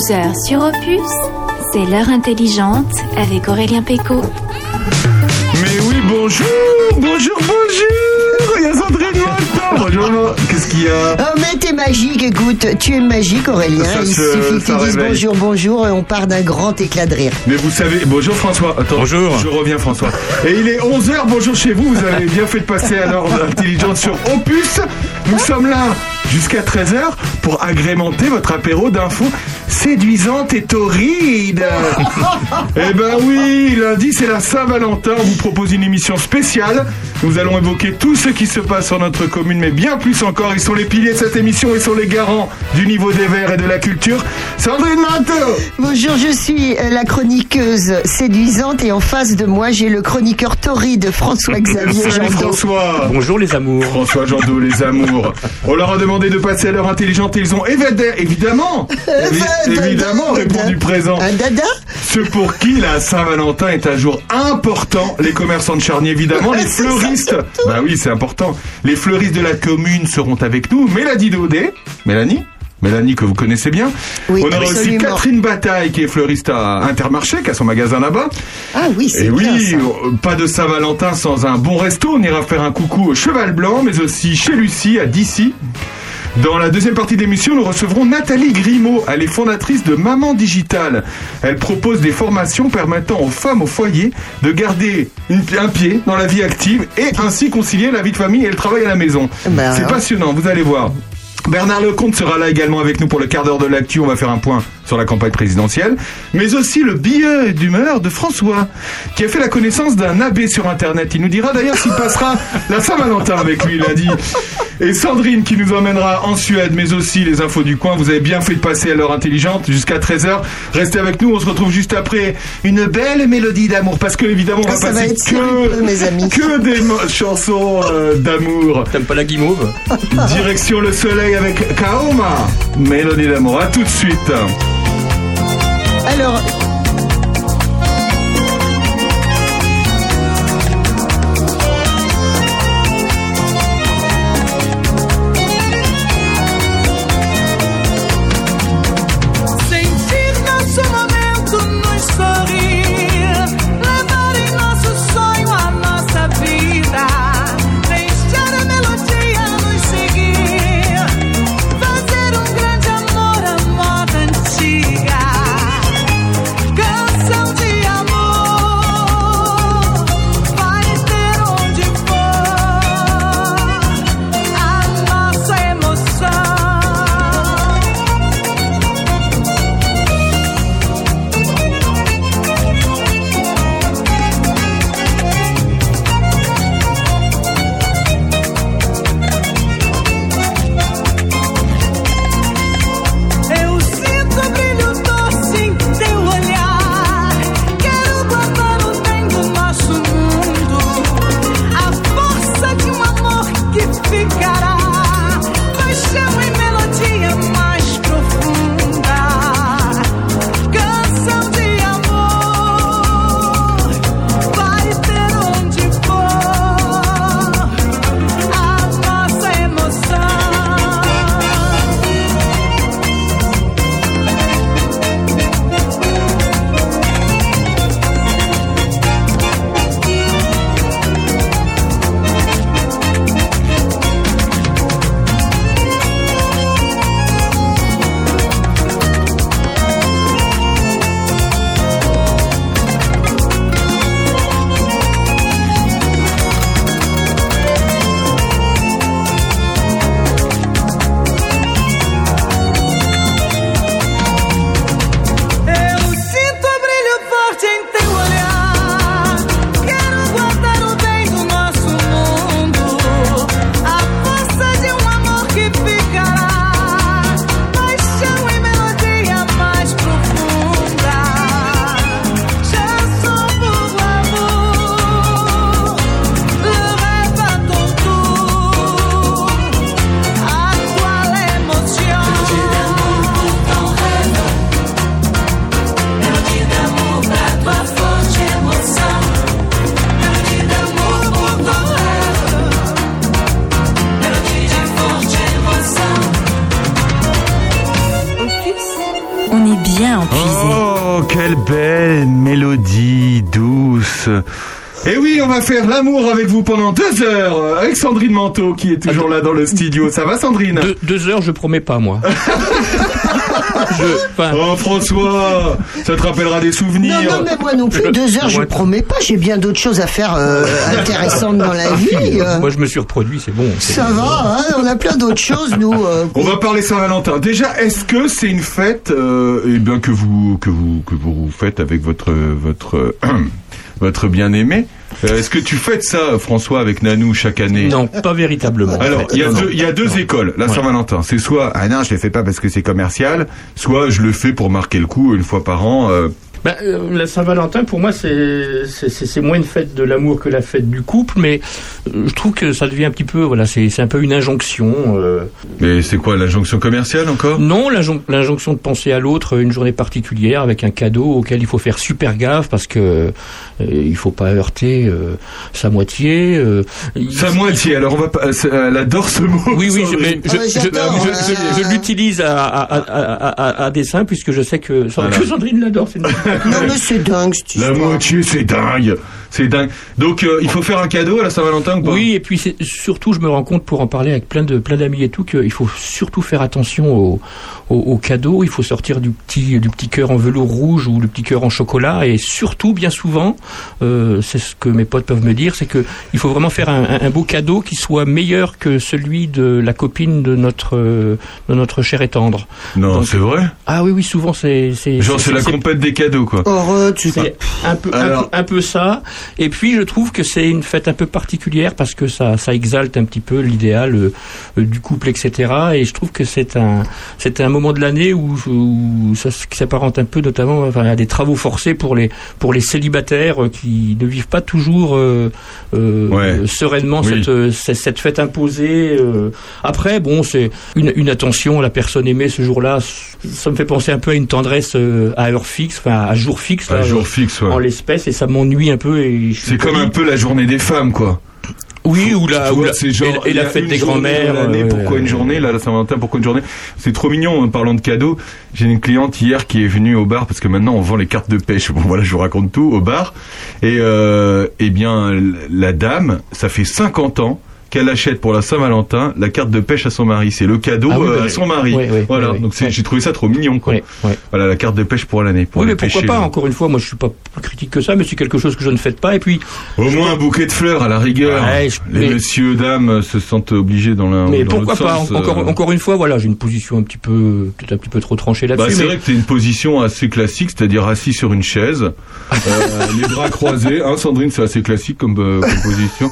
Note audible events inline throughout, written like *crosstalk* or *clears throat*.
11h sur Opus, c'est l'heure intelligente avec Aurélien Péco. Mais oui, bonjour, bonjour, bonjour. Il y a Sandrine. Bonjour. Qu'est-ce qu'il y a Oh mais t'es magique, écoute, tu es magique Aurélien. Ça Il suffit que tu dises réveille. bonjour, bonjour et on part d'un grand éclat de rire. Mais vous savez, bonjour François. Attends, Bonjour. Je reviens François. Et il est 11h, bonjour chez vous. Vous avez bien fait de passer à l'heure intelligente sur Opus. Nous sommes là jusqu'à 13h pour agrémenter votre apéro d'infos séduisantes et torrides. *laughs* eh ben oui, lundi c'est la Saint-Valentin. On vous propose une émission spéciale. Nous allons évoquer tout ce qui se passe sur notre commune, mais bien plus encore. Ils sont les piliers de cette émission, ils sont les garants du niveau des verts et de la culture. Sandrine Manteau Bonjour, je suis euh, la chroniqueuse séduisante et en face de moi j'ai le chroniqueur torride François-Xavier *laughs* Salut Jandot. François Bonjour les amours. François Jandot, les amours. On leur a demandé de passer à l'heure intelligente et ils ont évadé, évidemment, *laughs* évidemment répondu présent. Un dada Ceux pour qui la Saint-Valentin est un jour important, les commerçants de Charny évidemment, les *laughs* fleuristes. Bah oui, c'est important. Les fleuristes de la commune seront avec nous. Mélanie Daudet, Mélanie? Mélanie que vous connaissez bien. Oui, On aura aussi. Catherine Bataille qui est fleuriste à Intermarché, qui a son magasin là-bas. Ah oui, c'est Et bien oui, ça. euh, pas de Saint-Valentin sans un bon resto. On ira faire un coucou au Cheval Blanc, mais aussi chez Lucie, à Dissy. Dans la deuxième partie d'émission, nous recevrons Nathalie Grimaud. Elle est fondatrice de Maman Digital. Elle propose des formations permettant aux femmes au foyer de garder une- un pied dans la vie active et ainsi concilier la vie de famille et le travail à la maison. Ben C'est passionnant, vous allez voir. Bernard Lecomte sera là également avec nous pour le quart d'heure de l'actu. On va faire un point sur la campagne présidentielle. Mais aussi le billet d'humeur de François, qui a fait la connaissance d'un abbé sur Internet. Il nous dira d'ailleurs s'il passera la Saint-Valentin avec lui lundi. Et Sandrine qui nous emmènera en Suède, mais aussi les infos du coin. Vous avez bien fait de passer à l'heure intelligente jusqu'à 13h. Restez avec nous, on se retrouve juste après une belle mélodie d'amour. Parce que évidemment, on Ah, va ça va passer être sérieux, mes amis. que, que des chansons euh, d'amour. T'aimes pas la guimauve? Direction le soleil avec Kaoma. Mélodie d'amour. À tout de suite. Alors, faire l'amour avec vous pendant deux heures, avec Sandrine Manteau qui est toujours là dans le studio. Ça va Sandrine Deux, deux heures, je promets pas, moi. *laughs* Je- Oh François, ça te rappellera des souvenirs. Non, non, mais moi non plus, deux heures, je promets pas, j'ai bien d'autres choses à faire euh, intéressantes dans la vie. euh. moi, je me suis reproduit, c'est bon. Ça va, hein, on a plein d'autres choses, nous. euh, On va parler Saint-Valentin. Déjà, est-ce que c'est une fête euh, eh bien que vous que vous que vous faites avec votre votre *clears throat* votre bien-aimé? Euh, Est-ce que tu fêtes ça, François, avec Nanou chaque année Non, pas véritablement. en Alors, il y a deux, il y a deux écoles, la Ouais. Saint-Valentin. C'est soit, ah non, je le fais pas parce que c'est commercial, soit je le fais pour marquer le coup une fois par an. euh, Ben, euh, la Saint-Valentin, pour moi, c'est c'est- c'est c'est moins une fête de l'amour que la fête du couple, mais je trouve que ça devient un petit peu, voilà, c'est c'est un peu une injonction. euh. mais c'est quoi, l'injonction commerciale encore? Non, l'injon- l'injonction de penser à l'autre une journée particulière avec un cadeau auquel il faut faire super gaffe parce que euh, il faut pas heurter euh, sa moitié. euh, il- Sa moitié. Alors, on va pas, elle adore ce mot. Oui, oui, je, mais je, Ah, je- j'adore, je- je- je l'utilise à, à, à, à, à- à dessein puisque je sais que, Voilà. que Sandrine l'adore. une- Non, mais c'est dingue, cette La moitié, c'est dingue. C'est dingue. Donc, euh, il faut faire un cadeau à la Saint-Valentin ou pas Oui, et puis c'est- surtout, je me rends compte pour en parler avec plein de plein d'amis et tout qu'il faut surtout faire attention aux, aux, aux cadeaux. Il faut sortir du petit du petit cœur en velours rouge ou du petit cœur en chocolat. Et surtout, bien souvent, euh, c'est ce que mes potes peuvent me dire, c'est que il faut vraiment faire un, beau cadeau qui soit meilleur que celui de la copine de notre euh, de notre cher et tendre. Non, c'est vrai. Ah oui, oui, souvent c'est c'est Genre, c'est la compète des cadeaux, quoi. Oh, tu c'est un peu, un Alors- peu, un peu ça. Et puis, je trouve que c'est une fête un peu particulière parce que ça, ça exalte un petit peu l'idéal euh, euh, du couple, etc. Et je trouve que c'est un, c'est un moment de l'année où, où ça s'apparente un peu, notamment, enfin, à des travaux forcés pour les, pour les célibataires euh, qui ne vivent pas toujours euh, euh, Ouais. sereinement Oui. cette, cette, cette fête imposée. Après, bon, c'est une, une attention à la personne aimée ce jour-là. Ça me fait penser un peu à une tendresse à heure fixe, enfin à jour fixe. Là, jour fixe, ouais. en l'espèce et ça m'ennuie un peu et je suis C'est comme un peu la journée des femmes, quoi. oui ou la, ou la- c'est genre, et, fête des grands-mères euh, pourquoi une journée là la Saint-Valentin pourquoi une journée? C'est trop mignon en parlant de cadeaux. J'ai une cliente hier qui est venue au bar parce que maintenant on vend les cartes de pêche. Bon voilà je vous raconte tout au bar. Et euh, eh bien la dame ça fait 50 ans qu'elle achète pour la Saint-Valentin la carte de pêche à son mari. C'est le cadeau Ah oui, euh, bah, à son mari. oui, oui, voilà. donc c'est- j'ai trouvé ça trop mignon quoi. Voilà la carte de pêche pour l'année oui mais pourquoi pas encore une fois moi je suis pas plus critique que ça mais c'est quelque chose que je ne fais pas et puis au moins un bouquet de fleurs à la rigueur. Ouais, je- les mais- messieurs dames se sentent obligés dans l'un mais dans pourquoi pas sens, encore euh. encore une fois voilà j'ai une position un petit peu peut-être un petit peu trop tranchée Bah, là-dessus c'est mais vrai que c'est une position assez classique, c'est-à-dire assis sur une chaise, euh, *laughs* les bras croisés. Hein, Sandrine, c'est assez classique comme, euh, comme position.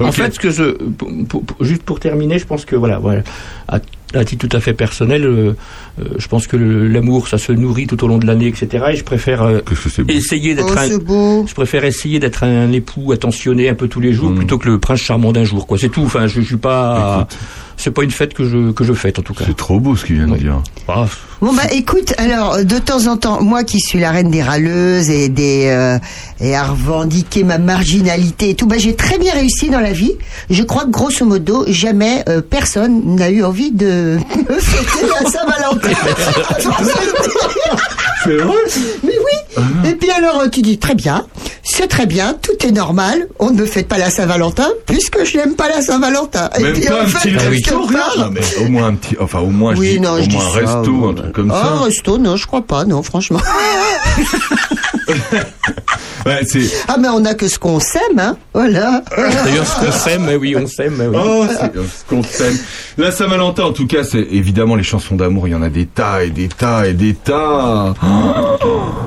En fait, ce que je, pour- pour- pour- juste pour terminer, je pense que voilà, voilà, à, à titre tout à fait personnel, euh, euh, je pense que l'amour, ça se nourrit tout au long de l'année, etc. Et je préfère euh, essayer Oh, d'être un, c'est beau. je préfère essayer d'être un époux attentionné un peu tous les jours Mm. plutôt que le prince charmant d'un jour, quoi. C'est tout. Enfin, je, je suis pas, Écoute. C'est pas une fête que je que je fête en tout cas. C'est trop beau ce qu'il vient de Oui. dire. Ah, Bon bah écoute, alors de temps en temps, moi qui suis la reine des râleuses et des euh, et à revendiquer ma marginalité et tout, bah j'ai très bien réussi dans la vie. Je crois que grosso modo, jamais euh, personne n'a eu envie de *laughs* me fêter la Saint-Valentin. *laughs* C'est vrai? Mais oui. Et puis alors tu dis très bien, c'est très bien, tout est normal. On ne me fête pas la Saint-Valentin puisque je n'aime pas la Saint-Valentin. Et Même puis, pas en un fait, petit Ah oui. resto, rien. mais au moins un petit, enfin au moins, je Oui, dis, non, au je dis un ça, resto, ouais, un truc comme Ah, ça. resto, non, je crois pas, non, franchement. *laughs* Ouais. Ah, mais on a que ce qu'on s'aime, hein, voilà. D'ailleurs, ce qu'on s'aime, mais oui, on s'aime. mais oui. Oh, ce qu'on s'aime. La Saint-Valentin, en tout cas, c'est évidemment les chansons d'amour. Il y en a des tas et des tas et des tas.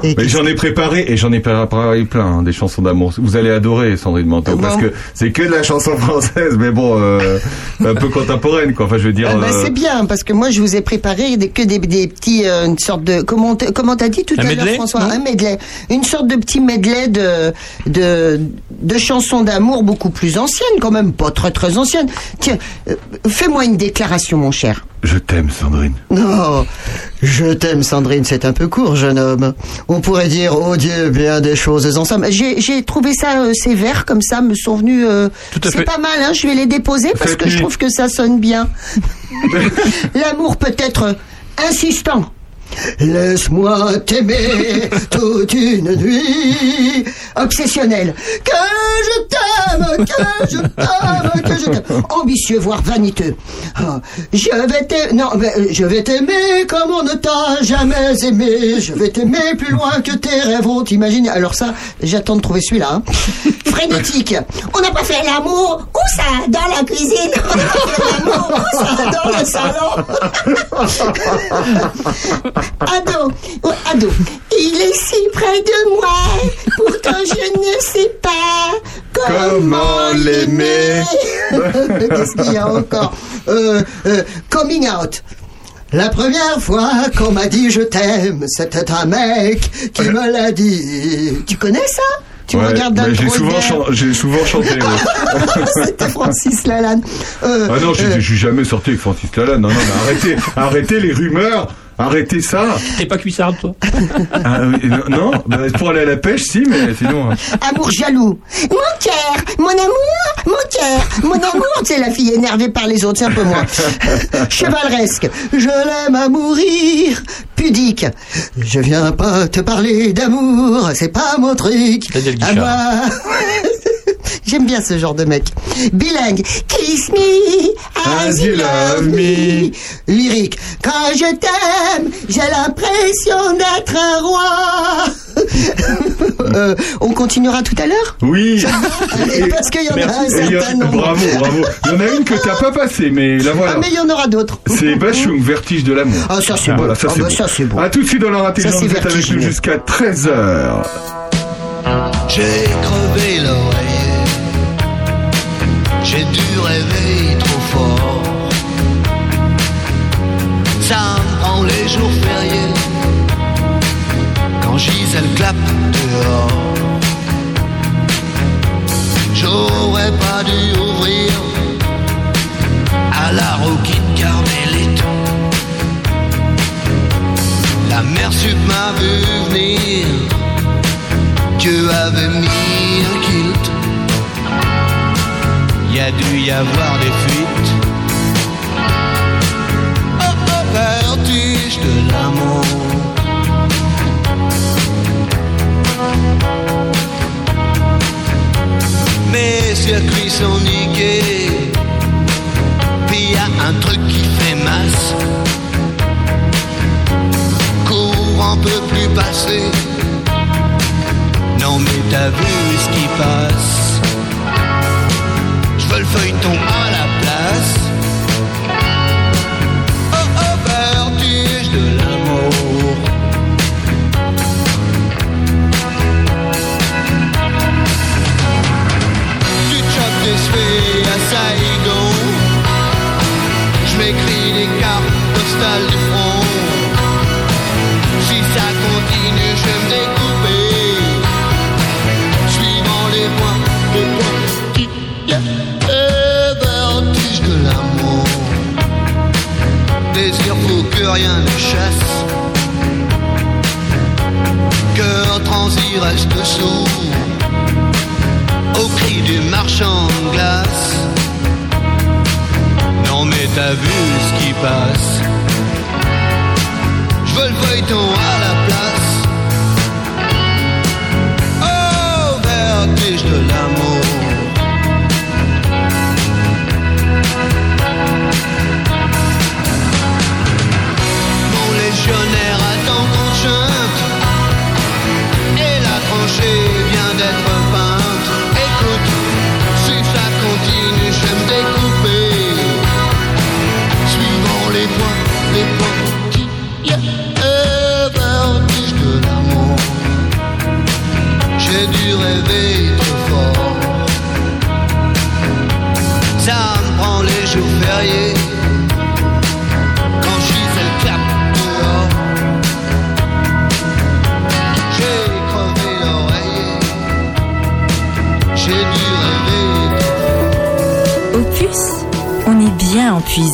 Et Mais j'en ai préparé et j'en ai préparé plein hein, des chansons d'amour. Vous allez adorer Sandrine Manteau Bon. parce que c'est que de la chanson française, mais bon, euh, un peu *laughs* contemporaine quoi. Enfin, je veux dire. Ah bah, euh, c'est bien parce que moi je vous ai préparé des- que des, des petits euh, une sorte de comment comment t'as dit tout Un à l'heure François? non un medley une sorte de petit medley de de de chansons d'amour beaucoup plus anciennes quand même pas très très anciennes tiens euh, fais-moi une déclaration mon cher Je t'aime, Sandrine. non je t'aime Sandrine c'est un peu court jeune homme. On pourrait dire oh Dieu bien des choses ensemble. J'ai j'ai trouvé ça euh, ces vers comme ça me sont venus euh, c'est pas mal hein je vais les déposer parce que je trouve que ça sonne bien. *laughs* L'amour peut être insistant, Laisse-moi t'aimer toute une nuit. Obsessionnel. Que je t'aime, que je t'aime, que je t'aime. Ambitieux, voire vaniteux. Ah, je vais t'aimer, non, mais, euh, je vais t'aimer comme on ne t'a jamais aimé. Je vais t'aimer plus loin que tes rêves vont t'imaginer. Alors ça, j'attends de trouver celui-là. hein. Frénétique. On n'a pas fait l'amour. Où ça? Dans la cuisine. On n'a pas fait l'amour. Où ça? Dans le salon. Ado, oh, ado, il est si près de moi, pourtant je ne sais pas comment, l'aimer. Qu'est-ce qu'il y a encore euh, euh, Coming out. La première fois qu'on m'a dit je t'aime, c'était un mec qui me l'a dit. Tu connais ça? Tu me Ouais, regardes j'ai souvent, chan- j'ai souvent chanté. ouais. *laughs* C'était Francis Lalanne. Euh, Ah non, j'ai- euh, je suis jamais sorti avec Francis Lalanne. Non, non, mais arrêtez, arrêtez les rumeurs. Arrêtez ça. T'es pas cuissarde, toi *laughs* Ah, oui, non, bah, pour aller à la pêche, si, mais sinon. hein. Amour jaloux. Mon cœur, mon amour, mon cœur, mon amour. C'est la fille énervée par les autres, c'est un peu moi. *laughs* Chevaleresque. Je l'aime à mourir. Pudique. Je viens pas te parler d'amour, c'est pas mon truc. À Guichard. moi. *laughs* J'aime bien ce genre de mec. Bilingue. Kiss me as you love me. Lyrique. Quand je t'aime, j'ai l'impression d'être un roi. *laughs* Euh, on continuera tout à l'heure Oui. *laughs* Parce qu'il y en a un certain nombre. Bravo, bravo. Il y en a une que t'as pas passée, mais la Ah, voilà. mais il y en aura d'autres. C'est Bachung, Vertige de l'amour. Ah, ça, c'est Voilà, beau. ça Ah, c'est bah, beau. ça, c'est beau. À tout de suite dans leur intelligence, c'est vous êtes avec nous jusqu'à 13h. J'ai crevé Gisèle clappe dehors. J'aurais pas dû ouvrir à la rouquine Carmelito. La mère sup m'a vu venir. Dieu avait mis un kilt. Y a dû y avoir des fuites. Oh oh, vertige de l'amour? Mes circuits sont niqués. Puis y a un truc qui fait masse. Courant peut plus passer. Non mais t'as vu ce qui passe Je veux le feuilleton au cri du marchand de glace. Non mais t'as vu ce qui passe. Je veux le feuilleton à la place. Oh, vertige de l'amour.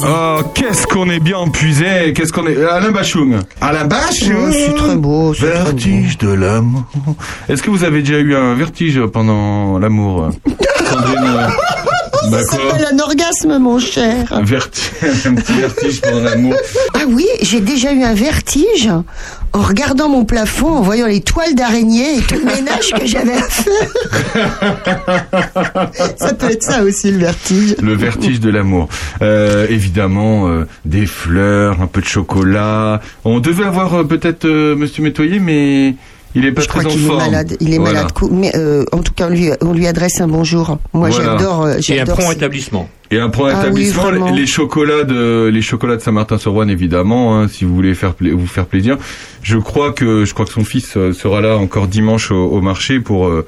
Oh, qu'est-ce qu'on est bien puisé, qu'est-ce qu'on est... Alain Bachung. Alain Bachung Oh, c'est très beau, c'est très Vertige de l'amour. Est-ce que vous avez déjà eu un vertige pendant l'amour Sandrine euh, Bah Ça s'appelle un orgasme, mon cher. Un vertige, *laughs* un petit vertige pendant l'amour. Ah oui, j'ai déjà eu un vertige en regardant mon plafond, en voyant les toiles d'araignée et tout le ménage que j'avais à faire. *laughs* ça peut être ça aussi, le vertige. Le vertige de l'amour. Euh, évidemment, euh, des fleurs, un peu de chocolat. On devait avoir euh, peut-être Monsieur Métoyer, mais il est pas Je très crois en qu'il est forme. malade. Il est Voilà. malade. Mais euh, en tout cas, on lui, on lui adresse un bonjour. Moi, Voilà. j'adore. euh, Et un j'adore prompt rétablissement. Et un point Ah oui, d'établissement, vraiment. les, les chocolats de les chocolats de Saint-Martin-sur-Ouane évidemment, hein, si vous voulez faire vous faire plaisir. Je crois que je crois que son fils euh, sera là encore dimanche au, au marché pour euh,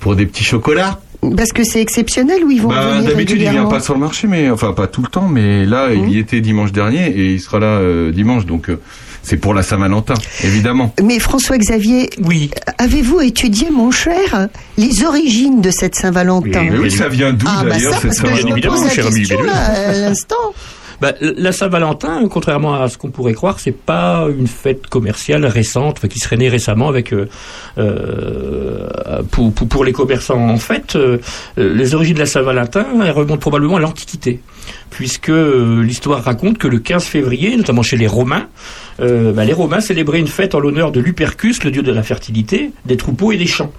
pour des petits chocolats. Parce que c'est exceptionnel où ils vont Bah, venir d'habitude il vient pas sur le marché, mais enfin pas tout le temps, mais là il Mhm. y était dimanche dernier et il sera là euh, dimanche, donc euh, c'est pour la Saint-Valentin évidemment. Mais François-Xavier, Oui. avez-vous étudié, mon cher, les origines de cette Saint-Valentin Oui, ça vient d'où Ah bah d'ailleurs cette Saint-Valentin évidemment, la cher ami à l'instant. *laughs* Bah, la Saint-Valentin, contrairement à ce qu'on pourrait croire, c'est pas une fête commerciale récente, enfin, qui serait née récemment avec euh, euh, pour, pour, pour les commerçants. En fait, euh, euh, les origines de la Saint-Valentin, elles remontent probablement à l'Antiquité, puisque euh, l'histoire raconte que le 15 février, notamment chez les Romains, euh, bah, les Romains célébraient une fête en l'honneur de Lupercus, le dieu de la fertilité, des troupeaux et des champs.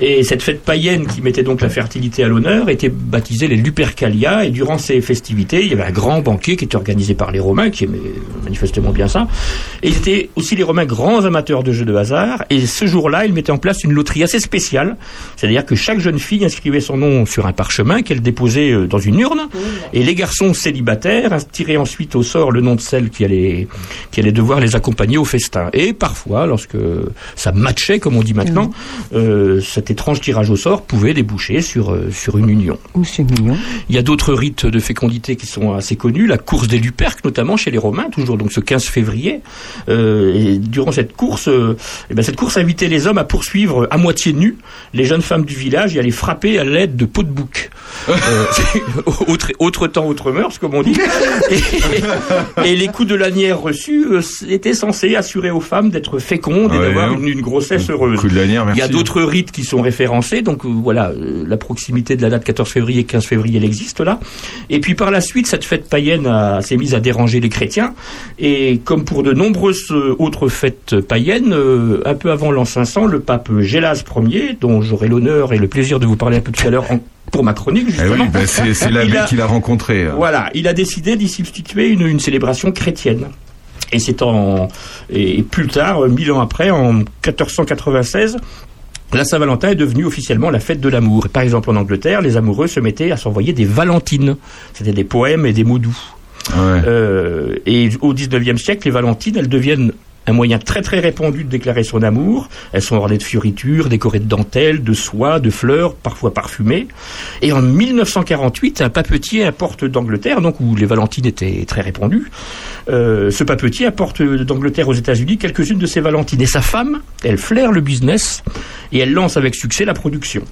Et cette fête païenne qui mettait donc la fertilité à l'honneur était baptisée les Lupercalia. Et durant ces festivités, il y avait un grand banquet qui était organisé par les Romains, qui aimaient manifestement bien ça. Et ils étaient aussi les Romains grands amateurs de jeux de hasard. Et ce jour-là, ils mettaient en place une loterie assez spéciale. C'est-à-dire que chaque jeune fille inscrivait son nom sur un parchemin qu'elle déposait euh, dans une urne. Et les garçons célibataires tiraient ensuite au sort le nom de celle qui allait, qui allait devoir les accompagner au festin. Et parfois, lorsque ça matchait, comme on dit maintenant, euh, cet étrange tirage au sort pouvait déboucher sur, euh, sur une union. Mignon. Il y a d'autres rites de fécondité qui sont assez connus, la course des Luperques, notamment chez les Romains, toujours donc ce 15 février. Euh, et durant cette course, euh, eh ben, cette course invitait les hommes à poursuivre à moitié nus les jeunes femmes du village et à les frapper à l'aide de pots de bouc. *laughs* Autre, autre temps, autre mœurs, comme on dit. Et, et les coups de lanière reçus euh, étaient censés assurer aux femmes d'être fécondes et Ouais, d'avoir hein. une, une grossesse heureuse. Coup de lanière, merci. Il y a d'autres rites qui sont référencés, donc euh, voilà, euh, la proximité de la date 14 février, 15 février, elle existe là. Et puis par la suite, cette fête païenne a- s'est mise à déranger les chrétiens, et comme pour de nombreuses autres fêtes païennes, euh, un peu avant l'an 500, le pape Gélas Ier, dont j'aurai l'honneur et le plaisir de vous parler un peu tout à l'heure en- pour ma chronique, Eh justement. oui, bah, c'est c'est l'abbé a- qui l'a rencontré. hein. Voilà, il a décidé d'y substituer une, une célébration chrétienne. Et c'est en et plus tard, mille ans après, en 1496, la Saint-Valentin est devenue officiellement la fête de l'amour. Et Par exemple, en Angleterre, les amoureux se mettaient à s'envoyer des valentines. C'était des poèmes et des mots doux. Ouais. Euh, et au 19e siècle, les valentines, elles deviennent un moyen très très répandu de déclarer son amour. Elles sont ornées de fioritures, décorées de dentelles, de soie, de fleurs, parfois parfumées. Et en 1948, un papetier importe d'Angleterre, donc où les valentines étaient très répandues, euh, ce papetier apporte d'Angleterre aux États-Unis quelques-unes de ces valentines. Et sa femme, elle flaire le business et elle lance avec succès la production.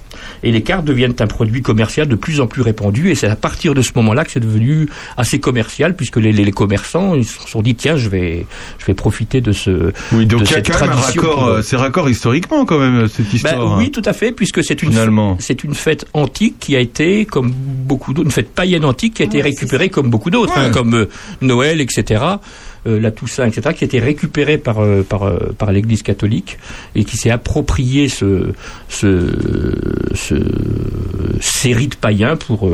Et les cartes deviennent un produit commercial de plus en plus répandu. Et c'est à partir de ce moment-là que c'est devenu assez commercial, puisque les commerçants ils se sont dit tiens, je vais, je vais profiter de ce. Oui, donc de il y a cette quand même un tradition raccord, pour- euh, c'est raccord historiquement quand même cette Ben, histoire. oui, hein. tout à fait, puisque c'est une Finalement. c'est une fête antique qui a été comme beaucoup d'autres, une fête païenne antique qui a été récupérée comme beaucoup d'autres, hein, comme euh, Noël, etc. euh, la Toussaint, etc., qui a été récupérée par euh, par euh, par l'Église catholique et qui s'est approprié ce ce ce ces rites païens pour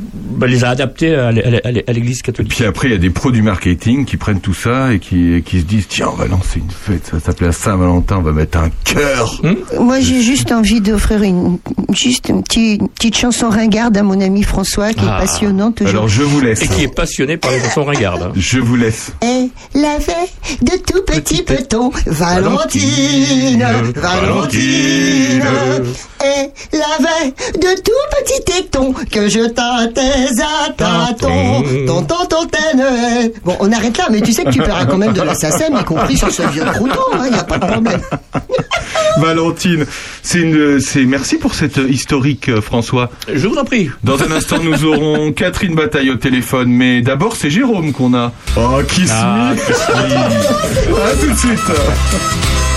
ben, les a adaptés à l'Église Et catholique. puis après, il y a des pros du marketing qui prennent tout ça et qui, et qui se disent tiens, on va lancer une fête, ça va s'appeler la Saint-Valentin, on va mettre un cœur. Moi, j'ai juste envie d'offrir une, juste une petite, une petite chanson ringarde à mon ami François, qui Ah. est passionnante toujours. Alors je vous laisse. Et qui est passionné par les chansons ringardes. hein. Je vous laisse. Elle avait de tout petits petons, Valentine, Valentine. Elle avait de tout petits tétons que je tâtais à tâtons. Ton, ton, ton, ten. Bon, on arrête là, mais tu sais que tu paieras quand même de la SACEM, y compris sur ce vieux crouton, il n'y a pas de problème. *laughs* Valentine, c'est une, c'est merci pour cette historique, euh, François. Je vous en prie. Dans un instant, nous aurons *laughs* Catherine Bataille au téléphone, mais d'abord, c'est Jérôme qu'on a. Oh, Kiss Ah, Me. *laughs* À tout de suite.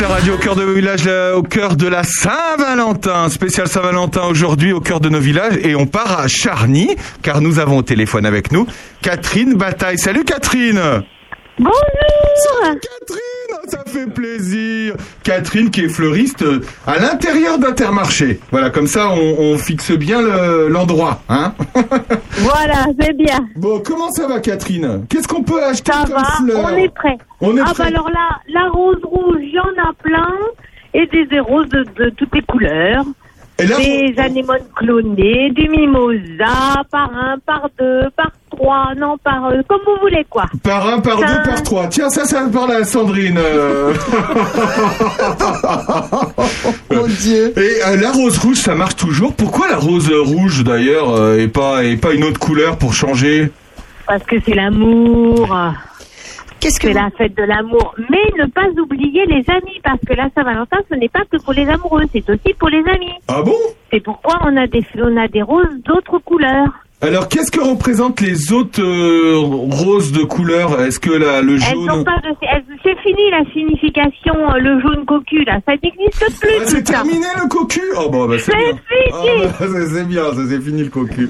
La radio au cœur de nos villages, là, au cœur de la Saint-Valentin, spécial Saint-Valentin aujourd'hui au cœur de nos villages. Et on part à Charny car nous avons au téléphone avec nous Catherine Bataille. Salut Catherine Bonjour Catherine, ça fait plaisir. Catherine qui est fleuriste euh, à l'intérieur d'Intermarché. Voilà, comme ça on, on fixe bien le- l'endroit, hein *laughs* Voilà, c'est bien. Bon, comment ça va Catherine? Qu'est-ce qu'on peut acheter Ça comme va, fleurs on est prêt. On est ah prêt. bah alors là, la rose rouge, il y en a plein. Et des des roses de, de toutes les couleurs. Et là, des anémones clonées, du mimosa, par un, par deux, par trois, non, par... euh, comme vous voulez, quoi. Par un, par Ça- deux, par trois. Tiens, ça, ça parle à Sandrine. euh. *laughs* Mon Dieu. Et euh, la rose rouge, ça marche toujours. Pourquoi la rose rouge, d'ailleurs, euh, et pas et pas une autre couleur pour changer? Parce que c'est l'amour. Qu'est-ce que C'est vous- la fête de l'amour. Mais ne pas oublier les amis, parce que la Saint-Valentin, ce n'est pas que pour les amoureux, c'est aussi pour les amis. Ah bon? C'est pourquoi on a des, on a des roses d'autres couleurs. Alors, qu'est-ce que représentent les autres euh, roses de couleur? Est-ce que la, le jaune... de, c'est fini la signification, euh, le jaune cocu, là. Ça n'existe plus, Ah, c'est terminé le cocu? Oh bon, bah c'est bien. fini. Ah, bah, *laughs* c'est bien, ça c'est fini le cocu.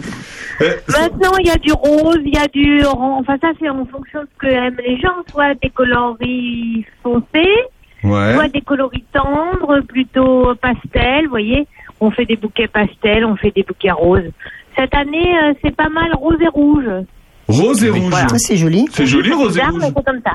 Eh, Maintenant, il y a du rose, il y a du. Enfin, ça, c'est en fonction de ce que aiment les gens. Soit des coloris foncés, ouais. soit des coloris tendres, plutôt pastel, vous voyez. On fait des bouquets pastels, on fait des bouquets roses. Cette année, euh, c'est pas mal rose et rouge. Rose et rouge. voilà. Ah, c'est joli. C'est joli, rose et Bizarre, rouge. mais c'est comme ça.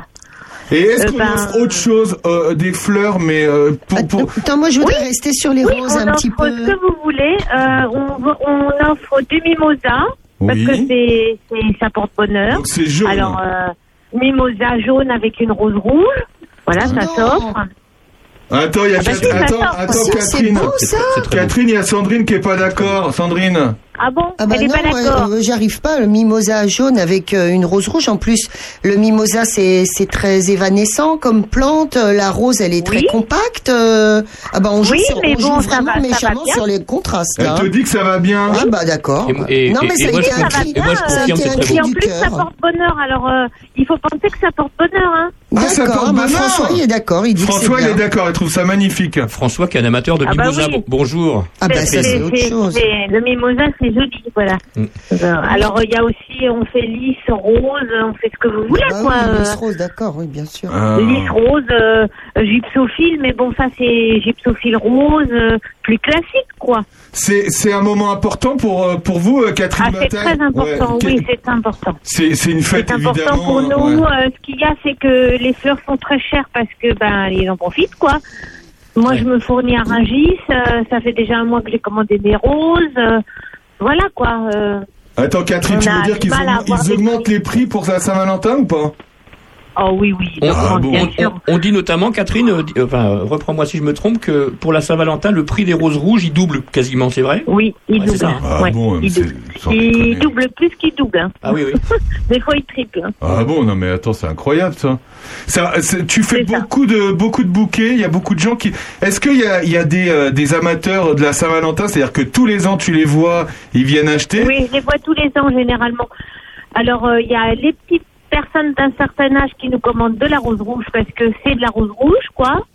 Et est-ce Euh, qu'on ben- offre autre chose euh, Des fleurs, mais euh, pour... pour... Attends, moi je voudrais rester sur les Oui, roses on un offre petit peu. ce que vous voulez. Euh, on, on offre du mimosa, parce Oui. que c'est, c'est- ça porte bonheur. Donc c'est jaune. Alors, euh, mimosa jaune avec une rose rouge. Voilà, ça non. s'offre. Attends, il y a Ah bah Cat- si, ça attends, sort. attends, Si, c'est Catherine. beau ça. Catherine, il y a Sandrine qui est pas d'accord. Sandrine. Ah bon Ah bah Elle est non, pas moi, d'accord. euh, j'arrive pas. Le mimosa jaune avec euh, une rose rouge. En plus, le mimosa c'est c'est très évanescent comme plante. Euh, La rose, elle est très compacte. Euh, ah bah on joue, Oui, sur- mais on joue bon, ça vraiment va- méchamment sur les contrastes. Elle Là. te dit que ça va bien. Ah bah d'accord. Et- non mais et- ça moi, cri. et moi, je ça a été un cri Et en du plus, ça porte bonheur. Alors, euh, il faut penser que ça porte bonheur. Hein. Ah, ça D'accord. porte bah, bonheur. François il est d'accord. Il dit que François, c'est il est d'accord. Il trouve ça magnifique. François qui est un amateur de Ah bah mimosa. Bonjour. Ah bah ça c'est autre chose. Le mimosa, c'est joli, voilà. Mm. Euh, alors, il y a aussi, on fait lys, rose, on fait ce que vous voulez, Ah quoi. oui, euh, lys rose, d'accord, oui, bien sûr. Ah. Lys rose, euh, gypsophile, mais bon, ça c'est gypsophile rose, euh, plus classique, quoi. C'est c'est un moment important pour euh, pour vous, euh, Catherine Ah, c'est très important, Ouais. oui, c'est important. C'est c'est une fête C'est important pour nous. ouais. Euh, ce qu'il y a, c'est que les fleurs sont très chères parce que ben ils en profitent, quoi. Moi, je me fournis à Rungis. euh, ça fait déjà un mois que j'ai commandé des roses. euh, voilà, quoi. euh. Attends, Catherine, tu veux dire qu'ils augmentent, augmentent les prix pour la Saint-Valentin ou pas? Oh oui, oui, On, donc, Ah bon. bien on- sûr. on- on dit notamment, Catherine, euh, enfin, euh, reprends-moi si je me trompe, que pour la Saint-Valentin, le prix des roses rouges, il double quasiment, c'est vrai? Oui, il Ouais, double. ça, hein. Ah Ouais, bon, il double. Il plus qu'il double. hein. Ah oui, oui. *laughs* Des fois, il triple. hein. Ah bon, non mais attends, c'est incroyable ça. ça tu fais ça. beaucoup de beaucoup de bouquets, il y a beaucoup de gens qui. Est-ce qu'il y a, il y a des, euh, des amateurs de la Saint-Valentin, c'est-à-dire que tous les ans tu les vois, ils viennent acheter? Oui, je les vois tous les ans généralement. Alors, euh, il y a les petites personnes d'un certain âge qui nous commandent de la rose rouge parce que c'est de la rose rouge, quoi.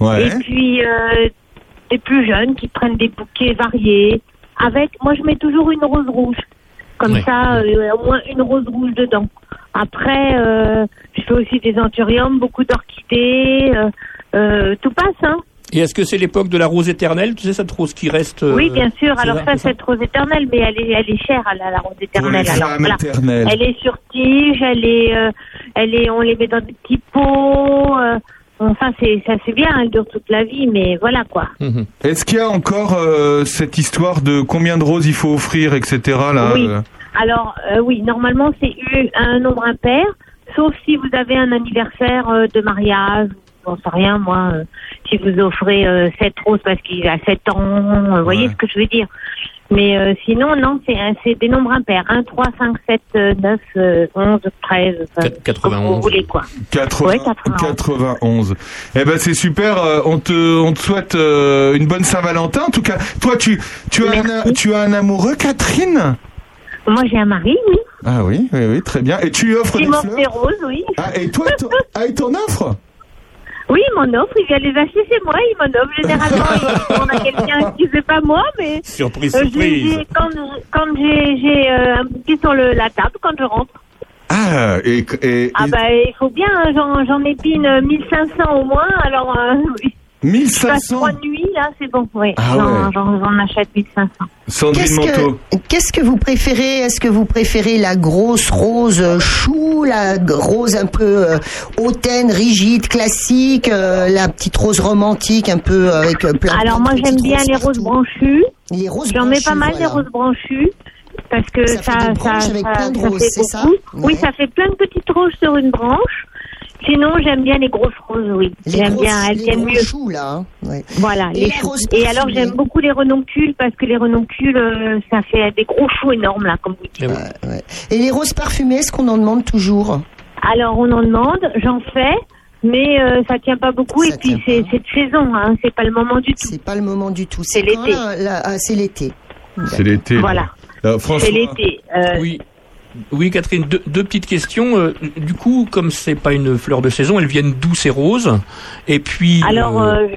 Ouais. Et puis, euh, des plus jeunes qui prennent des bouquets variés. Avec, moi, je mets toujours une rose rouge. Comme Ouais. ça, euh, au moins une rose rouge dedans. Après, euh, je fais aussi des anthuriums, beaucoup d'orchidées. euh, euh, tout passe, hein. Et est-ce que c'est l'époque de la rose éternelle Tu sais, cette rose qui reste. euh, oui, bien sûr. Alors ça, cette rose éternelle, mais elle est, elle est chère, la, la rose Pour les éternelle. Alors, femmes voilà. éternelles. Elle est sur tige, elle est, euh, elle est, on les met dans des petits pots. euh, enfin, c'est, ça c'est bien, elle dure toute la vie, mais voilà quoi. Mhm. Est-ce qu'il y a encore euh, cette histoire de combien de roses il faut offrir, etc. Là, Oui. euh Alors euh, oui, normalement c'est un nombre impair, sauf si vous avez un anniversaire euh, de mariage, j'en sais rien moi, euh, si vous offrez euh, sept roses parce qu'il a 7 ans, euh, vous voyez ce que je veux dire. Mais euh, sinon, non, c'est des nombres impairs. 1, 3, 5, 7, euh, 9, euh, 11, 13, enfin, Quat- comme vous 91. voulez quoi. 80, Ouais, 91. 91. Eh ben c'est super. euh, on te on te souhaite euh, une bonne Saint-Valentin. En tout cas, toi tu tu as un, Merci. tu as un amoureux, Catherine? Moi j'ai un mari, oui. Ah oui, oui, oui, très bien. Et tu lui offres Qui des m'offre fleurs? des roses, oui. Ah, et toi, ah, il t'en offre? Oui, il m'en offre, il vient les acheter chez moi, il m'en offre. Généralement, il on a quelqu'un qui fait pas moi, mais Surprise, euh, surprise. j'ai- quand, quand j'ai j'ai, euh, un bouquet sur le, la table, quand je rentre. Ah, et, et, Ah bah il faut bien, hein, j'en j'en épine euh, 1500 au moins, alors euh, *laughs* oui. Je passe 1500 trois nuits, là, c'est bon, oui. Ah J'en- ouais. J'en j'en achète 1500. Sandrine Qu'est-ce Manteau. que, qu'est-ce que vous préférez? Est-ce que vous préférez la grosse rose euh, chou, la rose un peu euh, hautaine, rigide, classique, euh, la petite rose romantique un peu euh, avec plein Alors moi j'aime bien roses les roses branchues. Les roses J'en mets pas mal des voilà. roses branchues parce que Ça ça, fait ça, ça- plein de ça roses, fait c'est ça? beaucoup. Ouais. Oui, ça fait plein de petites roses sur une branche. Sinon, j'aime bien les grosses roses, oui. Les J'aime bien, elles les tiennent gros mieux. choux, là. hein. Ouais. Voilà, Et les choux. Et alors, j'aime beaucoup les renoncules parce que les renoncules, euh, ça fait des gros choux énormes, là, comme vous dites. Oui. Ouais, ouais. Et les roses parfumées, est-ce qu'on en demande toujours Alors, on en demande, j'en fais, mais euh, ça tient pas beaucoup. Ça et puis, c'est de saison, hein, c'est pas le moment du tout. C'est pas le moment du tout. C'est l'été. ah, c'est l'été. C'est l'été. Voilà, Euh, François. c'est l'été. Euh, Oui. Oui, Catherine, deux, deux petites questions. Euh, du coup, comme c'est pas une fleur de saison, elles viennent d'où ces roses? Et puis. Alors, euh, euh,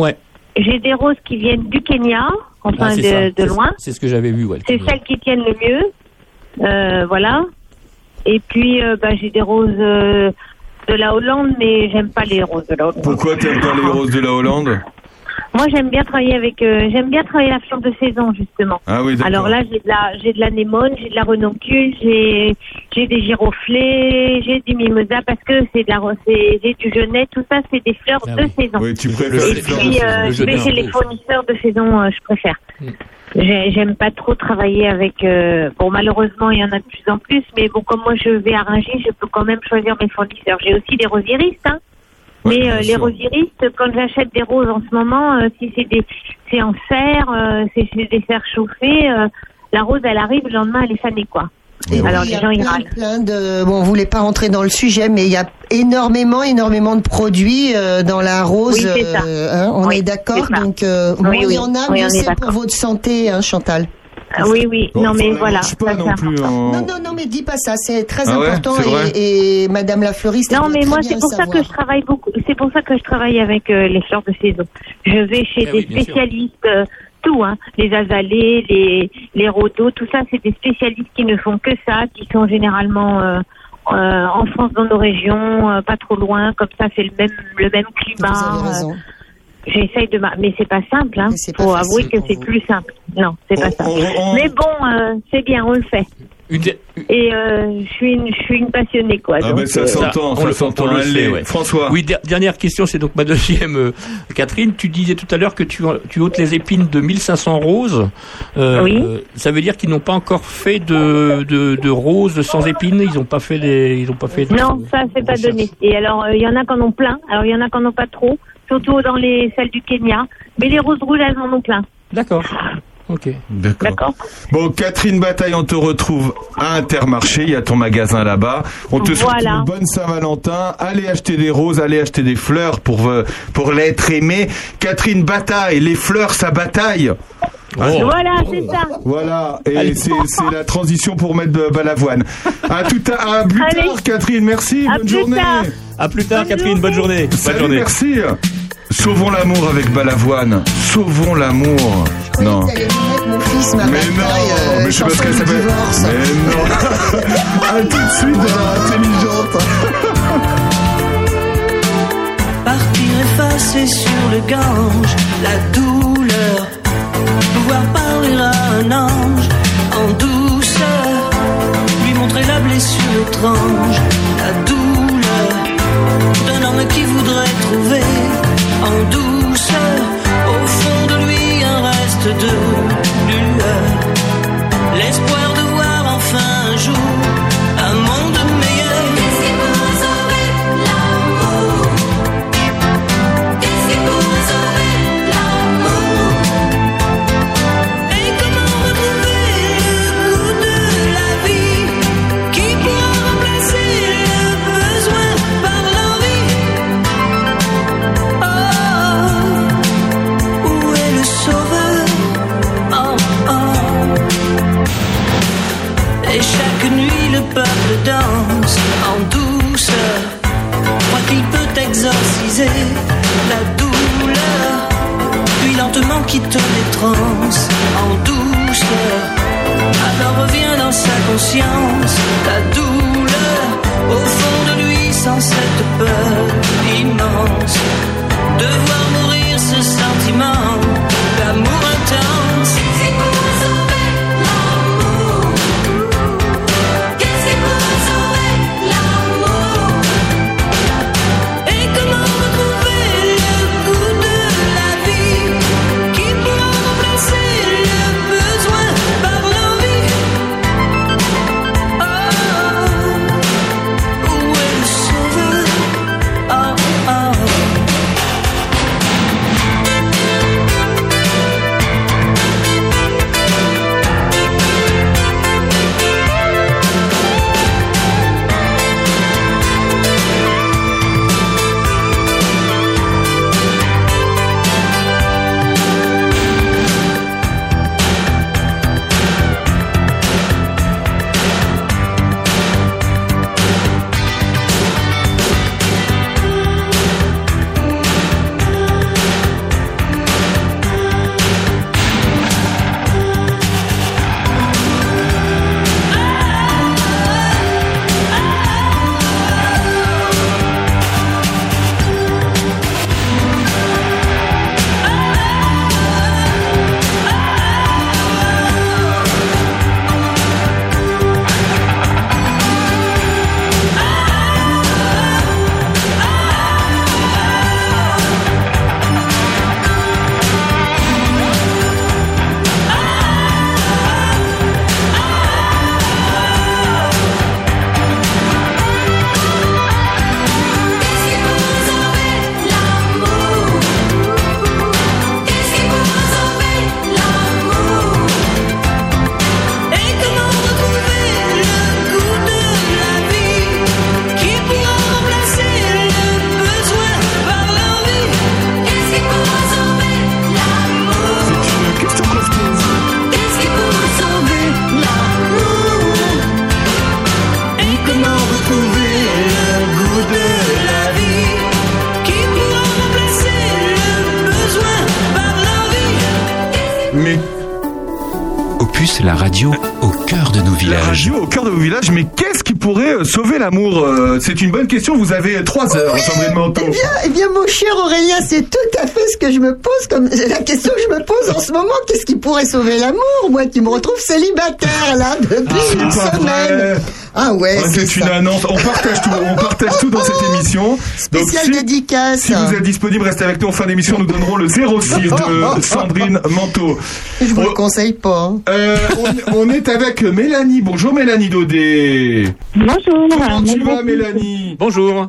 ouais. j'ai des roses qui viennent du Kenya, enfin Ah, de, loin. C'est ce que j'avais vu, ouais. C'est celles qui tiennent le mieux. Euh, voilà. Et puis, euh, bah, j'ai des roses euh, de la Hollande, mais j'aime pas les roses de la Hollande. Pourquoi t'aimes pas les roses de la Hollande? Moi, j'aime bien travailler avec, euh, j'aime bien travailler la fleur de saison, justement. Ah oui, d'accord. Alors là, j'ai de la, j'ai de l'anémone, j'ai de la renoncule, j'ai, j'ai des giroflées, j'ai du mimosa parce que c'est de la, j'ai du genêt, tout ça, c'est des fleurs Ah de oui. saison. Oui, tu Le- préfères Et les fleurs de puis, saison. euh, chez les fournisseurs de saison, euh, je préfère. Mm. J'ai- J'aime pas trop travailler avec. euh, bon, malheureusement, il y en a de plus en plus, mais bon, comme moi je vais à Rungis, je peux quand même choisir mes fournisseurs. J'ai aussi des rosiéristes, hein. Ouais, mais euh, les sûr. rosiéristes, quand j'achète des roses en ce moment, euh, si c'est des, c'est en serre, euh, c'est c'est des serres chauffées, euh, la rose, elle arrive, le lendemain, elle est fanée, quoi. Et Alors, oui, il y les a gens, ils plein, râlent. plein de. Bon, on voulait pas rentrer dans le sujet, mais il y a énormément, énormément de produits euh, dans la rose. Oui, c'est ça. euh, hein, on Oui, est d'accord. Donc, euh, il y en a, est c'est pour votre santé, hein, Chantal. Ah oui, oui, Bon, non, mais voilà. pas non plus. en- Non, non, non, mais dis pas ça. C'est très Ah ouais, important. et, et Madame la fleuriste. Non, mais moi, c'est pour ça que je travaille beaucoup. C'est pour ça que je travaille avec euh, les fleurs de saison. Je vais chez Eh des oui, spécialistes, euh, tout, hein, les azalées, les les rhodos, tout ça, c'est des spécialistes qui ne font que ça, qui sont généralement euh, euh, en France dans nos régions, euh, pas trop loin, comme ça, c'est le même le même Vous climat. avez euh, raison. J'essaye de, ma- mais c'est pas simple, hein. Faut avouer que c'est plus simple. Non, c'est pas simple. Mais bon, euh, c'est bien, on le fait. Une, Et euh, je suis une, je suis une passionnée, quoi. Ah donc, ben ça euh, s'entend, on ça le- s'entend. ouais. François. Oui, der- dernière question, c'est donc ma deuxième. euh, Catherine, tu disais tout à l'heure que tu, tu ôtes les épines de 1500 roses. Euh, Oui. euh, Ça veut dire qu'ils n'ont pas encore fait de, de, de roses sans épines? Ils n'ont pas fait les, ils ont pas fait. de- Non, ça c'est pas donné. Et alors euh, il y en a qui en ont plein. Alors il y en a qui en ont pas trop, dans les celles du Kenya. Mais les roses rouges elles en ont plein. D'accord. Ok. D'accord. Bon, Catherine Bataille, on te retrouve à Intermarché. Il y a ton magasin là-bas. On te souhaite une bonne Saint-Valentin. Allez acheter des roses, allez acheter des fleurs pour euh, pour l'être aimé. Catherine Bataille, les fleurs, ça bataille. Oh. Voilà, c'est ça. Voilà, et c'est la transition pour mettre de Balavoine. À tout à, à plus Allez. tard, Catherine. Merci. À bonne journée. tard. À plus tard, Bonne Catherine. Bonne journée. Bonne journée. merci. Sauvons l'amour avec Balavoine. Sauvons l'amour. Non. Mon fils, ma Mais bataille, non, euh, mais je sais pas ce qu'elle s'appelle. Mais non. *laughs* à tout de suite dans intelligente. Partir effacer sur le Gange la douleur, pouvoir parler à un ange en douceur, lui montrer la blessure étrange, la douleur d'un homme qui voudrait trouver en douceur au fond de lui un reste de lueur, l'espoir de voir enfin un jour danse en douceur. Crois qu'il peut exorciser la douleur, puis lentement quitte les trans en douceur. Alors revient dans sa conscience la douleur au fond de lui sans cette peur immense de voir mourir ce sentiment question. Vous avez trois heures, Sandrine Manteau. Eh bien, eh bien, mon cher Aurélien, c'est tout à fait ce que je me pose comme la question que je me pose en ce moment. Qu'est-ce qui pourrait sauver l'amour? Moi, tu me retrouves célibataire là depuis une c'est pas semaine. vrai. Ah ouais, c'est une ça. annonce. On partage tout. On partage tout dans cette émission. Donc, Spécial si, dédicace. si vous êtes disponible, restez avec nous en fin d'émission. Nous donnerons le 06 de Sandrine Manteau. Je vous le Oh. conseille pas. hein. Euh, on, on est avec Mélanie. Bonjour Mélanie Daudet. Bonjour. Comment tu vas Mélanie? Bonjour.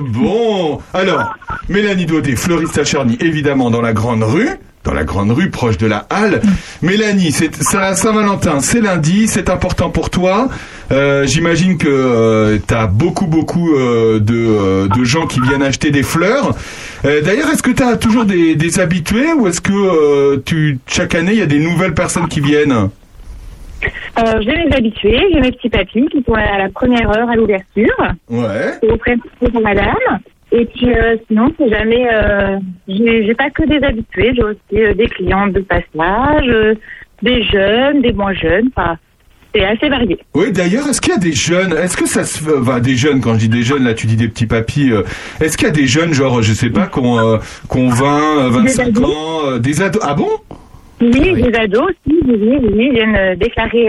Bon, alors, Mélanie Daudet, fleuriste à Charny, évidemment dans la grande rue. Dans la grande rue, proche de la halle. Mélanie, c'est Saint-Valentin, c'est lundi, c'est important pour toi. Euh, J'imagine que tu as beaucoup, beaucoup euh, de, euh, de gens qui viennent acheter des fleurs. Euh, D'ailleurs, est-ce que tu as toujours des, des habitués ou est-ce que euh, tu, chaque année, il y a des nouvelles personnes qui viennent? Euh, j'ai mes habitués, j'ai mes petits papis qui sont à la première heure à l'ouverture. Ouais. C'est auprès de madame. Et puis euh, sinon, c'est jamais. Euh, j'ai pas que des habitués, j'ai aussi euh, des clients de passage, euh, des jeunes, des moins jeunes. Enfin, c'est assez varié. Oui, d'ailleurs, est-ce qu'il y a des jeunes Est-ce que ça se fait enfin, des jeunes quand je dis des jeunes là tu dis des petits papis est-ce qu'il y a des jeunes genre je sais pas qu'on qu'on 20 euh, 25 ados. ans des ados Ah bon? Oui, des ados aussi, oui, oui, oui, viennent déclarer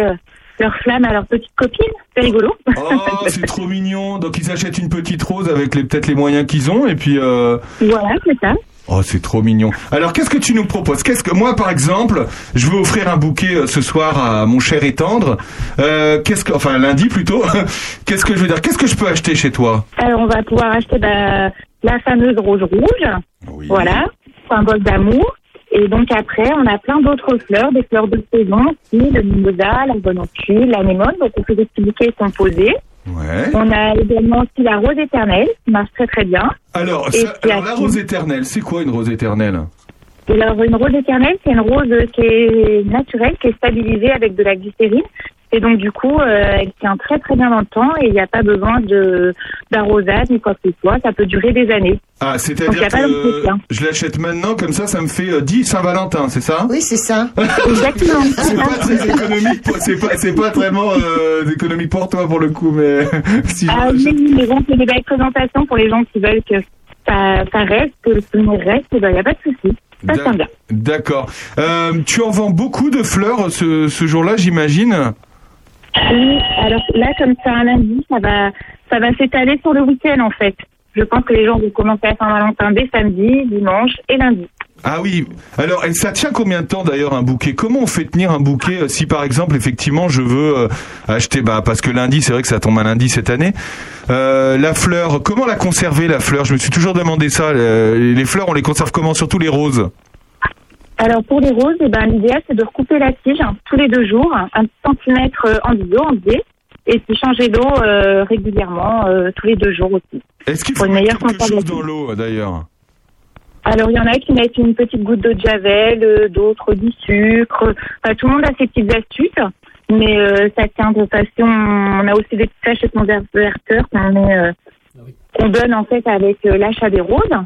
leur flamme à leur petite copine. C'est rigolo. Oh, *laughs* c'est trop mignon. Donc ils achètent une petite rose avec les peut-être les moyens qu'ils ont et puis euh, voilà, c'est ça. Oh, c'est trop mignon. Alors, qu'est-ce que tu nous proposes? Qu'est-ce que moi, par exemple, je veux offrir un bouquet euh, ce soir à mon cher et tendre. Euh, qu'est-ce que, enfin lundi plutôt. *laughs* qu'est-ce que je veux dire? Qu'est-ce que je peux acheter chez toi? Alors, on va pouvoir acheter bah, la fameuse rose rouge. Voilà, symbole d'amour. Et donc après, on a plein d'autres fleurs, des fleurs de saison aussi, le mimosa, la bononcule, l'anémone. Donc on fait des petits bouquets composés. Ouais. On a également aussi la rose éternelle, qui marche très très bien. Alors, ça- alors, la rose éternelle, c'est quoi une rose éternelle? Alors une rose éternelle, c'est une rose qui est naturelle, qui est stabilisée avec de la glycérine. Et donc du coup, euh, elle tient très très bien dans le temps et il n'y a pas besoin de d'arrosage ni quoi que ce soit. Ça peut durer des années. Ah, Donc, y c'est-à-dire a pas que d'entretien. je l'achète maintenant, comme ça, ça me fait euh, 10 Saint-Valentin, c'est ça? Oui, c'est ça. *laughs* Exactement. *laughs* C'est pas très économique, pour- c'est pas, c'est pas vraiment euh, économique pour toi pour le coup, mais *laughs* si Ah je- oui, mais bon, c'est des belles présentations pour les gens qui veulent que ça, ça reste, que le souvenir reste. Il n'y a pas de souci. Ça tient bien. D'accord. Euh, tu en vends beaucoup de fleurs ce, ce jour-là, j'imagine? Oui, alors là, comme c'est un lundi, ça va, ça va s'étaler sur le week-end en fait. Je pense que les gens vont commencer à Saint-Valentin dès samedi, dimanche et lundi. Ah oui. Alors, ça tient combien de temps d'ailleurs un bouquet? Comment on fait tenir un bouquet euh, si par exemple effectivement je veux euh, acheter? Bah parce que lundi c'est vrai que ça tombe un lundi cette année. Euh, la fleur, comment la conserver la fleur? Je me suis toujours demandé ça. Euh, les fleurs, on les conserve comment? Surtout les roses. Alors pour les roses, eh ben, l'idéal c'est de recouper la tige hein, tous les deux jours, un petit centimètre euh, en bio, en biais, et puis changer l'eau euh, régulièrement euh, tous les deux jours aussi. Est-ce qu'il Pour faut une mettre meilleure quelque chose dans l'eau d'ailleurs? Alors il y en a qui mettent une petite goutte d'eau de javel, euh, d'autres du sucre. Enfin, tout le monde a ses petites astuces, mais euh, ça tient de façon. On a aussi des petits sachets conservateurs qu'on met, euh, qu'on donne en fait avec euh, l'achat des roses.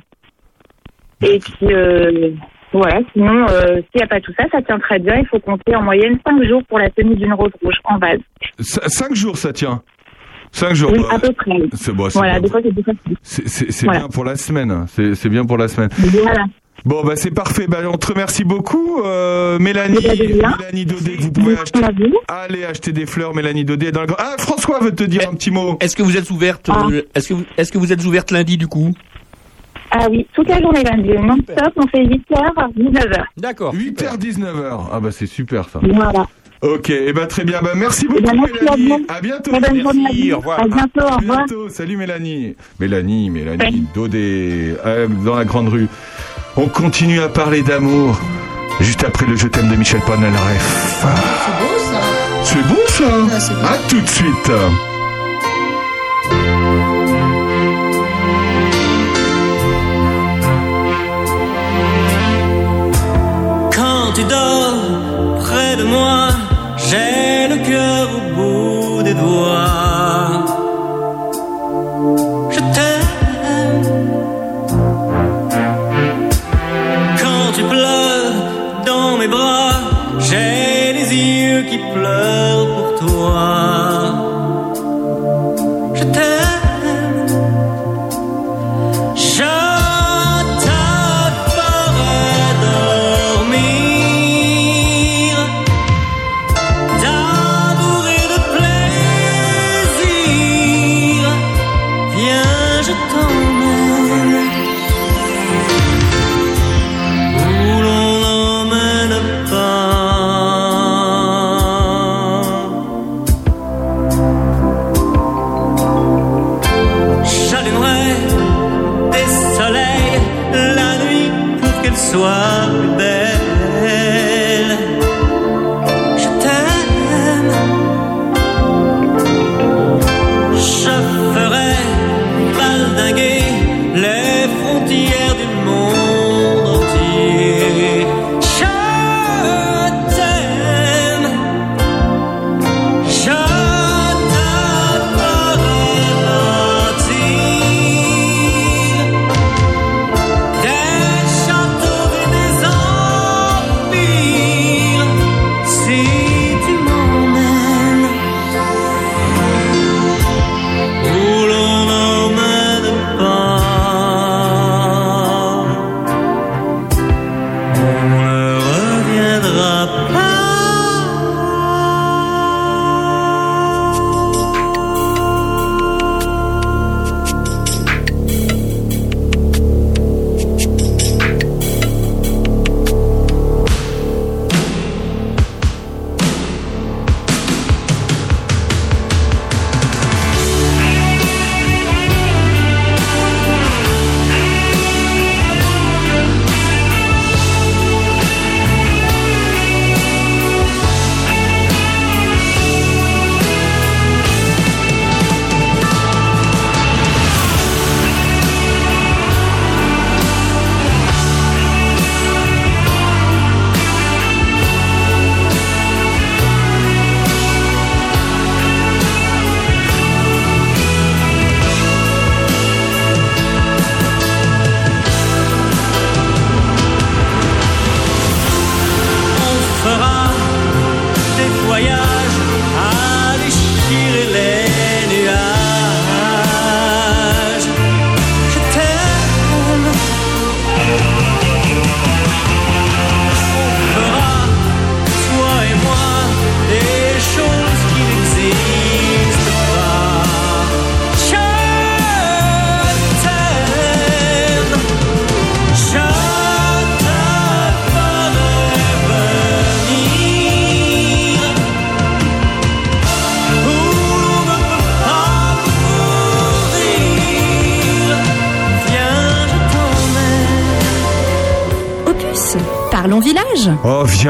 Et puis euh, voilà. Sinon, euh, s'il n'y a pas tout ça, ça tient très bien. Il faut compter en moyenne 5 jours pour la tenue d'une rose rouge en vase. C- Cinq jours ça tient. Cinq jours. Oui, bah, à peu près. C'est bon, c'est Voilà, c'est Voilà. bien pour la semaine. C'est c'est bien pour la semaine. Voilà. Bon, bah c'est parfait. Bah, on te remercie beaucoup, euh, Mélanie. Eh de rien. Mélanie Daudet, que vous pouvez acheter. Allez acheter des fleurs, Mélanie Daudet. Dans le... Ah, François veut te dire un petit mot. Est-ce que vous êtes ouverte Ah. euh, Est-ce que vous- est-ce que vous êtes ouverte lundi du coup? Ah oui, toute la journée lundi, non-stop, on fait 8h, 19h. D'accord. 8h, 19h. Ah bah c'est super ça. Voilà. Ok, et bah très bien. Bah merci beaucoup, Eh ben, merci à Mélanie. vous. À bientôt. Très bonne journée à Merci, vous. au revoir. À bientôt, au À revoir. bientôt. Salut Mélanie. Mélanie, Mélanie Daudet, euh, dans la grande rue. On continue à parler d'amour. Juste après le Je t'aime de Michel Polnareff. C'est beau ça. C'est beau ça Ah, c'est beau. À tout de suite. Moi, j'ai le cœur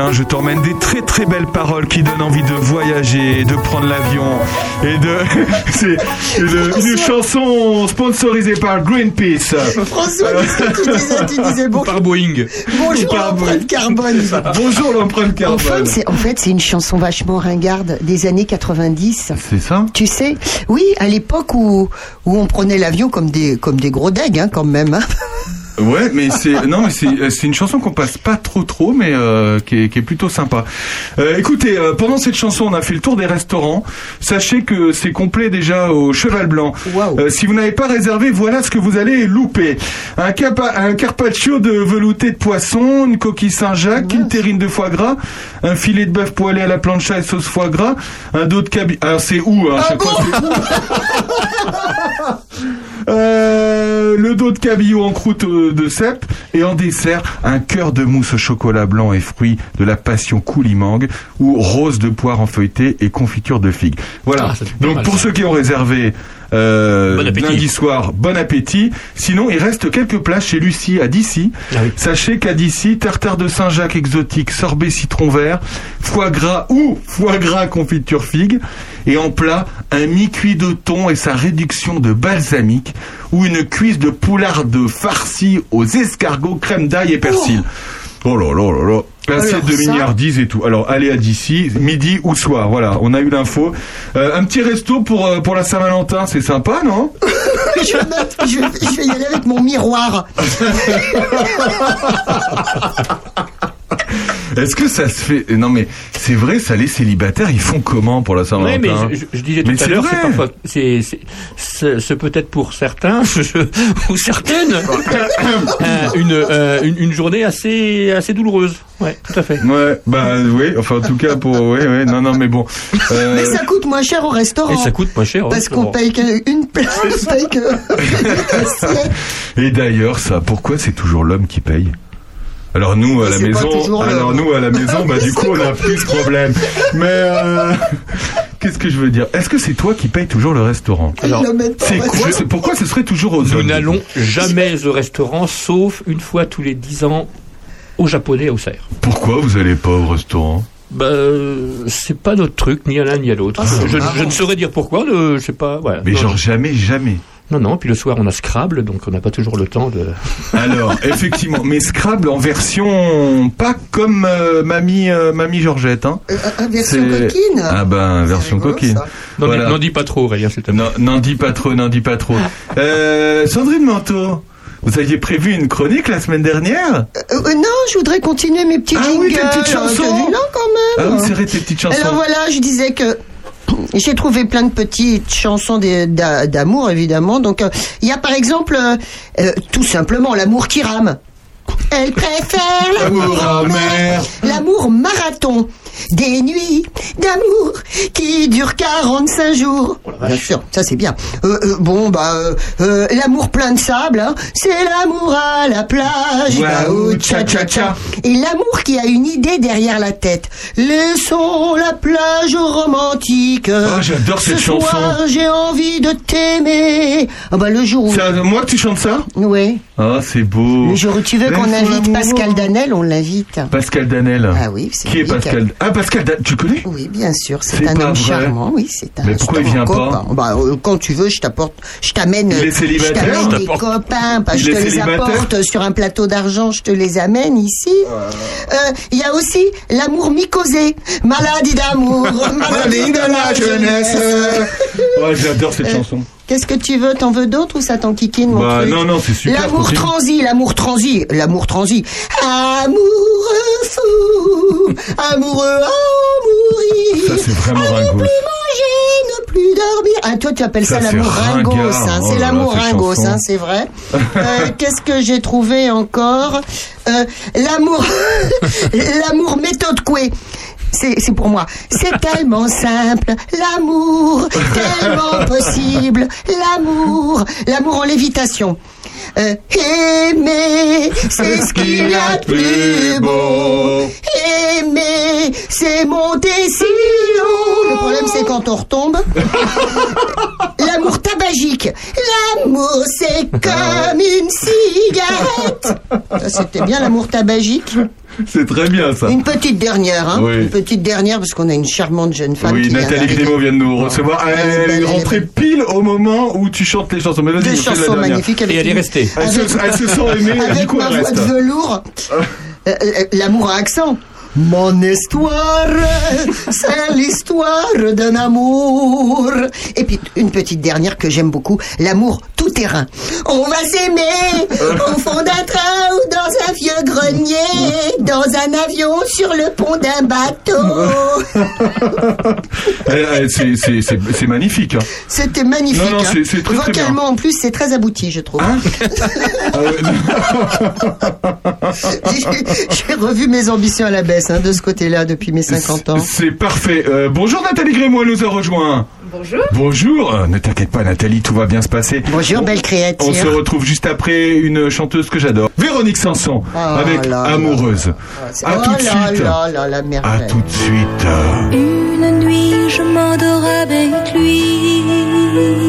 Viens, je t'emmène des très très belles paroles qui donnent envie de voyager, de prendre l'avion et de... *laughs* C'est une, chanson sponsorisée par Greenpeace. François, qu'est-ce que tu disais Tu disais bon, Par Boeing. bonjour Par l'empreinte carbone. Bonjour l'empreinte En fait, carbone. c'est en fait, c'est une chanson vachement ringarde des années 90. C'est ça Tu sais, oui, à l'époque où, où on prenait l'avion comme des, comme des gros dagues, hein, quand même. hein. Ouais, mais c'est *laughs* non, mais c'est euh, c'est une chanson qu'on passe pas trop trop, mais euh, qui, est, qui est plutôt sympa. Euh, écoutez, euh, pendant cette chanson, on a fait le tour des restaurants. Sachez que c'est complet déjà au Cheval Blanc. Euh, si vous n'avez pas réservé, voilà ce que vous allez louper un, capa- un carpaccio de velouté de poisson, une coquille Saint-Jacques, une terrine de foie gras, un filet de bœuf poêlé à la plancha et sauce foie gras, un dos de cabillaud. Alors c'est où hein, où *laughs* Euh, le dos de cabillaud en croûte euh, de cèpe et en dessert un cœur de mousse au chocolat blanc et fruits de la passion coulimangue ou rose de poire en feuilleté et confiture de figue. Voilà. Ah, Donc mal, pour ça. ceux qui ont réservé euh, Bon appétit. lundi soir, bon appétit. Sinon, il reste quelques places chez Lucie à Dissy. Ah Sachez qu'à Dissy, tartare de Saint-Jacques exotique, sorbet citron vert, foie gras ou foie gras confiture figue, et en plat, un mi-cuit de thon et sa réduction de balsamique, ou une cuisse de poularde farcie aux escargots, crème d'ail et persil. Oh là là là là. Alors de ça- mignardise et tout. Alors allez à d'ici, midi ou soir. Voilà, on a eu l'info. Euh, un petit resto pour euh, pour la Saint-Valentin, c'est sympa, non *laughs* je, vais mettre- je vais- je vais y aller avec mon miroir. *laughs* Est-ce que ça se fait Non mais c'est vrai, ça les célibataires, ils font comment pour la Oui, Saint-Valentin mais je, je- je disais Mais tout à c'est l'heure, vrai. c'est parfois, c'est, c'est, c'est- c'est peut-être pour certains *laughs* ou certaines *laughs* euh, une, euh, une une journée assez assez douloureuse. Ouais, tout à fait. Ouais, bah oui, enfin en tout cas pour ouais, non non mais bon. Euh, Mais ça coûte moins cher au restaurant. Et ça coûte moins cher. au Parce qu'on paye qu'une place, on *laughs* paye que. Et d'ailleurs, ça, pourquoi c'est toujours l'homme qui paye? Alors nous à la maison, alors nous à la maison, bah *laughs* du coup on a plus ce problème. Mais euh, *laughs* qu'est-ce que je veux dire? Est-ce que c'est toi qui payes toujours le restaurant? Alors, C'est quoi c'est- Pourquoi ce serait toujours aux Nous n'allons *laughs* jamais au restaurant, sauf une fois tous les dix ans au japonais à Auxerre. Pourquoi vous allez pas au restaurant? Bah, euh, c'est pas notre truc, ni à l'un ni à l'autre. Ah, je, ne saurais dire pourquoi, le- je sais pas. Voilà. Mais non, genre jamais, jamais. Non, non. Puis le soir, on a Scrabble, donc on n'a pas toujours le temps de. *laughs* Alors, effectivement, mais Scrabble en version pas comme euh, mamie euh, mamie Georgette, hein. Euh, euh, version coquine. Ah ben, version rigolo, coquine. N'en Voilà. dis- pas trop, Aurélien, s'il te plaît. N'en dis pas trop, n'en dis pas trop. Euh, Sandrine Manteau, vous aviez prévu une chronique la semaine dernière? Euh, euh, non, je voudrais continuer mes petits Ah jingles. oui, tes petites chansons. Non, quand Ah même. oui, c'est vrai, tes petites chansons. Alors voilà, je disais que j'ai trouvé plein de petites chansons d'amour, évidemment. Donc, euh, il y a par exemple, euh, euh, tout simplement, l'amour qui rame. Elle préfère l'amour en mer, l'amour marathon, des nuits d'amour qui durent 45 jours. Bien sûr, ça c'est bien. Euh, euh, bon, bah, euh, l'amour plein de sable, hein, c'est l'amour à la plage. Waouh, tcha, tcha, tcha. Et l'amour qui a une idée derrière la tête. Laissons la plage romantique. Oh, j'adore cette Ce chanson. soir, j'ai envie de t'aimer. Ah bah le jour où... C'est à moi que tu chantes ça? Oui. Ah, c'est beau. Le jour où tu veux qu'on invite. Pascal Danel, on l'invite. Pascal Danel. Ah oui, c'est Qui est Pascal? Ah, Pascal Danel, tu connais? Oui, bien sûr, c'est un pas homme vrai. charmant, oui, c'est un Mais pourquoi il vient pas? copain. Bah, euh, quand tu veux, je t'apporte, je t'amène, Il est je célibataire t'amène des copains, pas, je te les apporte sur un plateau d'argent, je te les amène ici. Euh, Il y a aussi l'amour mycosé, maladie d'amour, *laughs* maladie de la jeunesse. Oh, j'adore cette Euh, chanson. Qu'est-ce que tu veux T'en veux d'autres ou ça t'enquiquine mon Bah, truc non, non, c'est super, L'amour transi, l'amour transi, l'amour transi. Amoureux fou, amoureux à mourir. Ça, c'est vraiment ne plus manger, ne plus dormir. Ah, toi, tu appelles ça, l'amour ringos, hein. Oh C'est l'amour ringos, hein, c'est vrai. *laughs* Euh, Qu'est-ce que j'ai trouvé encore? Euh, L'amour, *laughs* l'amour méthode coué. C'est pour moi. C'est *laughs* tellement simple, l'amour, tellement *laughs* possible, l'amour, l'amour en lévitation. Euh, aimer, c'est ce qu'il y a de plus beau. Aimer, c'est monter si haut. Le problème, c'est quand on retombe. *laughs* L'amour tabagique. L'amour, c'est comme une cigarette. C'était bien l'amour tabagique. C'est très bien ça. Une petite dernière, hein. Oui. Une petite dernière, parce qu'on a une charmante jeune femme. Oui, qui vient Nathalie. Grimaud vient de nous recevoir. Elle est Elle belle, est elle est rentrée pile au moment où tu chantes les chansons. Mais Deux la chansons dernière. magnifiques avec Et elle est restée. Elle se, elle se sent aimée, du Avec coup ma voix de velours. Euh, euh, L'amour à accent. Mon histoire, c'est l'histoire d'un amour. Et puis une petite dernière que j'aime beaucoup, l'amour tout terrain. On va s'aimer au fond d'un train ou dans un vieux grenier, dans un avion sur le pont d'un bateau. *laughs* Elle- elle- c'est- magnifique. hein. C'était magnifique. Non, non, hein. c'est- très, très bien. Vocalement en plus, c'est très abouti, je trouve. *laughs* Ah ouais, *laughs* J'ai revu mes ambitions à la baisse hein, de ce côté-là depuis mes 50 ans. C'est parfait. Euh, bonjour Nathalie Grémois nous a rejoint. Bonjour. Bonjour. Euh, Ne t'inquiète pas Nathalie, tout va bien se passer. Bonjour, belle créature. On se retrouve juste après une chanteuse que j'adore, Véronique Sanson, Oh avec là là. Amoureuse. À oh tout de là suite. là là, la À tout de suite. Une nuit, je m'endors avec lui.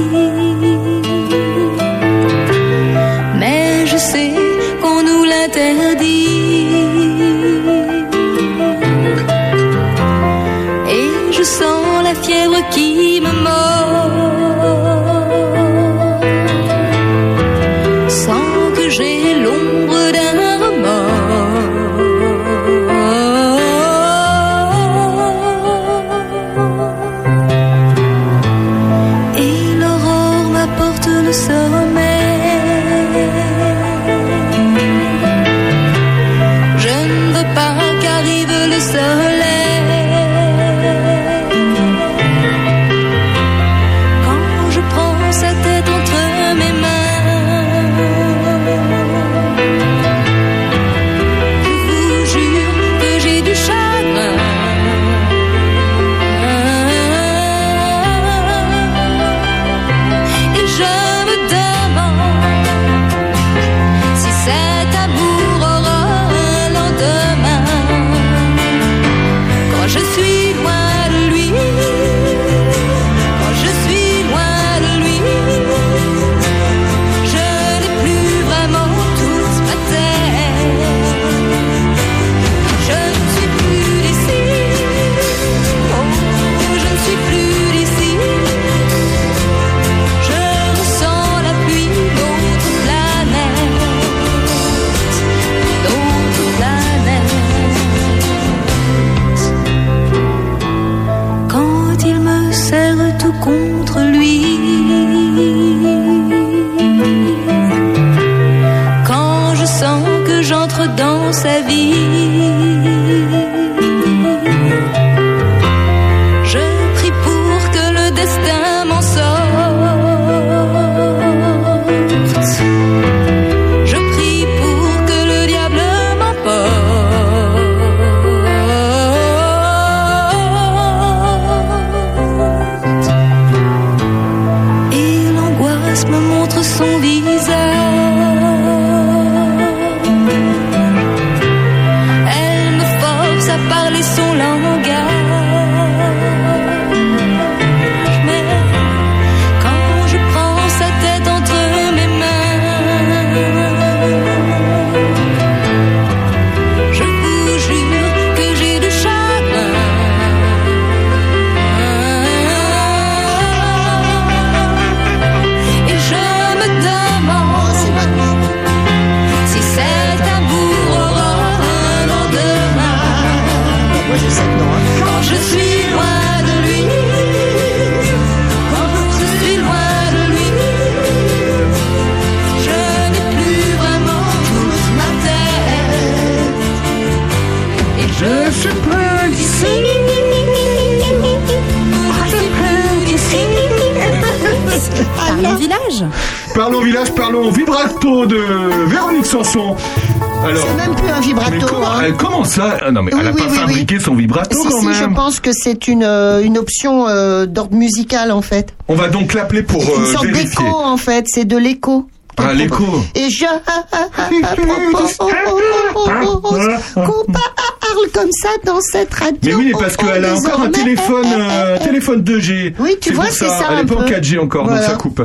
Je suis plus d'ici. Je d'ici. *laughs* Parlons village. Parlons village, parlons vibrato de Véronique Sanson. Alors, C'est même plus un mais vibrato. comment, hein. comment ça Ah Non mais Oui, elle a oui, pas oui, fabriqué son vibrato Si, quand si, je même. pense que c'est une, euh, une option euh, d'ordre musical en fait. On va donc l'appeler pour une euh, sorte d'écho en fait, c'est de l'écho. Ah l'écho. Et je qu'on parle comme comme ça dans cette radio. Mais oui, parce qu'elle a encore un téléphone, euh, téléphone 2G. Oui, tu vois, c'est ça Elle un est pas en peu. 4G encore, Voilà. donc ça coupe.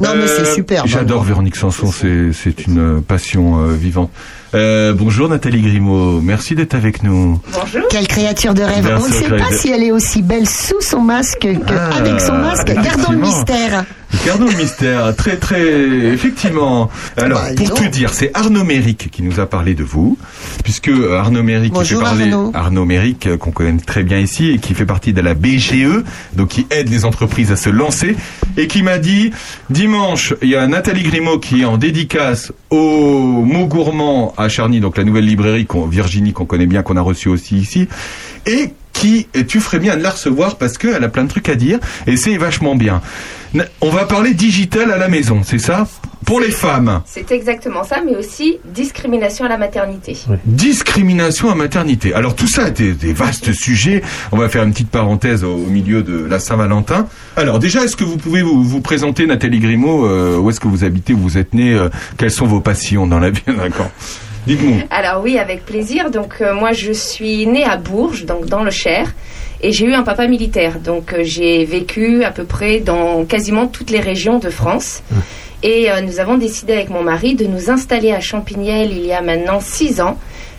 Non, mais c'est super, J'adore Véronique Sanson, c'est c'est une passion euh, vivante. Euh, bonjour Nathalie Grimaud, merci d'être avec nous. Bonjour. Quelle créature de rêve. On ne sait pas si elle est aussi belle sous son masque qu'avec son masque. Gardons le mystère. Gardons le mystère, très très effectivement. Alors Bah, pour tout dire, c'est Arnaud Méric qui nous a parlé de vous, puisque euh, Arnaud Méric qui fait parler Arnaud. Méric euh, qu'on connaît très bien ici et qui fait partie de la BGE, donc qui aide les entreprises à se lancer et qui m'a dit dimanche il y a Nathalie Grimaud qui est en dédicace au mot gourmand à Charny, donc la nouvelle librairie qu'on Virginie qu'on connaît bien qu'on a reçue aussi ici et qui et tu ferais bien de la recevoir parce qu'elle a plein de trucs à dire et c'est vachement bien. On va parler digital à la maison, c'est ça? Pour les femmes. C'est exactement ça, mais aussi discrimination à la maternité. Discrimination à maternité. Alors tout ça, des, des vastes sujets. On va faire une petite parenthèse au, au milieu de la Saint-Valentin. Alors déjà, est-ce que vous pouvez vous, vous présenter, Nathalie Grimaud euh, Où est-ce que vous habitez Où vous êtes née euh, Quelles sont vos passions dans la vie D'accord. Alors oui, avec plaisir. Donc euh, moi, je suis née à Bourges, donc dans le Cher, et j'ai eu un papa militaire. Donc euh, j'ai vécu à peu près dans quasiment toutes les régions de France. Et euh, nous avons décidé avec mon mari de nous installer à Champignelles il y a maintenant six ans,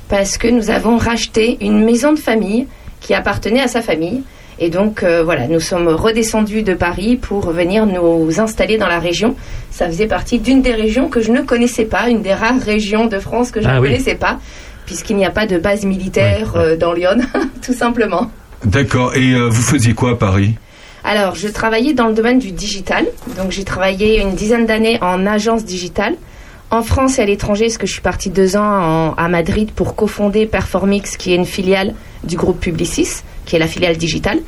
parce que nous avons racheté une maison de famille qui appartenait à sa famille. Et donc euh, voilà, nous sommes redescendus de Paris pour venir nous installer dans la région. Ça faisait partie d'une des régions que je ne connaissais pas, une des rares régions de France que je Ah ne oui. connaissais pas, puisqu'il n'y a pas de base militaire euh, dans Lyon, *laughs* tout simplement. D'accord. Et euh, vous faisiez quoi à Paris? Alors, je travaillais dans le domaine du digital. Donc, j'ai travaillé une dizaine d'années en agence digitale. En France et à l'étranger, parce que je suis partie deux ans en- à Madrid pour cofonder Performix, qui est une filiale du groupe Publicis, qui est la filiale digitale.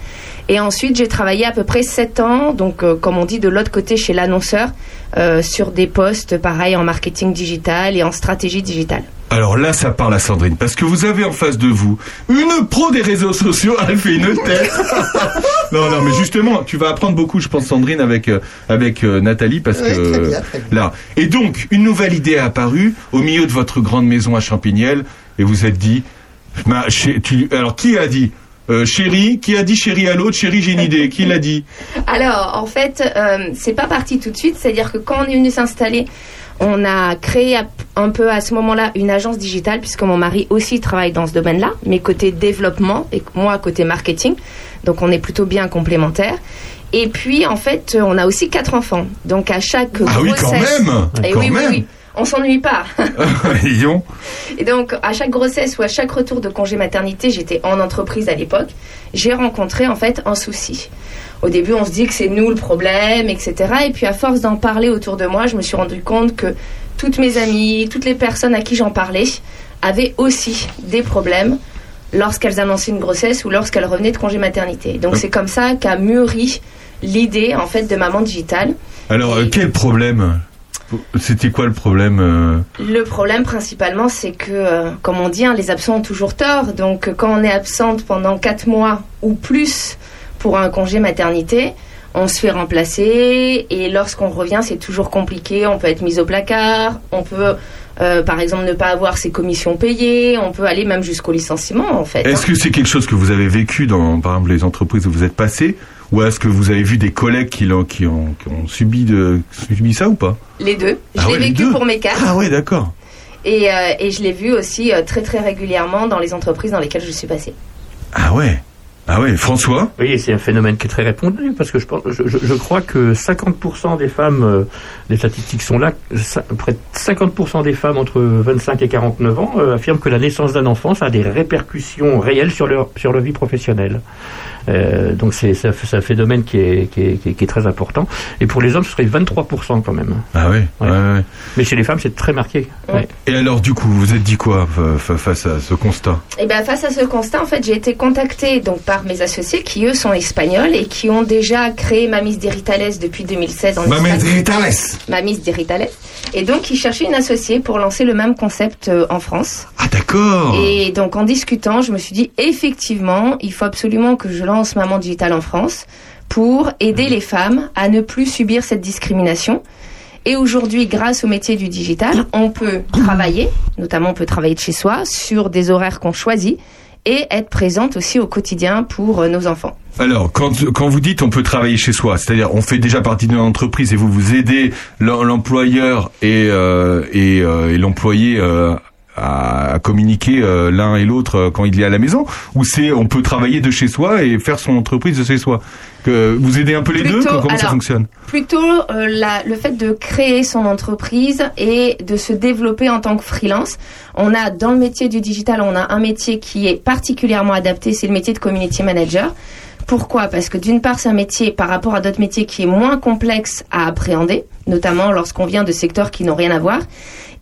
Et ensuite, j'ai travaillé à peu près sept ans, donc euh, comme on dit, de l'autre côté chez l'annonceur, euh, sur des postes pareil en marketing digital et en stratégie digitale. Alors là, ça parle à Sandrine, parce que vous avez en face de vous une pro des réseaux sociaux. *laughs* Elle fait une tête. *laughs* non, non, mais justement, tu vas apprendre beaucoup, je pense, Sandrine, avec euh, avec euh, Nathalie, parce Oui, que très bien, très bien. là. Et donc, une nouvelle idée est apparue au milieu de votre grande maison à Champignelles, et vous êtes dit, ma, chez- tu, alors qui a dit Euh, Chérie, qui a dit chérie à l'autre? Chérie, j'ai une idée. Qui l'a dit? *laughs* Alors, en fait, euh, c'est pas parti tout de suite. C'est-à-dire que quand on est venu s'installer, on a créé un peu à ce moment-là une agence digitale, puisque mon mari aussi travaille dans ce domaine-là, mais côté développement et moi côté marketing. Donc, on est plutôt bien complémentaires. Et puis, en fait, on a aussi quatre enfants. Donc, à chaque Ah oui, quand même Et Quand oui, oui, oui. On s'ennuie pas. *laughs* Et donc, à chaque grossesse ou à chaque retour de congé maternité, j'étais en entreprise à l'époque, j'ai rencontré en fait un souci. Au début, on se dit que c'est nous le problème, etc. Et puis, à force d'en parler autour de moi, je me suis rendu compte que toutes mes amies, toutes les personnes à qui j'en parlais, avaient aussi des problèmes lorsqu'elles annonçaient une grossesse ou lorsqu'elles revenaient de congé maternité. Donc, c'est comme ça qu'a mûri l'idée en fait de maman digitale. Alors, euh, quel problème? C'était quoi le problème euh Le problème principalement, c'est que, euh, comme on dit, hein, les absents ont toujours tort. Donc, quand on est absente pendant 4 mois ou plus pour un congé maternité, on se fait remplacer et lorsqu'on revient, c'est toujours compliqué. On peut être mis au placard, on peut, euh, par exemple, ne pas avoir ses commissions payées, on peut aller même jusqu'au licenciement, en fait. Est-ce hein. que c'est quelque chose que vous avez vécu dans, par exemple, les entreprises où vous êtes passé Ou est-ce que vous avez vu des collègues qui, l'ont- qui, ont, qui ont subi, de, subi ça ou pas? Les deux. Je Ah l'ai ouais, vécu deux. pour mes quatre. Ah ouais, d'accord. Et, euh, et je l'ai vu aussi euh, très très régulièrement dans les entreprises dans lesquelles je suis passée. Ah ouais. Ah ouais, François? Oui, c'est un phénomène qui est très répandu parce que je, pense, je, je- je crois que 50% des femmes, euh, les statistiques sont là, ça- près de 50% des femmes entre 25 et 49 ans euh, affirment que la naissance d'un enfant ça a des répercussions réelles sur leur, sur leur vie professionnelle. Euh, donc c'est un phénomène qui est, qui, est, qui est- qui est très important. Et pour les hommes, ce serait 23% quand même. Ah ouais, ouais, ouais. Mais chez les femmes, c'est très marqué. Ouais. Et alors, du coup, vous vous êtes dit quoi fa- fa- face à ce constat? Et bien face à ce constat, en fait, j'ai été contactée donc par mes associés qui eux sont espagnols et qui ont déjà créé Mamis Diritales depuis 2016 en Mamis. Diritales. Mamis Diritales. Et donc ils cherchaient une associée pour lancer le même concept euh, en France. Ah d'accord. Et donc en discutant, je me suis dit effectivement, il faut absolument que je lance Maman Digitale en France pour aider les femmes à ne plus subir cette discrimination. Et aujourd'hui, grâce au métier du digital, on peut travailler, notamment on peut travailler de chez soi, sur des horaires qu'on choisit, et être présente aussi au quotidien pour euh, nos enfants. Alors, quand, quand vous dites on peut travailler chez soi, c'est-à-dire on fait déjà partie d'une entreprise et vous vous aidez l'em- l'employeur et, euh, et, euh, et l'employé euh, à, communiquer euh, l'un et l'autre euh, quand il est à la maison, ou c'est on peut travailler de chez soi et faire son entreprise de chez soi que Vous aidez un peu les deux Comment ça fonctionne? Plutôt euh, la- le fait de créer son entreprise et de se développer en tant que freelance. On a dans le métier du digital, on a un métier qui est particulièrement adapté, c'est le métier de community manager. Pourquoi? Parce que d'une part, c'est un métier par rapport à d'autres métiers qui est moins complexe à appréhender, notamment lorsqu'on vient de secteurs qui n'ont rien à voir.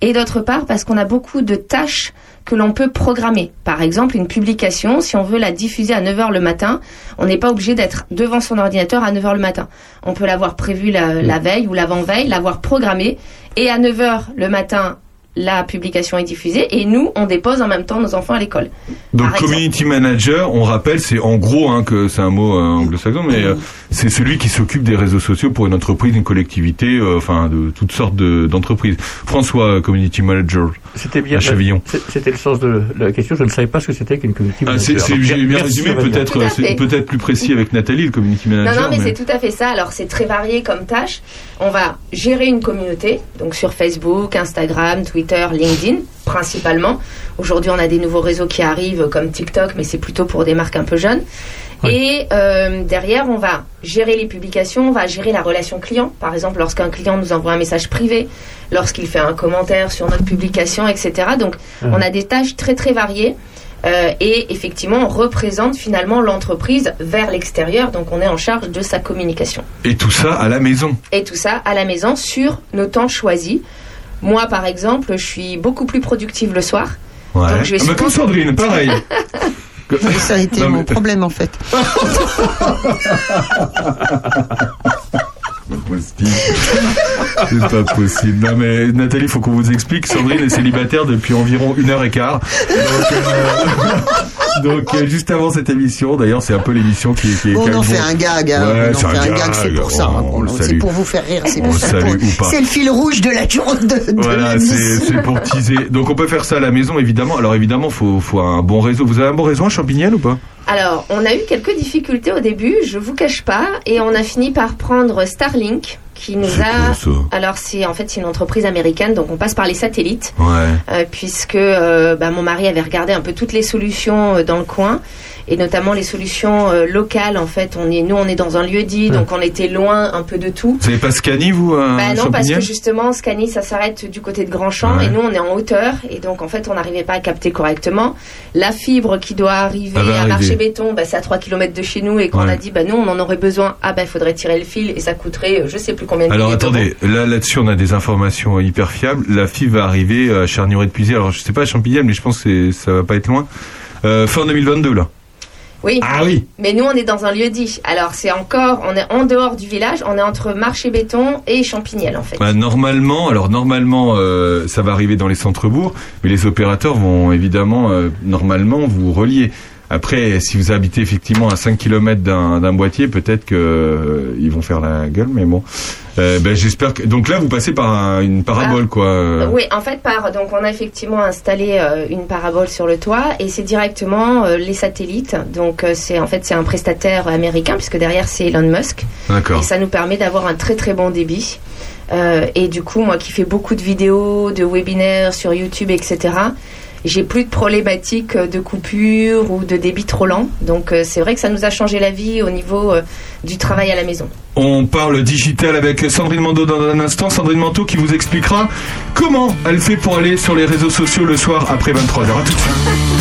Et d'autre part, parce qu'on a beaucoup de tâches que l'on peut programmer. Par exemple, une publication, si on veut la diffuser à 9h le matin, on n'est pas obligé d'être devant son ordinateur à 9h le matin. On peut l'avoir prévu la, la veille ou l'avant-veille, l'avoir programmée, et à 9h le matin, la publication est diffusée, et nous, on dépose en même temps nos enfants à l'école. Donc Par exemple. community manager, on rappelle, c'est en gros hein, que c'est un mot euh, anglo-saxon, mais euh, c'est celui qui s'occupe des réseaux sociaux pour une entreprise, une collectivité, euh, enfin de toutes sortes de- d'entreprises. François, community manager. C'était bien. À Chavillon. C'était le sens de la question. Je ne savais pas ce que c'était qu'une community Ah, manager. c'est, c'est- bien résumé, peut-être, peut-être plus précis avec Nathalie, le community Non, manager. non, mais, c'est tout à fait ça. Alors, c'est très varié comme tâche. On va gérer une communauté, donc sur Facebook, Instagram, Twitter, LinkedIn, principalement. Aujourd'hui, on a des nouveaux réseaux qui arrivent comme TikTok, mais c'est plutôt pour des marques un peu jeunes. Et euh, derrière, on va gérer les publications, on va gérer la relation client. Par exemple, lorsqu'un client nous envoie un message privé, lorsqu'il fait un commentaire sur notre publication, etc. Donc, Mhm. on a des tâches très très variées. Euh, et effectivement, on représente finalement l'entreprise vers l'extérieur. Donc, on est en charge de sa communication. Et tout ça à la maison. Et tout ça à la maison sur nos temps choisis. Moi, par exemple, je suis beaucoup plus productive le soir. Ouais. Donc, je vais Ah, bah, comme Sandrine, pareil. *laughs* Ça a été Non, mon mais- problème en fait. *laughs* C'est pas possible. Non mais Nathalie, il faut qu'on vous explique. Sandrine est célibataire depuis environ une heure et quart. Donc, euh, *laughs* *laughs* donc, euh, juste avant cette émission, d'ailleurs, c'est un peu l'émission qui, qui est. On en fait bon- un gag, hein. Ouais, on en c'est fait un un gag, c'est pour ça. On- on le C'est pour vous faire rire, c'est pour le ça. C'est le fil rouge de la journée de, de Voilà, c'est pour teaser. Donc on peut faire ça à la maison, évidemment. Alors évidemment, faut faut un bon réseau. Vous avez un bon réseau à Champignelles ou pas? Alors, on a eu quelques difficultés au début, je vous cache pas, et on a fini par prendre Starlink, qui nous a. Alors, c'est en fait c'est une entreprise américaine, donc on passe par les satellites. Ouais. euh, puisque euh, bah, mon mari avait regardé un peu toutes les solutions euh, dans le coin et notamment les solutions euh, locales en fait on est nous on est dans un lieu dit donc on était loin un peu de tout Vous avez pas Scani vous à bah non parce que justement Scani ça s'arrête du côté de Grandchamp Ouais. et nous on est en hauteur et donc en fait on n'arrivait pas à capter correctement la fibre qui doit arriver Elle va à marché béton bah, c'est à 3 km de chez nous et qu'on Ouais. a dit bah nous on en aurait besoin ah bah il faudrait tirer le fil et ça coûterait euh, je sais plus combien de Alors attendez, là là-dessus on a des informations hyper fiables. La FIV va arriver à Charnieret de Puisy. Alors je sais pas à Champignelles, mais je pense que ça va pas être loin. Euh, fin 2022 là. Oui. Ah oui. Mais nous, on est dans un lieu dit. Alors, c'est encore, on est en dehors du village, on est entre Marché Béton et Champignelles, en fait. Bah, normalement, alors normalement, euh, ça va arriver dans les centres-bourgs, mais les opérateurs vont évidemment, euh, normalement, vous relier. Après, si vous habitez effectivement à 5 km d'un boîtier, peut-être que euh, ils vont faire la gueule, mais bon. Euh, ben, j'espère que. Donc là, vous passez par un- une parabole, quoi. euh. Oui, en fait, par, donc on a effectivement installé euh, une parabole sur le toit et c'est directement euh, les satellites. Donc euh, c'est en fait c'est un prestataire américain puisque derrière c'est Elon Musk. D'accord. Et ça nous permet d'avoir un très très bon débit. Euh, et du coup, moi qui fais beaucoup de vidéos, de webinaires sur YouTube, etc. J'ai plus de problématiques euh, de coupure ou de débit trop lent. Donc euh, c'est vrai que ça nous a changé la vie au niveau euh, du travail à la maison. On parle digital avec Sandrine Mando dans un instant. Sandrine Manteau qui vous expliquera comment elle fait pour aller sur les réseaux sociaux le soir après 23h. À tout de suite.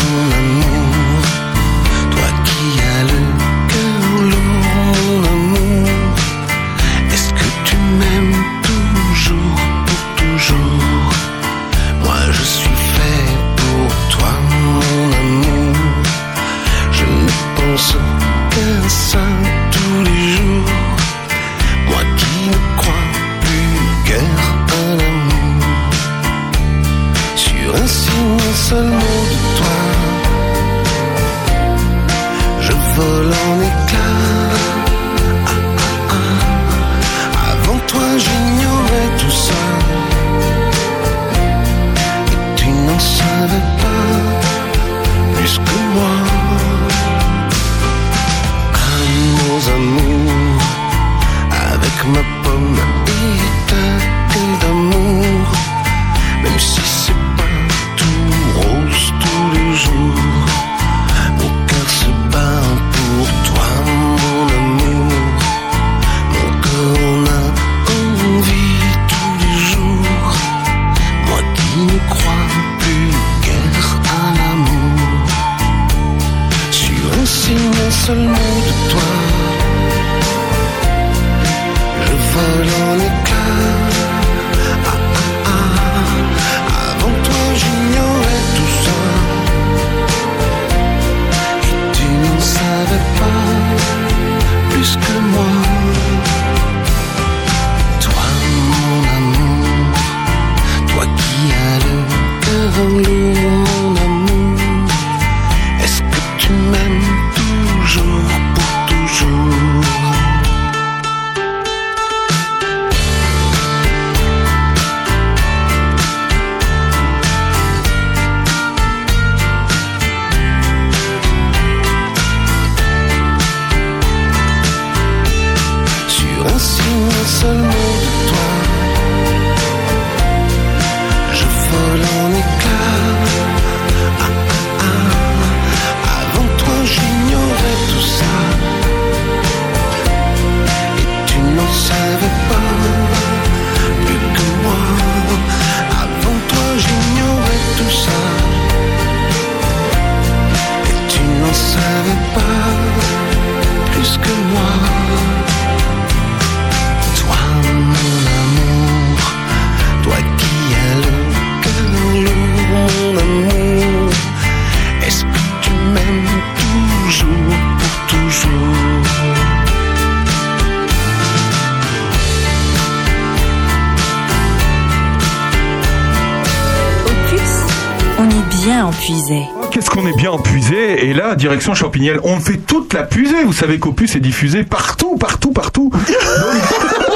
Direction Champignelles, on fait toute la pusée. Vous savez qu'Opus est diffusé partout, partout, partout. *laughs*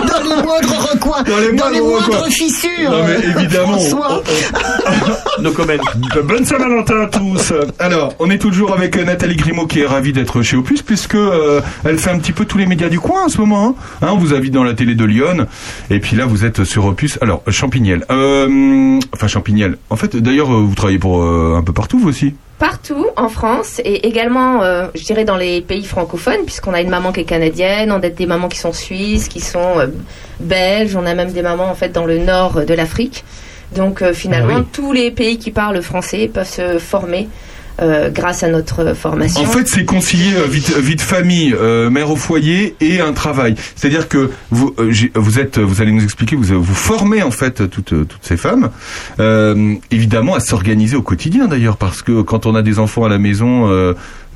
Dans les moindres recoins, Dans les moindres moindres recoins. fissures. Non, mais évidemment. François. No comment. *laughs* Bonne Saint-Valentin à tous. Alors, on est toujours avec euh, Nathalie Grimaud qui est ravie d'être chez Opus puisque euh, elle fait un petit peu tous les médias du coin en ce moment. Hein. Hein, on vous invite dans la télé de Lyon et puis là vous êtes sur Opus. Alors, Champignelles. Euh, enfin Champignelles. En fait, d'ailleurs, vous travaillez pour euh, un peu partout vous aussi. Partout en France et également, euh, je dirais, dans les pays francophones, puisqu'on a une maman qui est canadienne, on a des mamans qui sont suisses, qui sont euh, belges, on a même des mamans en fait dans le nord de l'Afrique. Donc euh, finalement, Ah oui. tous les pays qui parlent français peuvent se former euh, grâce à notre formation. En fait, c'est concilier euh, vite, vie de famille, euh, mère au foyer et un travail. C'est-à-dire que vous, vous êtes, vous allez nous expliquer, vous vous formez en fait toutes, toutes ces femmes, évidemment à s'organiser au quotidien d'ailleurs, parce que quand on a des enfants à la maison,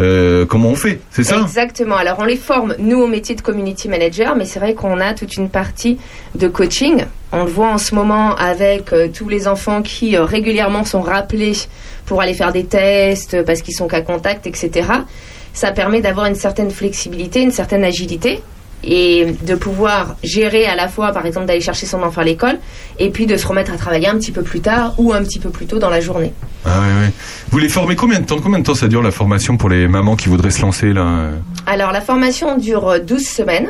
euh, comment on fait? C'est ça? Exactement. Alors on les forme, nous, au métier de community manager, mais c'est vrai qu'on a toute une partie de coaching. On le voit en ce moment avec euh, tous les enfants qui euh, régulièrement sont rappelés pour aller faire des tests euh, parce qu'ils sont cas contact, etc. Ça permet d'avoir une certaine flexibilité, une certaine agilité et de pouvoir gérer à la fois, par exemple, d'aller chercher son enfant à l'école et puis de se remettre à travailler un petit peu plus tard ou un petit peu plus tôt dans la journée. Ah. Vous les formez combien de temps? Combien de temps ça dure la formation pour les mamans qui voudraient se lancer là? Euh Alors la formation dure euh, 12 semaines.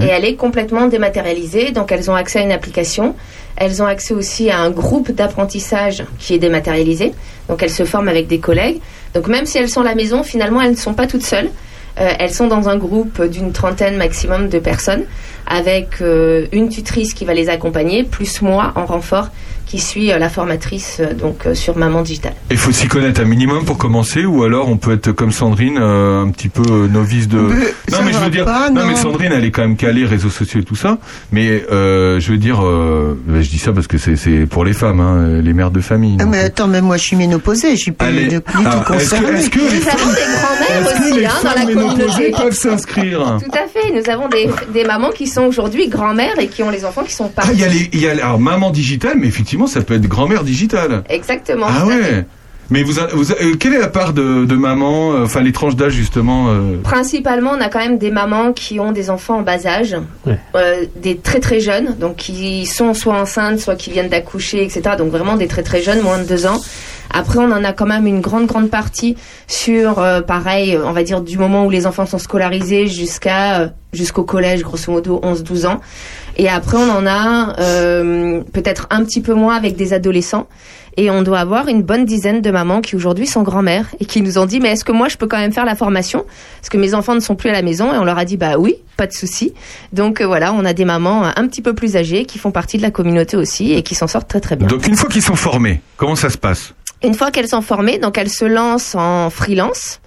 Et elle est complètement dématérialisée. Donc elles ont accès à une application. Elles ont accès aussi à un groupe d'apprentissage qui est dématérialisé. Donc elles se forment avec des collègues. Donc même si elles sont à la maison, finalement elles ne sont pas toutes seules. Euh, elles sont dans un groupe d'une trentaine maximum de personnes avec euh, une tutrice qui va les accompagner, plus moi en renfort qui suis euh, la formatrice euh, donc euh, sur Maman Digital. Il faut s'y connaître un minimum pour commencer, ou alors on peut être comme Sandrine, euh, un petit peu novice de. Mais non, mais je veux dire, pas, non, non. mais Sandrine, elle est quand même calée réseaux sociaux et tout ça. Mais euh, je veux dire, euh, bah, je dis ça parce que c'est c'est pour les femmes, hein, les mères de famille. Ah, mais attends, mais moi je suis ménopausée, je suis pas Allez. de plus Ah, tout est-ce que- concernée. est-ce que les Nous avons des grands-mères Est-ce que aussi les hein, dans la communauté. peuvent s'inscrire? Tout à fait. Nous avons des, des mamans qui sont aujourd'hui grand-mères et qui ont les enfants qui sont Ah, partis. il y a les, il y a alors maman digitale, mais effectivement, ça peut être grand-mère digitale. Exactement. Ah ouais. Mais vous, vous euh, quelle est la part de, de maman, euh, enfin les tranches d'âge justement euh, Principalement, on a quand même des mamans qui ont des enfants en bas âge, euh, des très très jeunes, donc qui sont soit enceintes, soit qui viennent d'accoucher, etc. Donc vraiment des très très jeunes, moins de deux ans. Après, on en a quand même une grande grande partie sur, euh, pareil, on va dire du moment où les enfants sont scolarisés jusqu'à euh, jusqu'au collège, grosso modo 11-12 ans. Et après, on en a euh, peut-être un petit peu moins avec des adolescents. Et on doit avoir une bonne dizaine de mamans qui aujourd'hui sont grand-mères et qui nous ont dit mais est-ce que moi je peux quand même faire la formation? Parce que mes enfants ne sont plus à la maison et on leur a dit bah oui, pas de souci. Donc euh, voilà, on a des mamans euh, un petit peu plus âgées qui font partie de la communauté aussi et qui s'en sortent très très bien. Donc une fois qu'ils sont formés, comment ça se passe? Une fois qu'elles sont formées, donc elles se lancent en freelance.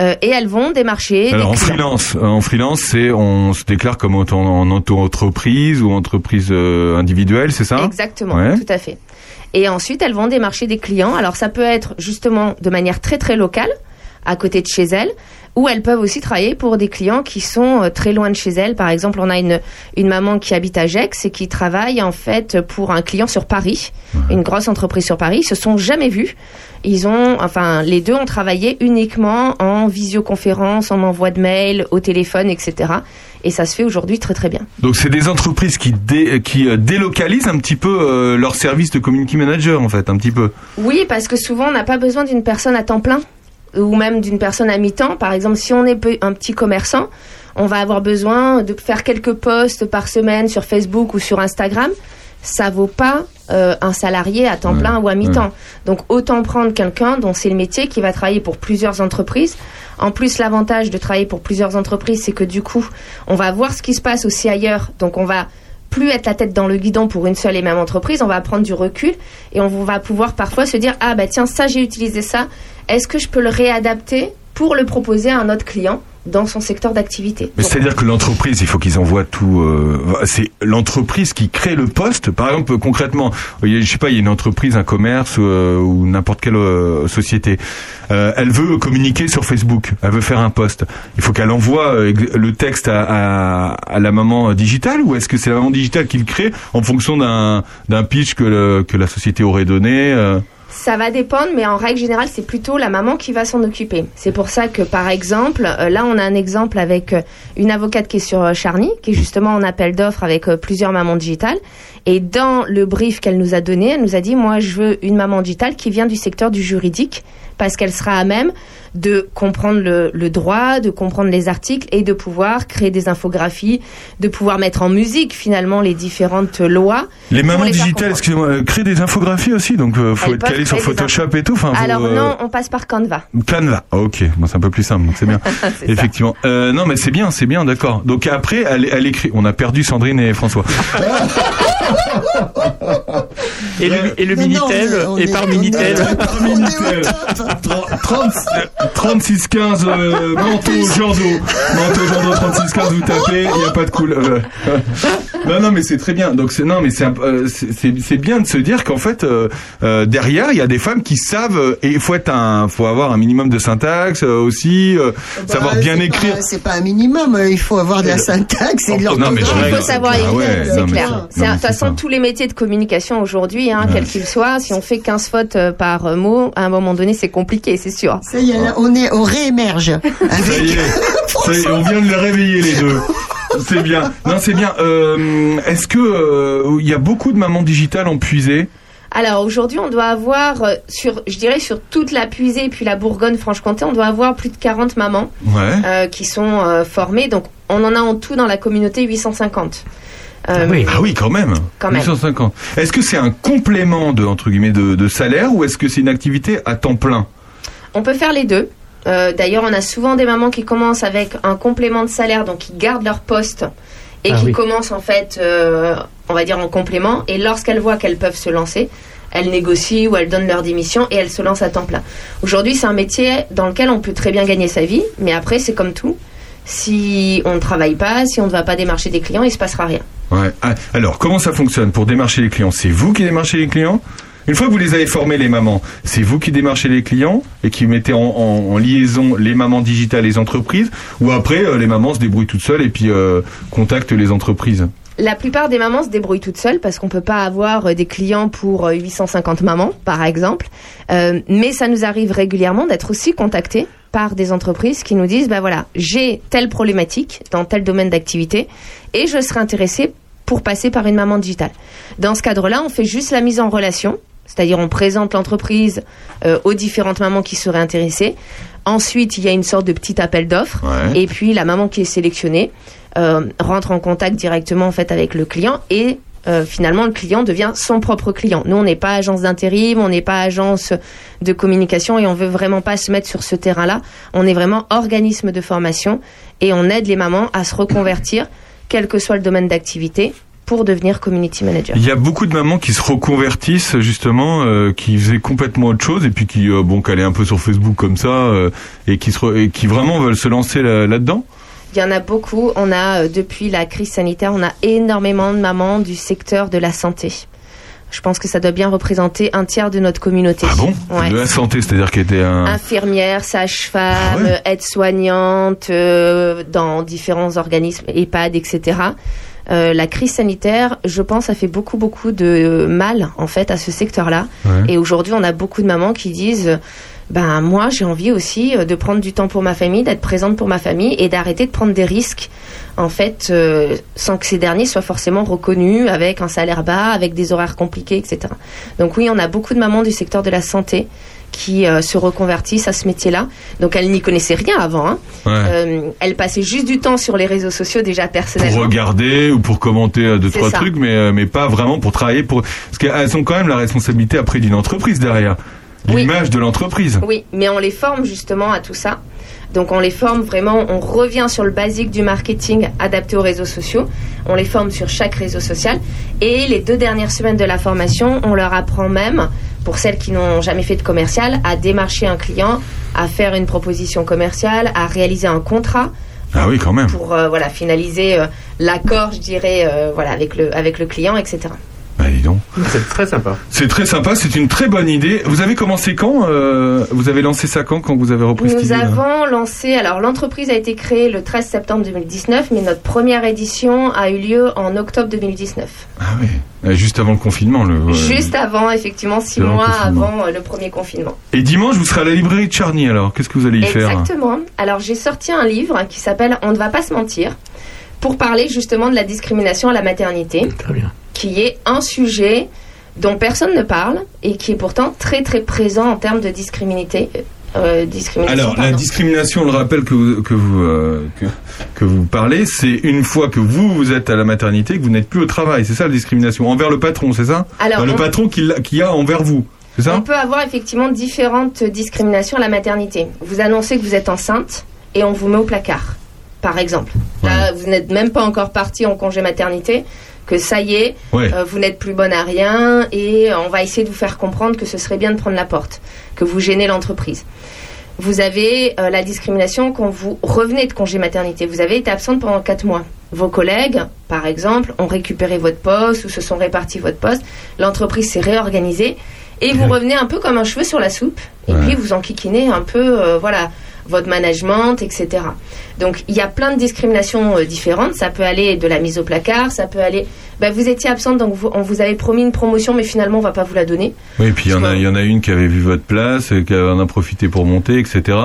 Euh, et elles vont démarcher. Alors en freelance, euh, en freelance, c'est on se déclare comme auto- en auto-entreprise ou entreprise euh, individuelle, c'est ça? Exactement, Ouais. tout à fait. Et ensuite, elles vont démarcher des clients. Alors, ça peut être justement de manière très très locale, à côté de chez elles, ou elles peuvent aussi travailler pour des clients qui sont euh, très loin de chez elles. Par exemple, on a une, une maman qui habite à Gex et qui travaille en fait pour un client sur Paris, une grosse entreprise sur Paris. Ils se sont jamais vus. Ils ont, enfin, les deux ont travaillé uniquement en visioconférence, en envoi de mail, au téléphone, etc. Et ça se fait aujourd'hui très très bien. Donc c'est des entreprises qui dé- qui euh, délocalisent un petit peu euh, leur service de community manager en fait, un petit peu. Oui, parce que souvent on n'a pas besoin d'une personne à temps plein ou même d'une personne à mi-temps. Par exemple, si on est un petit commerçant, on va avoir besoin de faire quelques posts par semaine sur Facebook ou sur Instagram. Ça vaut pas euh, un salarié à temps Ouais, plein ou à mi-temps. ouais. Donc autant prendre quelqu'un dont c'est le métier qui va travailler pour plusieurs entreprises. En plus, l'avantage de travailler pour plusieurs entreprises, c'est que du coup, on va voir ce qui se passe aussi ailleurs. Donc on va plus être la tête dans le guidon pour une seule et même entreprise, on va prendre du recul et on va pouvoir parfois se dire ah bah tiens ça j'ai utilisé ça, est-ce que je peux le réadapter pour le proposer à un autre client dans son secteur d'activité c'est-à-dire que l'entreprise, il faut qu'ils envoient tout. euh, c'est l'entreprise qui crée le poste. Par exemple, concrètement, je sais pas, il y a une entreprise, un commerce euh, ou n'importe quelle euh, société. Euh, elle veut communiquer sur Facebook. Elle veut faire un poste. Il faut qu'elle envoie le texte à, la maman digitale ou est-ce que c'est la maman digitale qui le crée en fonction d'un pitch que que la société aurait donné Ça va dépendre, mais en règle générale, c'est plutôt la maman qui va s'en occuper. C'est pour ça que, par exemple, euh, là, on a un exemple avec euh, une avocate qui est sur euh, Charny, qui est justement en appel d'offres avec plusieurs mamans digitales. Et dans le brief qu'elle nous a donné, elle nous a dit, moi, je veux une maman digitale qui vient du secteur du juridique, parce qu'elle sera à même de comprendre le, le droit, de comprendre les articles et de pouvoir créer des infographies, de pouvoir mettre en musique finalement les différentes lois. Les mamans les digitales, excusez-moi, euh, créent des infographies aussi, donc euh, faut Elles être calé sur Photoshop et tout. Enfin, faut, Alors euh, non, on passe par Canva. Canva. Ah, ok, bon, c'est un peu plus simple, donc c'est bien. *laughs* Effectivement. Euh, non, mais c'est bien, c'est bien, d'accord. Donc après, elle, elle écrit. On a perdu Sandrine et François. Et le, et le Minitel, et par Minitel. 36 15 euh, manteau Jando. Manteau Jando 36 15 vous tapez, il n'y a pas de cool. euh, *laughs* non non mais c'est très bien. Donc c'est non mais c'est euh, c'est bien de se dire qu'en fait euh, euh, derrière il y a des femmes qui savent euh, et il faut être un faut avoir un minimum de syntaxe euh, aussi euh, savoir Bah, bien c'est écrire. C'est pas un minimum, euh, il faut avoir de la syntaxe et de non, mais l'orthographe. je Il faut savoir Ah écrire, ouais, c'est clair. De toute façon, tous les métiers de communication aujourd'hui, hein, quels qu'ils soient, si on fait 15 fautes par mot, à un moment donné, c'est compliqué, c'est sûr. Ça y est, on est, on réémerge. Ça y est, ça y est, on vient de les réveiller les deux. C'est bien. Non, c'est bien. Euh, Est-ce que euh, il y a beaucoup de mamans digitales en puisée? Alors aujourd'hui, on doit avoir, euh, sur, je dirais sur toute la Puisée et puis la Bourgogne-Franche-Comté, on doit avoir plus de 40 mamans Ouais. euh, qui sont euh, formées. Donc on en a en tout dans la communauté 850. Euh, Ah oui, quand même. Quand même. 850. Est-ce que c'est un complément de entre guillemets de, de salaire ou est-ce que c'est une activité à temps plein? On peut faire les deux. Euh, D'ailleurs, on a souvent des mamans qui commencent avec un complément de salaire, donc qui gardent leur poste et Ah qui oui. commencent en fait, euh, on va dire en complément. Et lorsqu'elles voient qu'elles peuvent se lancer, elles négocient ou elles donnent leur démission et elles se lancent à temps plein. Aujourd'hui, c'est un métier dans lequel on peut très bien gagner sa vie, mais après, c'est comme tout. Si on ne travaille pas, si on ne va pas démarcher des clients, il se passera rien. Ouais. Ah, Alors, comment ça fonctionne pour démarcher les clients? C'est vous qui démarchez les clients? Une fois que vous les avez formés, les mamans, c'est vous qui démarchez les clients et qui mettez en, liaison les mamans digitales et les entreprises Ou après, euh, les mamans se débrouillent toutes seules et puis euh, contactent les entreprises La plupart des mamans se débrouillent toutes seules parce qu'on peut pas avoir euh, des clients pour euh, 850 mamans, par exemple. Mais ça nous arrive régulièrement d'être aussi contactés par des entreprises qui nous disent, bah voilà, j'ai telle problématique dans tel domaine d'activité et je serais intéressée pour passer par une maman digitale. Dans ce cadre-là, on fait juste la mise en relation, c'est-à-dire on présente l'entreprise euh, aux différentes mamans qui seraient intéressées. Ensuite, il y a une sorte de petit appel d'offres Ouais. et puis la maman qui est sélectionnée euh, rentre en contact directement en fait avec le client et euh, finalement le client devient son propre client. Nous on n'est pas agence d'intérim, on n'est pas agence de communication et on veut vraiment pas se mettre sur ce terrain-là. On est vraiment organisme de formation et on aide les mamans à se reconvertir, quel que soit le domaine d'activité, pour devenir community manager. Il y a beaucoup de mamans qui se reconvertissent justement, euh, qui faisaient complètement autre chose et puis qui euh, bon allaient un peu sur Facebook comme ça euh, et qui se re- et qui vraiment veulent se lancer là- là-dedans. Il y en a beaucoup. On a, euh, depuis la crise sanitaire, on a énormément de mamans du secteur de la santé. Je pense que ça doit bien représenter un tiers de notre communauté. Ah bon? Ouais. De la santé, c'est-à-dire qu'elle était un. Infirmière, sage-femme, Ah ouais? aide-soignante, euh, dans différents organismes, EHPAD, etc. Euh, la crise sanitaire, je pense, a fait beaucoup, beaucoup de mal, en fait, à ce secteur-là. Ouais. Et aujourd'hui, on a beaucoup de mamans qui disent, ben, moi, j'ai envie aussi euh, de prendre du temps pour ma famille, d'être présente pour ma famille et d'arrêter de prendre des risques, en fait, euh, sans que ces derniers soient forcément reconnus avec un salaire bas, avec des horaires compliqués, etc. Donc oui, on a beaucoup de mamans du secteur de la santé qui euh, se reconvertissent à ce métier-là. Donc elles n'y connaissaient rien avant. Hein. Ouais. Euh, elles passaient juste du temps sur les réseaux sociaux déjà pour personnellement. regarder ou pour commenter euh, deux trois ça. trucs mais euh, mais pas vraiment pour travailler pour parce qu'elles ont quand même la responsabilité après d'une entreprise derrière l'image de l'entreprise Oui, mais on les forme justement à tout ça. Donc on les forme vraiment, on revient sur le basique du marketing adapté aux réseaux sociaux. On les forme sur chaque réseau social. Et les deux dernières semaines de la formation, on leur apprend même, pour celles qui n'ont jamais fait de commercial, à démarcher un client, à faire une proposition commerciale, à réaliser un contrat ah oui quand même pour euh, voilà finaliser euh, l'accord, je dirais, euh, voilà avec le avec le client, etc. bah dis donc c'est très sympa c'est très sympa c'est une très bonne idée vous avez commencé quand euh, vous avez lancé ça quand quand vous avez repris cette Nous idée avons lancé, alors l'entreprise a été créée le 13 septembre 2019, mais notre première édition a eu lieu en octobre 2019. ah oui Euh, juste avant le confinement le. Juste avant, effectivement, six mois avant euh, le premier confinement. et dimanche vous serez à la librairie de Charny alors qu'est-ce que vous allez y faire Exactement. Alors j'ai sorti un livre qui s'appelle On ne va pas se mentir, pour parler justement de la discrimination à la maternité, qui est un sujet dont personne ne parle et qui est pourtant très très présent en termes de discriminité. euh, discrimination Alors, la discrimination, on le rappelle que vous, que vous, euh, que, que vous parlez, c'est une fois que vous, vous êtes à la maternité, que vous n'êtes plus au travail. C'est ça la discrimination Envers le patron, c'est ça? Alors, Enfin, Le on- patron qu'il qui a envers vous, c'est ça? On peut avoir effectivement différentes discriminations à la maternité. Vous annoncez que vous êtes enceinte et on vous met au placard, par exemple. Là, vous n'êtes même pas encore parti en congé maternité, que ça y est, Ouais. euh, vous n'êtes plus bonne à rien et euh, on va essayer de vous faire comprendre que ce serait bien de prendre la porte, que vous gênez l'entreprise. Vous avez euh, la discrimination quand vous revenez de congé maternité. Vous avez été absente pendant 4 mois. Vos collègues, par exemple, ont récupéré votre poste ou se sont répartis votre poste. L'entreprise s'est réorganisée et vous revenez un peu comme un cheveu sur la soupe. Et puis vous enquiquinez un peu, euh, voilà, votre management, etc. Donc il y a plein de discriminations euh, différentes. Ça peut aller de la mise au placard, ça peut aller. bah, vous étiez absente, donc vous- on vous avait promis une promotion, mais finalement on va pas vous la donner. Oui, et puis il y en a, il y en a une qui avait vu votre place, et qui en a profité pour monter, etc.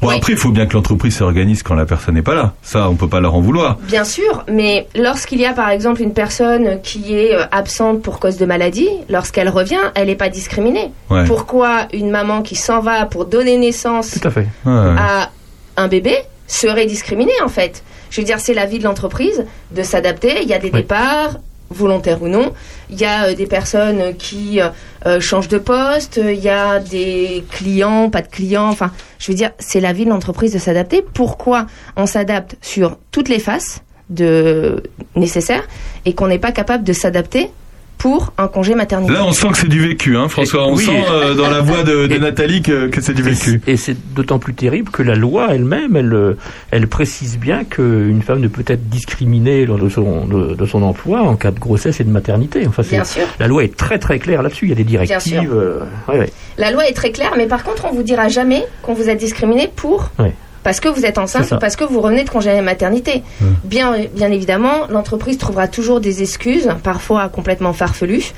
Bon, après, il faut bien que l'entreprise s'organise quand la personne n'est pas là. Ça, on peut pas leur en vouloir. Bien sûr, mais lorsqu'il y a par exemple une personne qui est euh, absente pour cause de maladie, lorsqu'elle revient, elle n'est pas discriminée. Ouais. Pourquoi une maman qui s'en va pour donner naissance Tout à fait. à un bébé serait discriminée en fait Je veux dire, c'est la vie de l'entreprise de s'adapter. Il y a des départs volontaires ou non. Il y a euh, des personnes qui euh, euh, changent de poste. Il y a des clients, pas de clients. Enfin, je veux dire, c'est la vie de l'entreprise de s'adapter. Pourquoi on s'adapte sur toutes les faces de nécessaires et qu'on n'est pas capable de s'adapter pour un congé maternité Là, on sent que c'est du vécu, hein, François. On Oui. sent euh, dans la voix de, de Nathalie que, que c'est du vécu. Et c'est d'autant plus terrible que la loi elle-même, elle, euh, elle précise bien qu'une femme ne peut être discriminée lors de son, de, de son emploi en cas de grossesse et de maternité. Enfin, c'est- Bien sûr. La loi est très très claire là-dessus. Il y a des directives. sûr. euh, ouais, ouais. La loi est très claire, mais par contre, on vous dira jamais qu'on vous a discriminé pour Ouais. Parce que vous êtes enceinte ou parce que vous revenez de congé maternité. Bien, bien évidemment, l'entreprise trouvera toujours des excuses, parfois complètement farfelues,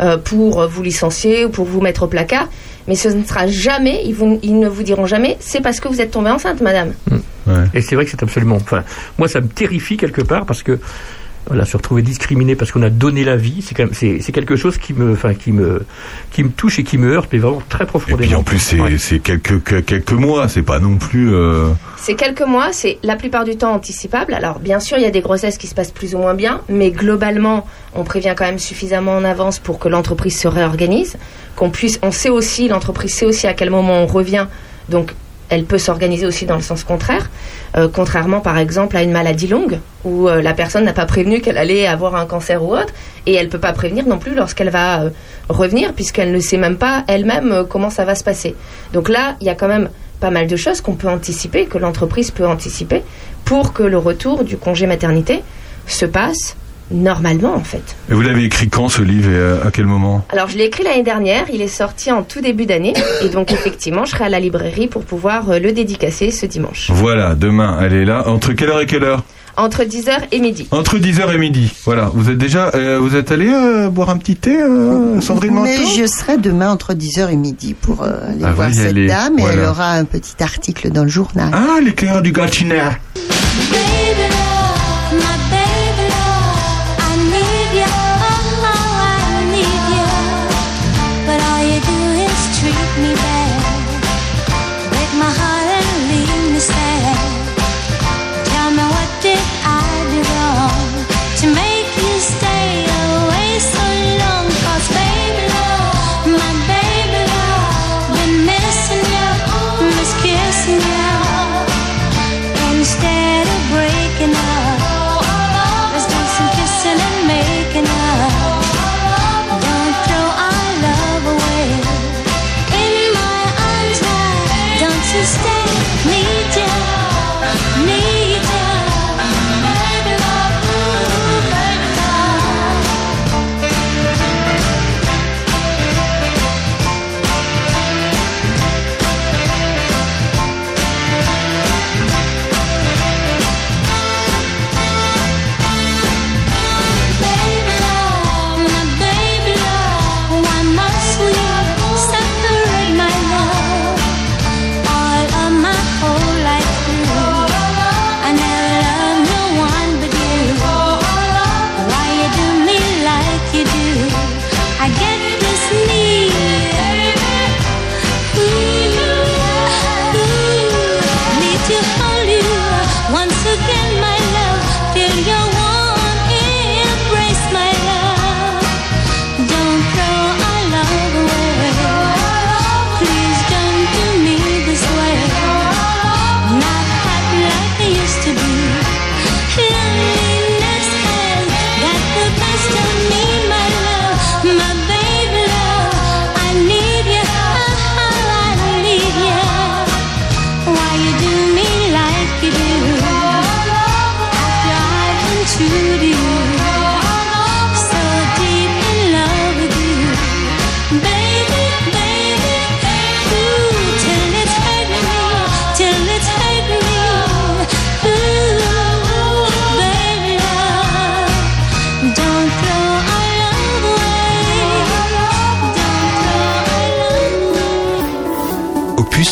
euh, pour vous licencier ou pour vous mettre au placard. Mais ce ne sera jamais, ils, vous- ils ne vous diront jamais, c'est parce que vous êtes tombée enceinte, madame. Et c'est vrai que c'est absolument. Enfin, moi, ça me terrifie quelque part parce que voilà, se retrouver discriminé parce qu'on a donné la vie, c'est quand même c'est c'est quelque chose qui me, enfin, qui me, qui me touche et qui me heurte, mais vraiment très profondément. Et puis en plus, c'est c'est quelques, que- quelques mois, c'est pas non plus. euh, C'est quelques mois, c'est la plupart du temps anticipable. Alors bien sûr, il y a des grossesses qui se passent plus ou moins bien, mais globalement, on prévient quand même suffisamment en avance pour que l'entreprise se réorganise, qu'on puisse, on sait aussi, l'entreprise sait aussi à quel moment on revient. Donc elle peut s'organiser aussi dans le sens contraire, euh, contrairement par exemple à une maladie longue où euh, la personne n'a pas prévenu qu'elle allait avoir un cancer ou autre et elle peut pas prévenir non plus lorsqu'elle va euh, revenir puisqu'elle ne sait même pas elle-même comment ça va se passer. Donc là, il y a quand même pas mal de choses qu'on peut anticiper, que l'entreprise peut anticiper pour que le retour du congé maternité se passe normalement en fait. Et vous l'avez écrit quand ce livre et euh, à quel moment Alors je l'ai écrit l'année dernière, il est sorti en tout début d'année et donc effectivement je serai à la librairie pour pouvoir euh, le dédicacer ce dimanche. Voilà, demain, elle est là. Entre quelle heure et quelle heure Entre 10h et midi. Entre 10h et midi. Voilà, vous êtes déjà, euh, vous êtes allé euh, boire un petit thé, euh, Sandrine Mais Manteau je serai demain entre 10h et midi pour euh, aller Ah, voir cette dame et elle aura un petit article dans le journal. Ah, l'éclair du Gatineau.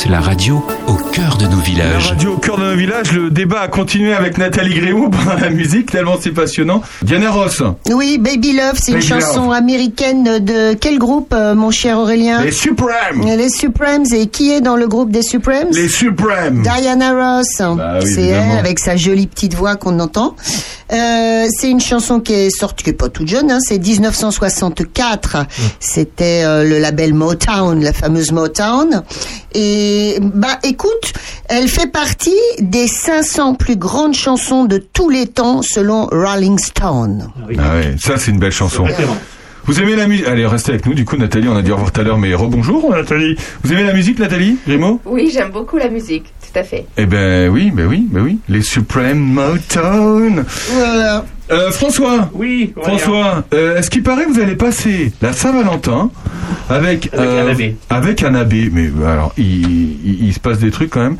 La radio au cœur de nos La villages. radio au cœur de nos villages, le débat a continué avec Nathalie Grémou pendant *laughs* la musique, tellement c'est passionnant. Diana Ross, Oui, Baby Love, c'est une chanson Love. américaine de quel groupe, euh, mon cher Aurélien les Supremes Les Supremes. Et qui est dans le groupe des Supremes Les Supremes Diana Ross. Bah oui, c'est elle avec sa jolie petite voix qu'on entend. Euh, c'est une chanson qui est sortie, qui est pas toute jeune, hein, c'est 1964. Hum. C'était euh, le label Motown, la fameuse Motown. Et bah écoute, elle fait partie des 500 plus grandes chansons de tous les temps selon Rolling Stone. Ah ouais, ça c'est une belle chanson. Vous aimez la musique? Allez, restez avec nous. Du coup, Nathalie, on a dit au revoir tout à l'heure, mais rebonjour, Nathalie. Vous aimez la musique, Nathalie Grimaud Oui, j'aime beaucoup la musique, tout à fait. Eh ben oui, ben oui, ben oui. Les Supreme Motown. Voilà. Euh, François. Oui. François, euh, est-ce qu'il paraît que vous allez passer la Saint-Valentin avec Avec un abbé. Avec un abbé, mais euh, alors il, il- il se passe des trucs quand même.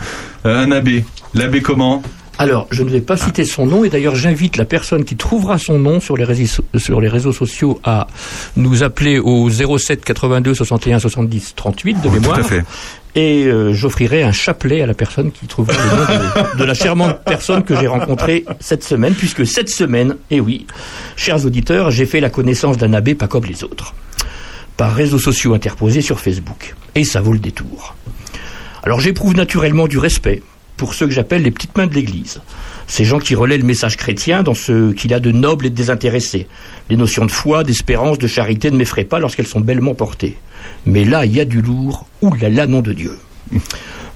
Euh, un abbé, l'abbé comment? Alors, je ne vais pas citer son nom et d'ailleurs j'invite la personne qui trouvera son nom sur les réseaux, sur les réseaux sociaux à nous appeler au 07 82 61 70 38 de Oui, mémoire. tout à fait. Et euh, j'offrirai un chapelet à la personne qui trouvera le nom de, de la charmante personne que j'ai rencontrée cette semaine, puisque cette semaine, et oui, chers auditeurs, j'ai fait la connaissance d'un abbé pas comme les autres, par réseaux sociaux interposés sur Facebook. Et ça vaut le détour. Alors j'éprouve naturellement du respect pour ceux que j'appelle les petites mains de l'Église. Ces gens qui relaient le message chrétien dans ce qu'il a de noble et de désintéressé. Les notions de foi, d'espérance, de charité ne m'effraient pas lorsqu'elles sont bellement portées. Mais là, il y a du lourd. Ouh là de Dieu.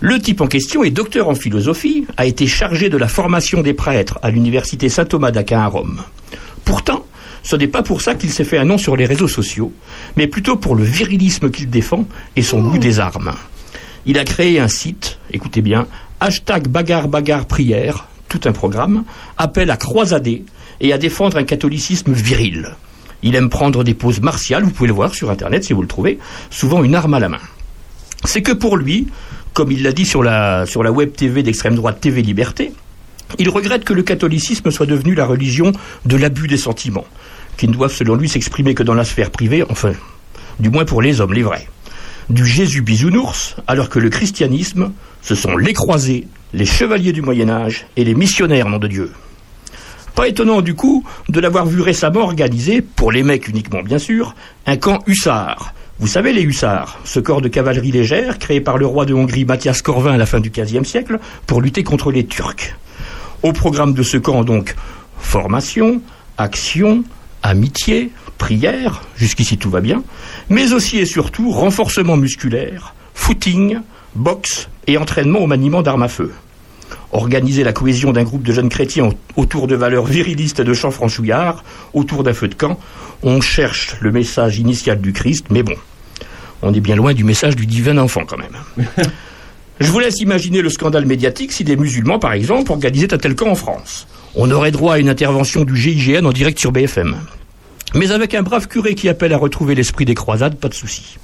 Le type en question est docteur en philosophie, a été chargé de la formation des prêtres à l'université Saint-Thomas d'Aquin à Rome. Pourtant, ce n'est pas pour ça qu'il s'est fait un nom sur les réseaux sociaux, mais plutôt pour le virilisme qu'il défend et son goût des armes. Il a créé un site, écoutez bien, hashtag bagarre bagarre prière, tout un programme, appel à croisader et à défendre un catholicisme viril. Il aime prendre des poses martiales, vous pouvez le voir sur internet si vous le trouvez, souvent une arme à la main. C'est que pour lui, comme il l'a dit sur la, sur la web TV d'extrême droite TV Liberté, il regrette que le catholicisme soit devenu la religion de l'abus des sentiments, qui ne doivent selon lui s'exprimer que dans la sphère privée, enfin, du moins pour les hommes, les vrais. Du Jésus bisounours, alors que le christianisme, ce sont les croisés, les chevaliers du Moyen Âge et les missionnaires, nom de Dieu. Pas étonnant du coup de l'avoir vu récemment organiser, pour les mecs uniquement bien sûr, un camp hussard. Vous savez les hussards, ce corps de cavalerie légère créé par le roi de Hongrie Mathias Corvin à la fin du XVe siècle pour lutter contre les Turcs. Au programme de ce camp donc, formation, action, amitié, prière, jusqu'ici tout va bien, mais aussi et surtout renforcement musculaire, footing, boxe et entraînement au maniement d'armes à feu. Organiser la cohésion d'un groupe de jeunes chrétiens au- autour de valeurs virilistes de chants franchouillards, autour d'un feu de camp, on cherche le message initial du Christ, mais bon, on est bien loin du message du divin enfant quand même. *laughs* Je vous laisse imaginer le scandale médiatique si des musulmans, par exemple, organisaient un tel camp en France. On aurait droit à une intervention du GIGN en direct sur BFM. Mais avec un brave curé qui appelle à retrouver l'esprit des croisades, pas de souci.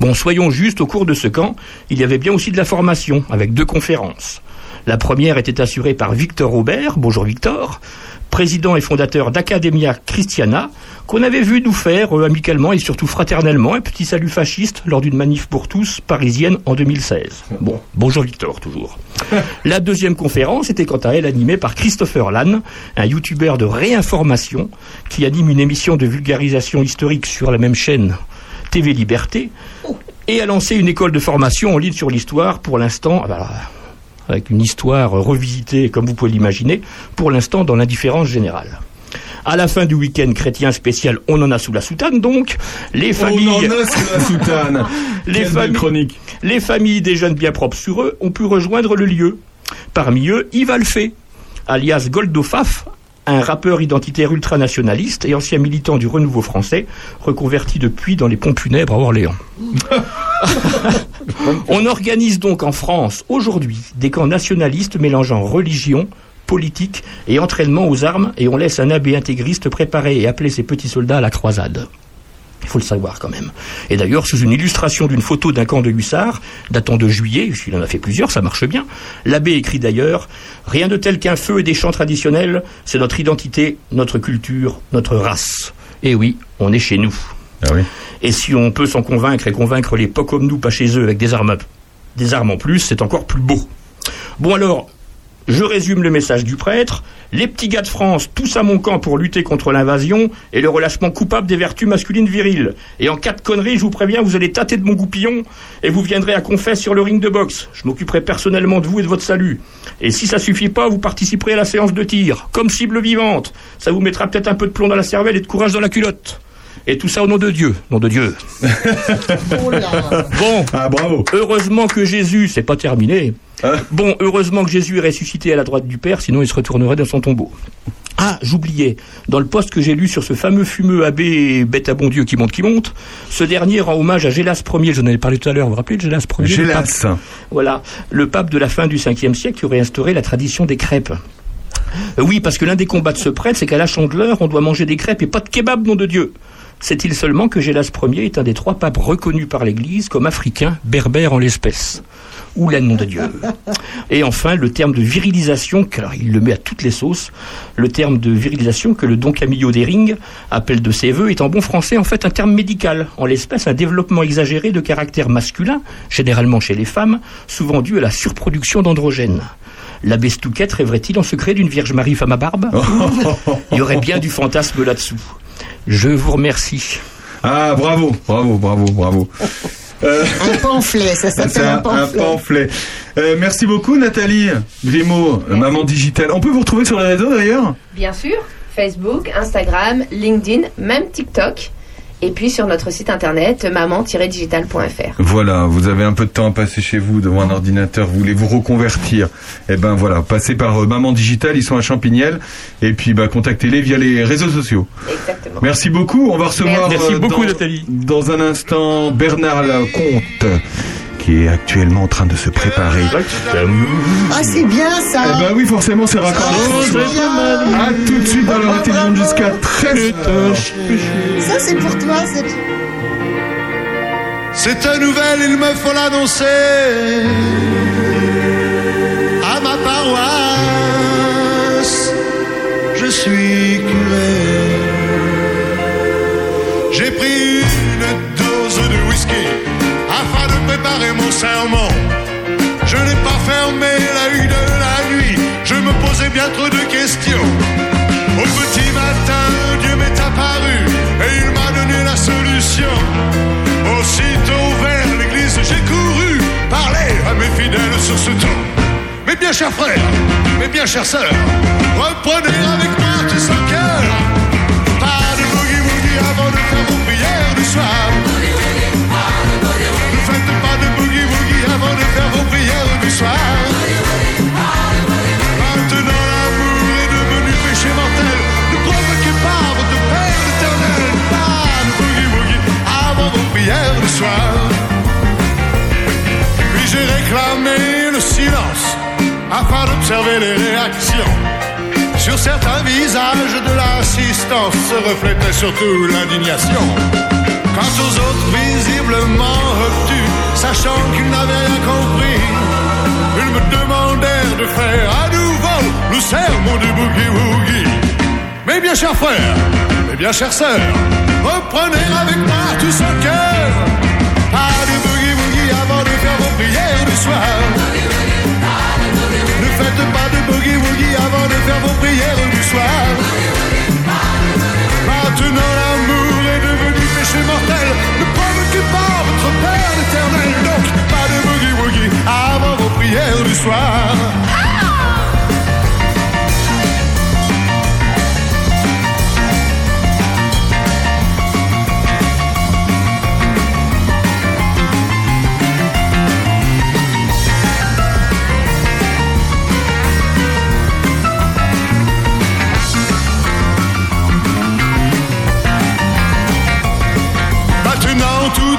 Bon, soyons justes, au cours de ce camp, il y avait bien aussi de la formation, avec deux conférences. La première était assurée par Victor Aubert, bonjour Victor, président et fondateur d'Academia Christiana, qu'on avait vu nous faire euh, amicalement et surtout fraternellement un petit salut fasciste lors d'une manif pour tous parisienne en 2016. Bon, bonjour Victor toujours. *laughs* La deuxième conférence était quant à elle animée par Christopher Lann, un youtubeur de réinformation qui anime une émission de vulgarisation historique sur la même chaîne TV Liberté et a lancé une école de formation en ligne sur l'histoire pour l'instant, ah bah, avec une histoire revisitée comme vous pouvez l'imaginer, pour l'instant dans l'indifférence générale. À la fin du week-end chrétien spécial, on en a sous la soutane donc, les familles... On en a sous la soutane. *laughs* les, familles chronique. les familles des jeunes bien propres sur eux ont pu rejoindre le lieu. Parmi eux, Yves Alphée, alias Goldofaf, un rappeur identitaire ultranationaliste et ancien militant du renouveau français, reconverti depuis dans les pompes funèbres à Orléans. *laughs* On organise donc en France aujourd'hui des camps nationalistes mélangeant religion, politique et entraînement aux armes et on laisse un abbé intégriste préparer et appeler ses petits soldats à la croisade. Il faut le savoir quand même. Et d'ailleurs, sous une illustration d'une photo d'un camp de hussards, datant de juillet, il en a fait plusieurs, ça marche bien, l'abbé écrit d'ailleurs Rien de tel qu'un feu et des chants traditionnels, c'est notre identité, notre culture, notre race. Et oui, on est chez nous. Et si on peut s'en convaincre et convaincre les pas comme nous, pas chez eux, avec des armes, des armes en plus, c'est encore plus beau. Bon alors, je résume le message du prêtre. Les petits gars de France, tous à mon camp pour lutter contre l'invasion et le relâchement coupable des vertus masculines viriles. Et en cas de connerie, je vous préviens, vous allez tâter de mon goupillon et vous viendrez à confesse sur le ring de boxe. Je m'occuperai personnellement de vous et de votre salut. Et si ça suffit pas, vous participerez à la séance de tir, comme cible vivante. Ça vous mettra peut-être un peu de plomb dans la cervelle et de courage dans la culotte. Et tout ça au nom de Dieu. Nom de Dieu. *laughs* Bon. Ah, bravo. Heureusement que Jésus, c'est pas terminé. Bon, heureusement que Jésus est ressuscité à la droite du Père, sinon il se retournerait dans son tombeau. Ah, j'oubliais, dans le poste que j'ai lu sur ce fameux fumeux abbé bête à bon Dieu qui monte, qui monte, ce dernier rend hommage à Gélas Ier, j'en avais parlé tout à l'heure, vous vous rappelez de Gélas Ier le Gélas. pape Voilà, le pape de la fin du 5e siècle qui aurait instauré la tradition des crêpes. Euh, Oui, parce que l'un des combats de ce prêtre, c'est qu'à la chandeleur, on doit manger des crêpes et pas de kebab, nom de Dieu. Sait-il seulement que Gélas Ier est un des trois papes reconnus par l'Église comme africain, berbère en l'espèce? Ou la nom de Dieu. Et enfin, le terme de virilisation, alors il le met à toutes les sauces, le terme de virilisation que le Don Camillo d'Ering appelle de ses voeux est en bon français en fait un terme médical, en l'espèce un développement exagéré de caractère masculin, généralement chez les femmes, souvent dû à la surproduction d'androgènes. L'abbé Stouquette rêverait-il en secret d'une Vierge Marie femme à barbe *laughs* Il y aurait bien du fantasme là-dessous. Je vous remercie. Ah, bravo, bravo, bravo, bravo. Euh, Un pamphlet, ça C'est s'appelle un un, un pamphlet. pamphlet. Euh, merci beaucoup Nathalie Grimaud, euh, maman digitale. On peut vous retrouver sur les réseaux d'ailleurs? Bien sûr, Facebook, Instagram, LinkedIn, même TikTok. Et puis sur notre site internet maman-digital.fr. Voilà, vous avez un peu de temps à passer chez vous devant un ordinateur, vous voulez vous reconvertir. Eh ben voilà, passez par euh, Maman Digital, ils sont à Champignelles. Et puis bah, contactez-les via les réseaux sociaux. Exactement. Merci beaucoup. On va recevoir Merci euh, beaucoup, dans, Nathalie. dans un instant Bernard Lacomte qui est actuellement en train de se préparer. Ah, c'est bien ça. Eh ben oui, forcément, c'est raccord. À tout de suite dans l'heure intelligente jusqu'à 13 Ça, c'est pour toi. c'est- C'est une nouvelle, il me faut l'annoncer à ma paroisse. Je suis curé. J'ai pris serment. Je n'ai pas fermé l'œil de la nuit, je me posais bien trop de questions. Au petit matin, Dieu m'est apparu et il m'a donné la solution. Aussitôt vers l'église, j'ai couru parler à mes fidèles sur ce ton. Mes bien chers frères, mes bien chères sœurs, reprenez avec moi tout ce cœur. Maintenant l'amour est devenu péché mortel. Ne provoquez pas votre Père éternel. Pas de boogie woogie avant vos prières du soir. Puis j'ai réclamé le silence afin d'observer les réactions. Sur certains visages de l'assistance se reflétait surtout l'indignation. Quant aux autres visiblement obtus, sachant qu'ils n'avaient rien compris, ils me demandèrent de faire à nouveau le sermon du boogie-woogie. Mes bien chers frères, mes bien chères sœurs, reprenez avec moi tout ce cœur. Pas de boogie-woogie avant de faire vos prières du soir. Ne faites pas de boogie-woogie avant de faire vos prières du soir. Maintenant devenu péché mortel. Ne provoquez pas votre Père éternel. Donc pas de boogie-woogie avant vos prières du soir.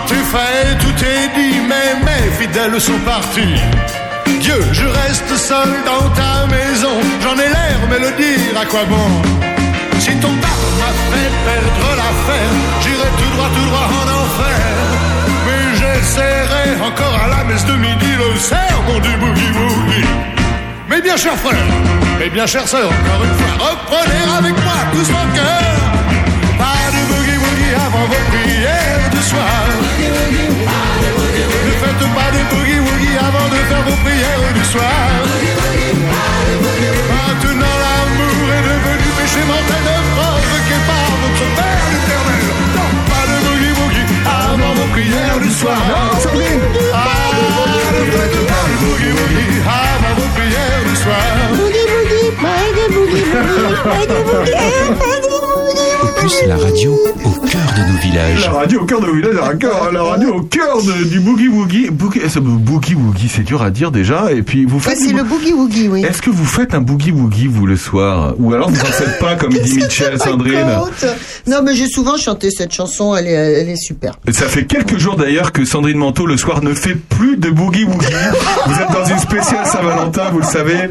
Tout est fait, tout est dit, mais mes fidèles sont partis. Dieu, je reste seul dans ta maison, j'en ai l'air, mais le dire à quoi bon? Si ton pape m'a fait perdre l'affaire, j'irai tout droit, tout droit en enfer. Mais j'essaierai encore à la messe de midi le sermon du boogie-woogie. Mes bien chers frères, mes bien chères sœurs, encore une fois, reprenez avec moi tout mon cœur. Pas de boogie-woogie avant vos prières du soir. Ne faites pas de boogie-woogie avant de faire vos prières du soir. Maintenant l'amour est devenu péché mortel, ne provoquez pas votre Père éternel. Non, pas de boogie-woogie avant vos prières du soir. Non, Ah, ne faites pas de boogie-woogie avant vos prières du soir. Boogie boogie, pas de boogie boogie, pas de boogie, pas de Opus, la radio au cœur de nos villages. La radio au cœur de village, la radio, la radio au cœur de- du boogie woogie. Boogie, eh, ce boogie woogie, c'est dur à dire déjà. Et puis vous Ouais, faites. c'est du le bo- boogie woogie, oui. Est-ce que vous faites un boogie woogie vous le soir, ou alors vous en faites pas comme dit Michel, Sandrine. Non, mais j'ai souvent chanté cette chanson, elle est, elle est super. Ça fait quelques jours d'ailleurs que Sandrine Manteau le soir ne fait plus de boogie woogie. vous êtes dans une spéciale Saint-Valentin, vous le savez.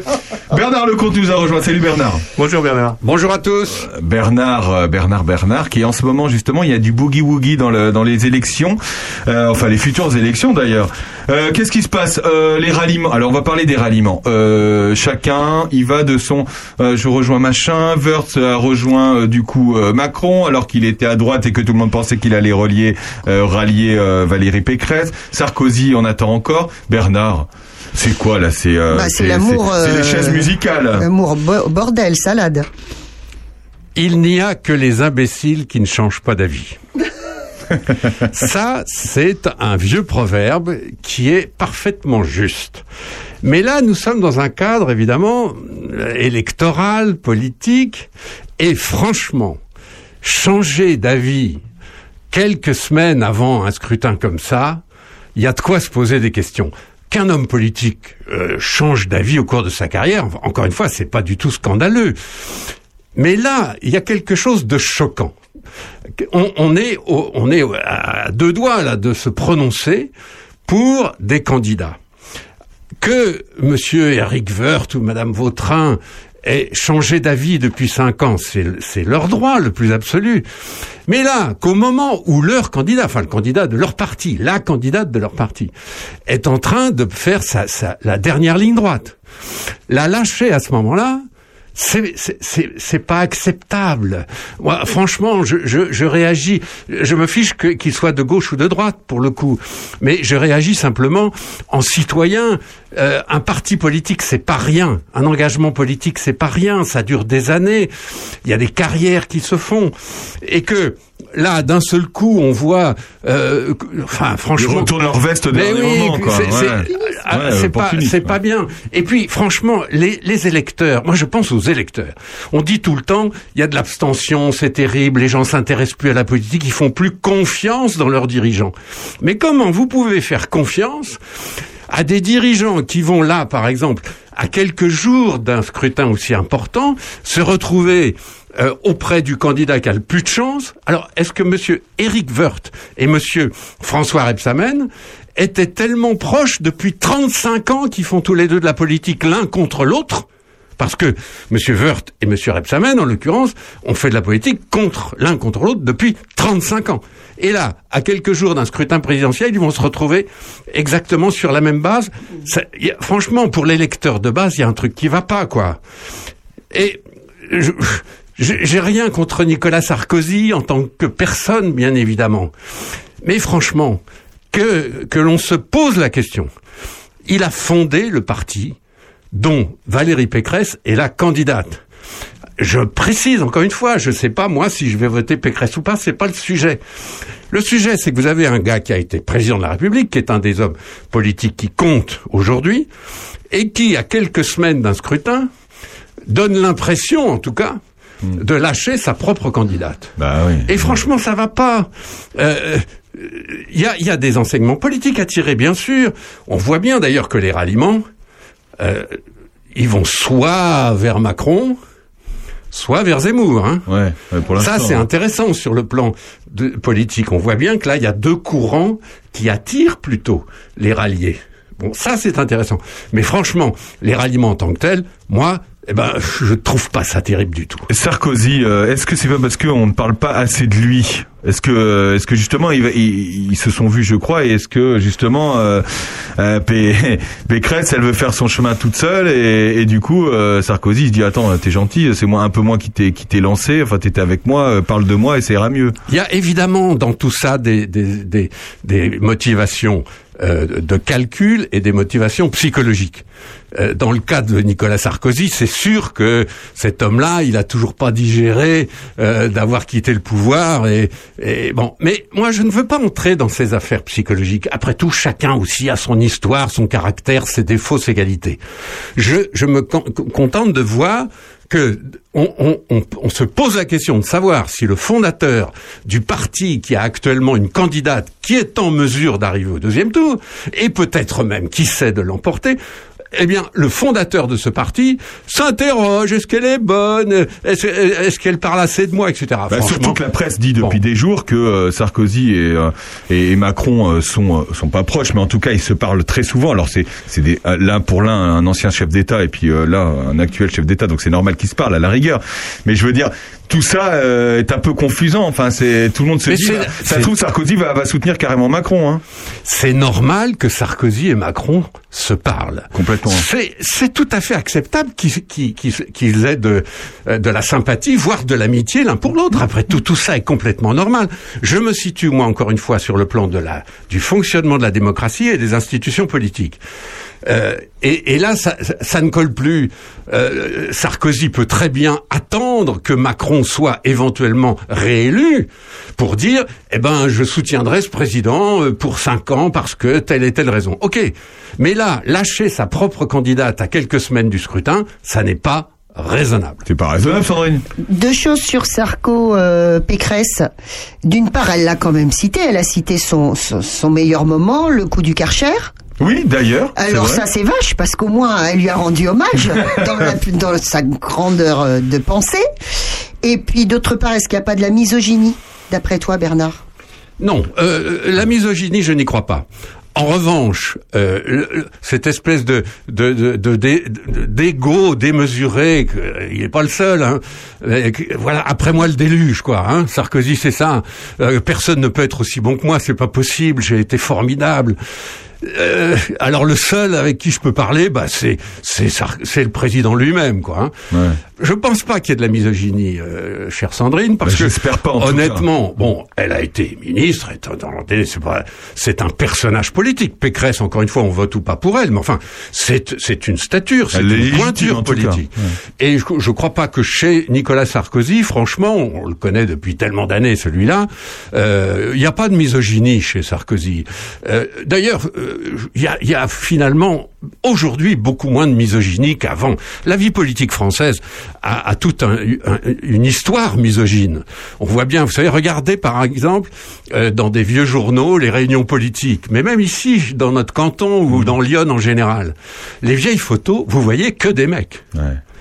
Bernard Lecomte nous a rejoint. Salut Bernard. Bonjour Bernard. Bonjour à tous. Bernard, euh, Bernard, Bernard, qui en ce moment justement, il y a du boogie woogie dans, le, dans les élections, euh, enfin les futures élections d'ailleurs. Euh, Qu'est-ce qui se passe? Euh, Les ralliements. Alors on va parler des ralliements. Euh, chacun, il va de son. euh, je rejoins machin. Wörth a rejoint euh, du coup euh, Macron alors qu'il était à droite et que tout le monde pensait qu'il allait relier, euh, rallier euh, Valérie Pécresse. Sarkozy, on attend encore. Bernard. C'est quoi là C'est euh, Bah, c'est l'amour. C'est les euh, chaises musicales. L'amour bo- bordel, salade. Il n'y a que les imbéciles qui ne changent pas d'avis. *laughs* Ça, c'est un vieux proverbe qui est parfaitement juste. Mais là, nous sommes dans un cadre, évidemment, électoral, politique, et franchement, changer d'avis quelques semaines avant un scrutin comme ça, il y a de quoi se poser des questions. Qu'un homme politique euh, change d'avis au cours de sa carrière, encore une fois, c'est pas du tout scandaleux. Mais là, il y a quelque chose de choquant. On, est, on est à deux doigts là de se prononcer pour des candidats. Que Monsieur Eric Woerth ou Madame Vautrin aient changé d'avis depuis cinq ans, c'est leur droit le plus absolu. Mais là, qu'au moment où leur candidat, enfin le candidat de leur parti, la candidate de leur parti, est en train de faire sa, sa- la dernière ligne droite, la lâcher à ce moment-là, c'est pas acceptable. Moi, franchement, je, je, je réagis. Je me fiche qu'il soit de gauche ou de droite pour le coup, mais je réagis simplement en citoyen. Euh, un parti politique, c'est pas rien. Un engagement politique, c'est pas rien. Ça dure des années. Il y a des carrières qui se font et que là, d'un seul coup, on voit. Euh, enfin, franchement, Ils retournent leur veste au dernier oui, moment, quoi. c'est- Ouais. Ouais, pas bien. Et puis, franchement, les, les électeurs, moi je pense aux électeurs. On dit tout le temps, il y a de l'abstention, c'est terrible, les gens s'intéressent plus à la politique, ils font plus confiance dans leurs dirigeants. Mais comment vous pouvez faire confiance à des dirigeants qui vont là, par exemple, à quelques jours d'un scrutin aussi important, se retrouver euh, auprès du candidat qui a le plus de chance. Alors, est-ce que Monsieur Éric Woerth et Monsieur François Rebsamen étaient tellement proches depuis 35 ans qu'ils font tous les deux de la politique l'un contre l'autre? Parce que M. Woerth et M. Rebsamen, en l'occurrence, ont fait de la politique contre l'un contre l'autre depuis 35 ans. Et là, à quelques jours d'un scrutin présidentiel, ils vont se retrouver exactement sur la même base. Franchement, pour l'électeur de base, il y a un truc qui va pas, quoi. Et je- j'ai rien contre Nicolas Sarkozy en tant que personne, bien évidemment. Mais franchement, que, que l'on se pose la question. Il a fondé le parti dont Valérie Pécresse est la candidate. Je précise encore une fois, je sais pas moi si je vais voter Pécresse ou pas, c'est pas le sujet. Le sujet, c'est que vous avez un gars qui a été président de la République, qui est un des hommes politiques qui compte aujourd'hui, et qui, à quelques semaines d'un scrutin, donne l'impression, en tout cas, de lâcher sa propre candidate. Et franchement, ça va pas. Euh, Il y, a, il y a des enseignements politiques à tirer, bien sûr. On voit bien d'ailleurs que les ralliements, euh, ils vont soit vers Macron, soit vers Zemmour. Hein. pour Ça, c'est hein. intéressant sur le plan de, politique. On voit bien que là, il y a deux courants qui attirent plutôt les ralliés. Bon, ça, c'est intéressant. Mais franchement, les ralliements en tant que tels, moi, eh ben, je trouve pas ça terrible du tout. Sarkozy, euh, est-ce que c'est pas parce qu'on ne parle pas assez de lui? Est-ce que, est-ce que justement ils, ils- ils se sont vus, je crois, et est-ce que justement euh, euh, *laughs* Pécresse, elle veut faire son chemin toute seule, et, et du coup euh, Sarkozy il se dit attends, t'es gentil, c'est moi un peu moi qui t'ai qui t'ai lancé, enfin t'étais avec moi, euh, parle de moi et ça ira mieux. Il y a évidemment dans tout ça des, des, des, des motivations euh, de calcul et des motivations psychologiques. Euh, dans le cas de Nicolas Sarkozy, c'est sûr que cet homme-là, il a toujours pas digéré euh, d'avoir quitté le pouvoir. Et, et bon, mais moi, je ne veux pas entrer dans ces affaires psychologiques. Après tout, chacun aussi a son histoire, son caractère, ses défauts, ses qualités. Je, je me con- contente de voir que on, se pose la question de savoir si le fondateur du parti qui a actuellement une candidate qui est en mesure d'arriver au deuxième tour, et peut-être même qui sait de l'emporter, eh bien, le fondateur de ce parti s'interroge, est-ce qu'elle est bonne, est-ce qu'elle parle assez de moi, etc. Bah, surtout que la presse dit depuis des jours que euh, Sarkozy et, euh, et, Macron euh, sont sont pas proches, mais en tout cas ils se parlent très souvent. Alors c'est c'est l'un pour l'un un ancien chef d'État et puis là un actuel chef d'État, donc c'est normal qu'ils se parlent à la rigueur. Mais je veux dire tout ça euh, est un peu confusant. Enfin c'est tout le monde se Mais dit c'est- bah, ça trouve Sarkozy va, va soutenir carrément Macron. Hein. c'est normal que Sarkozy et Macron se parlent. Complètement. C'est, tout à fait acceptable qu'ils, qu'ils aient de, euh, de la sympathie, voire de l'amitié l'un pour l'autre. Après tout, tout ça est complètement normal. Je me situe, moi, encore une fois, sur le plan de la, du fonctionnement de la démocratie et des institutions politiques. Euh, et, et là, ça, ça- ne colle plus. Euh, Sarkozy peut très bien attendre que Macron soit éventuellement réélu pour dire, eh ben, je soutiendrai ce président euh, pour cinq ans parce que telle et telle raison. Ok, mais là, lâcher sa propre candidate à quelques semaines du scrutin, ça n'est pas raisonnable. C'est pas raisonnable, Sandrine Deux choses sur Sarko euh, Pécresse. D'une part, elle l'a quand même cité. Elle a cité son, son, son meilleur moment, le coup du Karcher. Oui, d'ailleurs. Alors vrai. ça c'est vache parce qu'au moins elle lui a rendu hommage *laughs* dans, la- dans sa grandeur euh, de pensée. Et puis d'autre part, est-ce qu'il n'y a pas de la misogynie d'après toi, Bernard? Non, euh, la misogynie, je n'y crois pas. En revanche, euh, le- cette espèce de de de- de- d'é- d'égo démesuré, euh, il n'est pas le seul. Hein, euh, voilà, après moi le déluge, quoi. Hein, Sarkozy, c'est ça. Euh, personne ne peut être aussi bon que moi, c'est pas possible. J'ai été formidable. Euh, alors le seul avec qui je peux parler, bah c'est c'est c'est le président lui-même, quoi. Hein. Je pense pas qu'il y ait de la misogynie, euh, chère Sandrine, parce Bah, que pas, honnêtement, bon, elle a été ministre, c'est pas, c'est un personnage politique. Pécresse, encore une fois, on vote ou pas pour elle, mais enfin, c'est c'est une stature, c'est une légitime, pointure politique. Et je, je crois pas que chez Nicolas Sarkozy, franchement, on le connaît depuis tellement d'années, celui-là, euh, il n'y a pas de misogynie chez Sarkozy. Euh, D'ailleurs, euh, il y, a, y a finalement aujourd'hui beaucoup moins de misogynie qu'avant. La vie politique française a, a toute un- un- une histoire misogyne. On voit bien, vous savez, regardez par exemple euh, dans des vieux journaux les réunions politiques, mais même ici, dans notre canton ou dans Lyon en général, les vieilles photos, vous voyez que des mecs.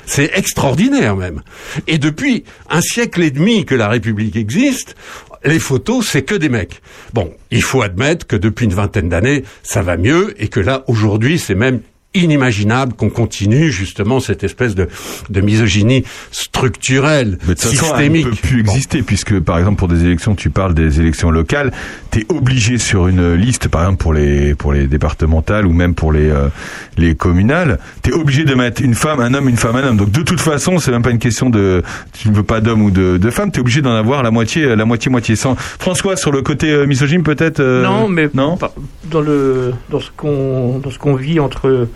C'est extraordinaire même. Et depuis un siècle et demi que la République existe, les photos, c'est que des mecs. Bon, il faut admettre que depuis une vingtaine d'années, ça va mieux et que là, aujourd'hui, c'est même inimaginable qu'on continue justement cette espèce de, de misogynie structurelle, Mais de systémique. ne peut plus exister puisque, par exemple, pour des élections, tu parles des élections locales, tu es obligé sur une liste, par exemple pour les pour les départementales ou même pour les euh, les communales, tu es obligé de mettre une femme, un homme, une femme, un homme. Donc de toute façon, c'est même pas une question de tu ne veux pas d'homme ou de, de femme, tu es obligé d'en avoir la moitié la moitié moitié. Sans François sur le côté euh, misogyne peut-être euh, Non, mais non dans le dans ce qu'on dans ce qu'on vit entre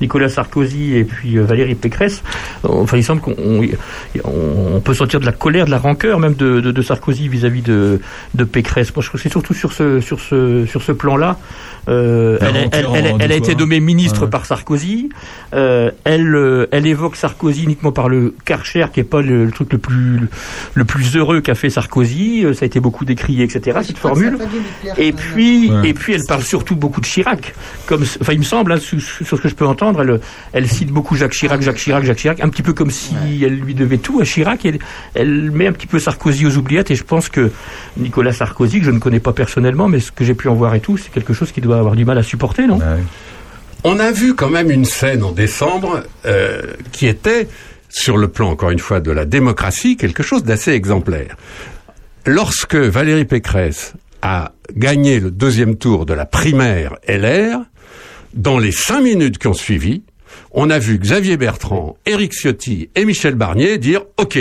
Nicolas Sarkozy et puis euh, Valérie Pécresse, euh, enfin il semble qu'on on, peut sentir de la colère, de la rancœur même de, de, de Sarkozy vis-à-vis de, de Pécresse. Moi je trouve que c'est surtout sur ce sur ce sur ce plan-là. Euh, La elle, a- elle, elle elle été nommée ministre Ouais. par Sarkozy. Euh, elle, elle évoque Sarkozy uniquement par le Karcher, qui est pas le, le truc le plus le plus heureux qu'a fait Sarkozy. Ça a été beaucoup décrié, etc. Cette formule. Et puis, Ouais. et puis, elle parle surtout beaucoup de Chirac. Comme, enfin, il me semble, hein, sur, sur ce que je peux entendre, elle, elle cite beaucoup Jacques Chirac, Jacques Chirac, Jacques Chirac, un petit peu comme si elle lui devait tout à Chirac. Elle met un petit peu Sarkozy aux oubliettes. Et je pense que Nicolas Sarkozy, que je ne connais pas personnellement, mais ce que j'ai pu en voir et tout, c'est quelque chose qui doit avoir du mal à supporter, non? On a vu quand même une scène en décembre euh, qui était, sur le plan encore une fois de la démocratie, quelque chose d'assez exemplaire. Lorsque Valérie Pécresse a gagné le deuxième tour de la primaire LR, dans les cinq minutes qui ont suivi, on a vu Xavier Bertrand, Éric Ciotti et Michel Barnier dire OK,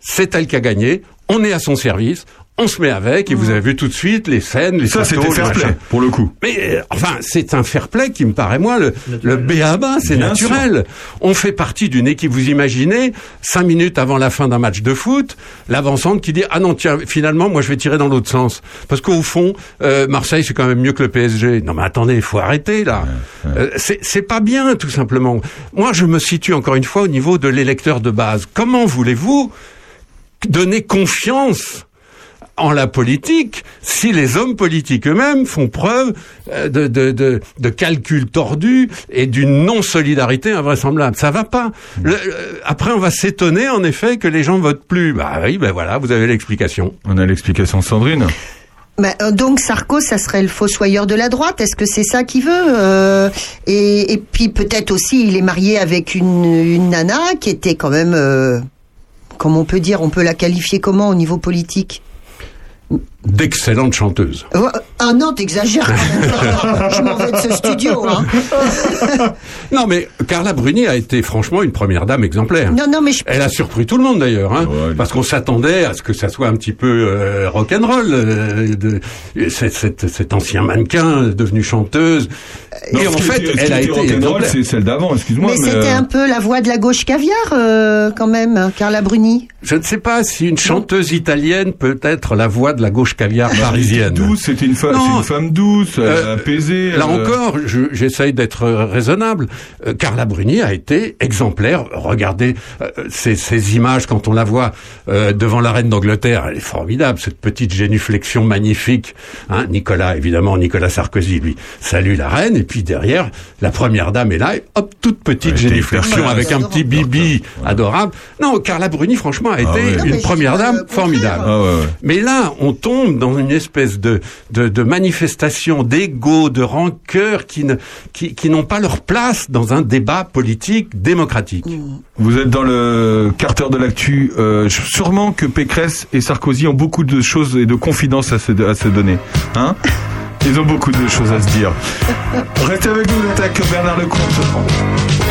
c'est elle qui a gagné, on est à son service, on se met avec, et vous avez vu tout de suite les scènes, les Ça, c'était les fair play, pour le coup. Mais euh, enfin, c'est un fair play qui me paraît moi le, le béaba, c'est naturel. On fait partie d'une équipe. Vous imaginez cinq minutes avant la fin d'un match de foot, l'avancante qui dit ah non tiens finalement moi je vais tirer dans l'autre sens parce qu'au fond euh, Marseille c'est quand même mieux que le PSG. Non mais attendez, il faut arrêter là. Euh, c'est c'est pas bien tout simplement. Moi je me situe encore une fois au niveau de l'électeur de base. Comment voulez-vous donner confiance en la politique si les hommes politiques eux-mêmes font preuve euh, de, de, de, de calcul tordu et d'une non-solidarité invraisemblable. Ça va pas. Le- le- après, on va s'étonner en effet que les gens votent plus. Bah oui, ben voilà, vous avez l'explication. On a l'explication de Sandrine. Bah, euh, donc Sarko, ça serait le fossoyeur de la droite. Est-ce que c'est ça qu'il veut euh, et, et puis peut-être aussi, il est marié avec une, une nana qui était quand même, euh, comme on peut dire, on peut la qualifier comment au niveau politique? D'excellentes chanteuses. Euh, Ah non, t'exagères. Je m'en vais de ce studio. Hein. *laughs* Non, mais Carla Bruni a été franchement une première dame exemplaire. Non, non, mais je... Elle a surpris tout le monde d'ailleurs, hein, parce qu'on s'attendait à ce que ça soit un petit peu euh, rock'n'roll, euh, de- cet, cet- cet ancien mannequin devenu chanteuse. Non, et en fait, elle a était été c'est celle d'avant, excuse-moi. Mais c'était euh, un peu la voix de la gauche caviar, euh, quand même, Carla Bruni. Je ne sais pas si une chanteuse italienne peut être la voix de la gauche caviar parisienne. douce, c'était une, fa- femme douce, Euh, apaisée. Là euh, encore, je- j'essaye d'être raisonnable. Euh, Carla Bruni a été exemplaire. Regardez euh, ces, ces images quand on la voit euh, devant la reine d'Angleterre. Elle est formidable, cette petite génuflexion magnifique. Hein, Nicolas, évidemment, Nicolas Sarkozy, lui, salue la reine. Et puis derrière, la première dame est là. Et hop, toute petite Ouais, j'étais génuflexion hyper avec un petit bibi adorable. Non, Carla Bruni, franchement, a été ouais. Non, mais une première dame formidable. Ah ouais, ouais. Mais là, on tombe dans une espèce de, de, de manifestation d'ego, de rancœur qui ne, qui, qui n'ont pas leur place dans un débat politique démocratique. Vous êtes dans le Carter de l'actu. Euh, sûrement que Pécresse et Sarkozy ont beaucoup de choses et de confidences à se, à se donner. Hein? Ils ont beaucoup de choses à se dire. Restez avec nous, êtes avec Bernard Lecomte.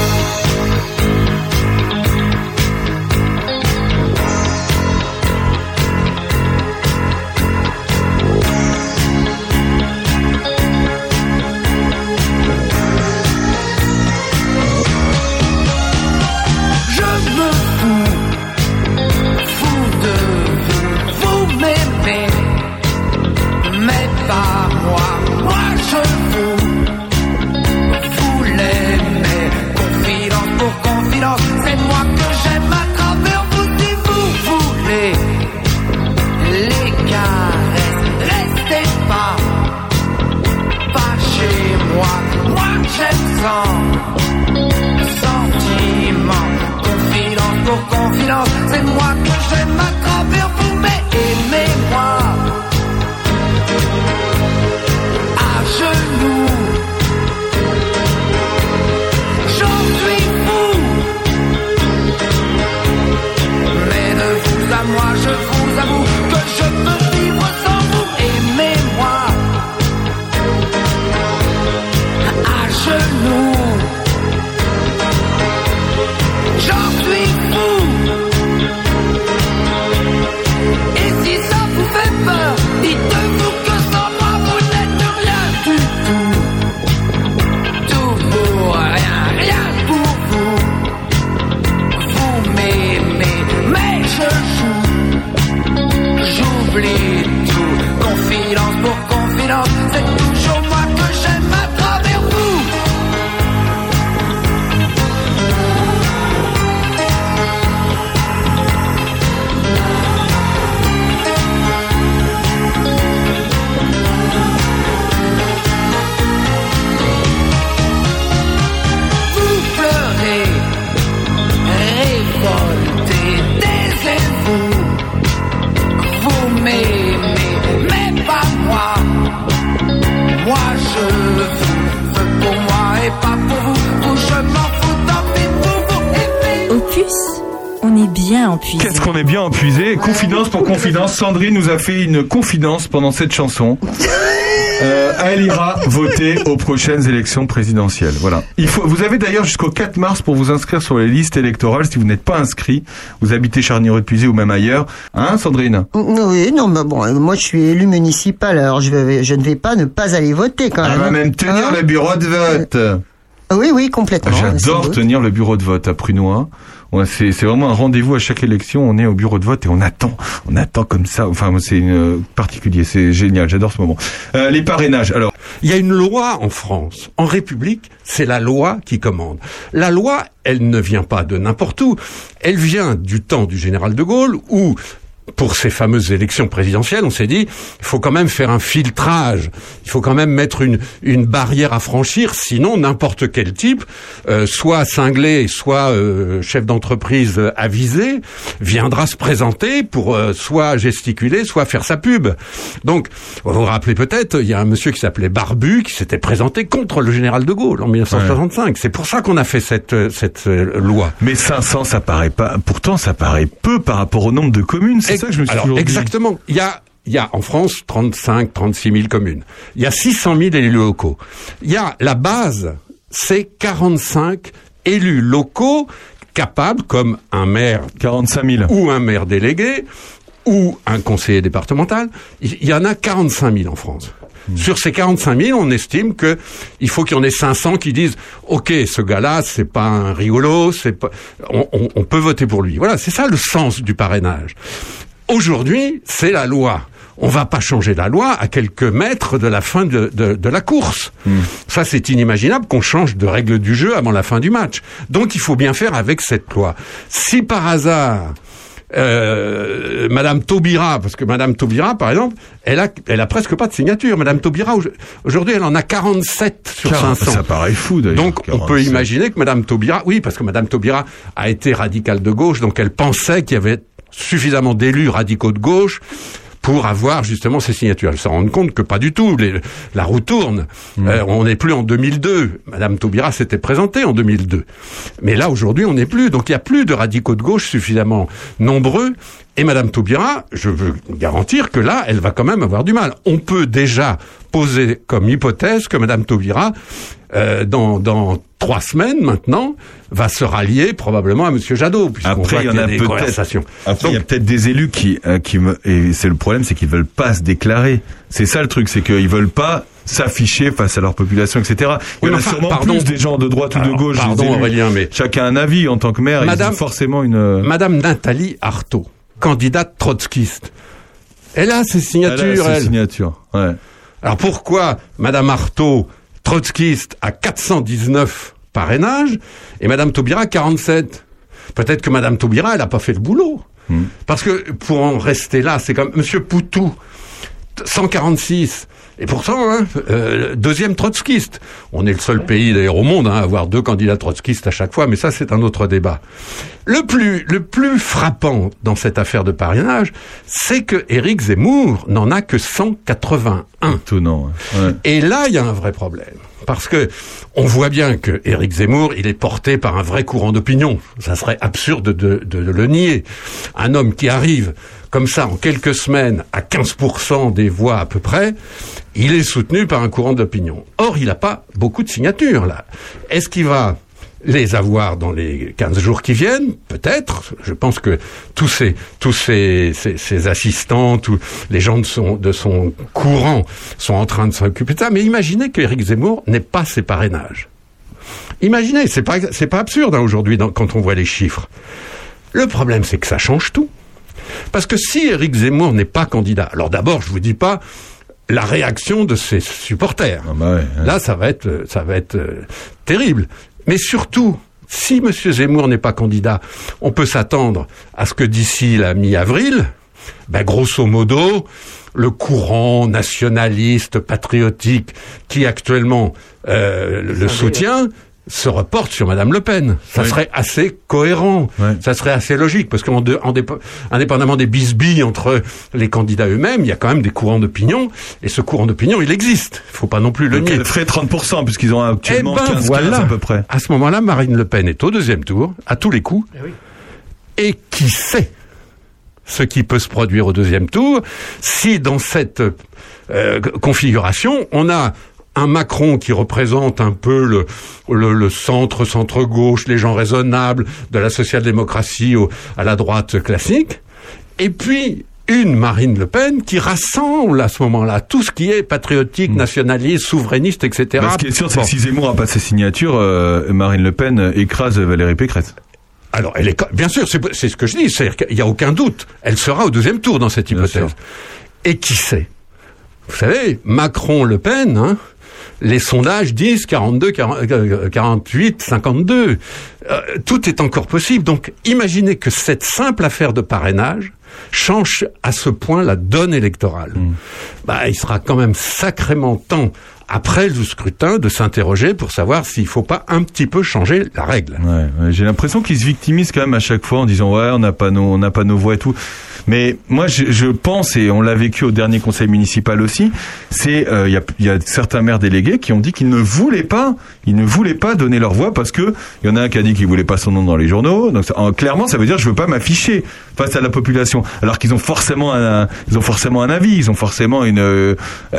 Sentiment. Confidence pour confidence, c'est moi que j'aime Sandrine nous a fait une confidence pendant cette chanson. Euh, elle ira voter aux prochaines élections présidentielles. Voilà. Il faut, vous avez d'ailleurs jusqu'au 4 mars pour vous inscrire sur les listes électorales. Si vous n'êtes pas inscrit, vous habitez Charny-Repuisé ou même ailleurs. Hein, Sandrine? Oui, non, mais bon, euh, moi je suis élu municipal, alors je, vais, je ne vais pas ne pas aller voter quand Elle même. va même tenir Hein le bureau de vote. Oui, oui, complètement. J'adore tenir le bureau de vote à Prunois. C'est vraiment un rendez-vous à chaque élection. On est au bureau de vote et on attend, on attend comme ça. Enfin, c'est euh, particulier, c'est génial. J'adore ce moment. Euh, les parrainages. Alors, Il y a une loi en France. En République, c'est la loi qui commande. La loi, elle ne vient pas de n'importe où. Elle vient du temps du général de Gaulle où pour ces fameuses élections présidentielles, on s'est dit, il faut quand même faire un filtrage, il faut quand même mettre une, une barrière à franchir, sinon n'importe quel type, euh, soit cinglé, soit euh, chef d'entreprise euh, avisé, viendra se présenter pour euh, soit gesticuler, soit faire sa pub. Donc, vous vous rappelez peut-être, il y a un monsieur qui s'appelait Barbu qui s'était présenté contre le général de Gaulle en 1965. C'est pour ça qu'on a fait cette, euh, cette euh, loi. mais 500, ça paraît pas. Pourtant, ça paraît peu par rapport au nombre de communes. C'est ça que je me suis Alors, toujours dit. exactement. Il y a, il y a en France 35, 36 000 communes. Il y a 600 000 élus locaux. Il y a la base, c'est 45 élus locaux capables, comme un maire 45 000 ou un maire délégué ou un conseiller départemental. Il y en a 45 000 en France. Sur ces 45 000, on estime que il faut qu'il y en ait 500 qui disent OK, ce gars-là, c'est pas un rigolo, c'est pas, on, on- on peut voter pour lui. Voilà, c'est ça le sens du parrainage. Aujourd'hui, c'est la loi. On va pas changer la loi à quelques mètres de la fin de, de- de la course. Ça, c'est inimaginable qu'on change de règle du jeu avant la fin du match. Donc, il faut bien faire avec cette loi. Si par hasard, euh, Madame Taubira, parce que Madame Taubira, par exemple, elle a, elle a presque pas de signature. Madame Taubira, au- aujourd'hui, elle en a 47 sur 40, 500. ça paraît fou, d'ailleurs, Donc, on peut 47. imaginer que Madame Taubira, oui, parce que Madame Taubira a été radicale de gauche, donc elle pensait qu'il y avait suffisamment d'élus radicaux de gauche pour avoir justement ces signatures. Elle se rend compte que pas du tout. Les- la roue tourne. Euh, on n'est plus en 2002. Madame Taubira s'était présentée en 2002. Mais là, aujourd'hui, on n'est plus. Donc, il n'y a plus de radicaux de gauche suffisamment nombreux. Et Madame Taubira, je veux garantir que là, elle va quand même avoir du mal. On peut déjà poser comme hypothèse que Madame Taubira, euh, dans, dans trois semaines maintenant, va se rallier probablement à Monsieur Jadot. puisqu'on Après, voit il y en a des peut-être. conversations. Après, il y a peut-être des élus qui, euh, qui me, et c'est le problème, c'est qu'ils veulent pas se déclarer. C'est ça le truc, c'est qu'ils veulent pas s'afficher face à leur population, etc. Il y en a enfin, sûrement pardon. plus des gens de droite ou de gauche. pardon, élus. Aurélien, mais- chacun a un avis en tant que maire. Madame- forcément une. euh, Madame Nathalie Artaud, candidate trotskiste. Elle a ses signatures, Elle a ses elle. signatures, ouais. Alors pourquoi Madame Artaud, trotskiste, a 419 parrainages et Madame Taubira 47 Peut-être que Madame Taubira, elle n'a pas fait le boulot. Hmm. Parce que pour en rester là, c'est comme Monsieur Poutou, 146. Et pourtant, hein, euh, deuxième trotskiste. On est le seul pays d'ailleurs au monde hein, à avoir deux candidats trotskistes à chaque fois, mais ça c'est un autre débat. Le plus, le plus frappant dans cette affaire de parrainage, c'est que Éric Zemmour n'en a que 181. Étonnant. ouais. Et là, il y a un vrai problème. Parce que on voit bien que Éric Zemmour, il est porté par un vrai courant d'opinion. Ça serait absurde de, de le nier. Un homme qui arrive comme ça en quelques semaines à 15% des voix à peu près, il est soutenu par un courant d'opinion. Or, il n'a pas beaucoup de signatures là. Est-ce qu'il va les avoir dans les 15 jours qui viennent, peut-être. Je pense que tous ces tous assistants, tous les gens de son de son courant sont en train de s'occuper de ça. Mais imaginez qu'Éric Zemmour n'ait pas ses parrainages. Imaginez, c'est pas c'est pas absurde hein, aujourd'hui quand on voit les chiffres. Le problème, c'est que ça change tout. Parce que si Éric Zemmour n'est pas candidat, alors d'abord, je vous dis pas la réaction de ses supporters. Là, ça va être, euh, ça va être euh, terrible. Mais surtout, si M. Zemmour n'est pas candidat, on peut s'attendre à ce que d'ici la mi-avril, ben, grosso modo, le courant nationaliste, patriotique, qui actuellement euh, le soutient, se reporte sur Madame Le Pen. Ça Oui. serait assez cohérent, ça serait assez logique, parce qu'en de- en dépo- indépendamment des bisbilles entre les candidats eux-mêmes, il y a quand même des courants d'opinion, et ce courant d'opinion, il existe. Il faut pas non plus le nier. elle ferait 30%, puisqu'ils ont actuellement Eh ben, 15, voilà. à peu près. À ce moment-là, Marine Le Pen est au deuxième tour, à tous les coups. Et qui sait ce qui peut se produire au deuxième tour si dans cette euh, configuration, on a un Macron qui représente un peu le, le, le centre, centre-gauche, les gens raisonnables de la social-démocratie au- à la droite classique, et puis une Marine Le Pen qui rassemble à ce moment-là tout ce qui est patriotique, nationaliste, souverainiste, etc. Ce qui est sûr, c'est que si Zemmour n'a pas ses signatures, euh, Marine Le Pen écrase Valérie Pécresse. Alors, elle est, bien sûr, c'est c'est ce que je dis, c'est qu'il n'y a aucun doute. Elle sera au deuxième tour dans cette hypothèse. Et qui sait? Vous savez, Macron-Le Pen, hein, les sondages disent 42, 40, euh, 48, 52. Euh, tout est encore possible. Donc, imaginez que cette simple affaire de parrainage change à ce point la donne électorale. Bah, il sera quand même sacrément temps après le scrutin de s'interroger pour savoir s'il faut pas un petit peu changer la règle. Ouais, ouais, j'ai l'impression qu'ils se victimisent quand même à chaque fois en disant ouais on n'a pas nos on n'a pas nos voix et tout. Mais moi je, je pense et on l'a vécu au dernier conseil municipal aussi, c'est euh, il y, a, y a certains maires délégués qui ont dit qu'ils ne voulaient pas ils ne voulaient pas donner leur voix parce que il y en a un qui a dit qu'il voulait pas son nom dans les journaux. Donc ça- en- clairement ça veut dire je veux pas m'afficher face à la population alors qu'ils ont forcément un ils ont forcément un avis, ils ont forcément une euh, *laughs*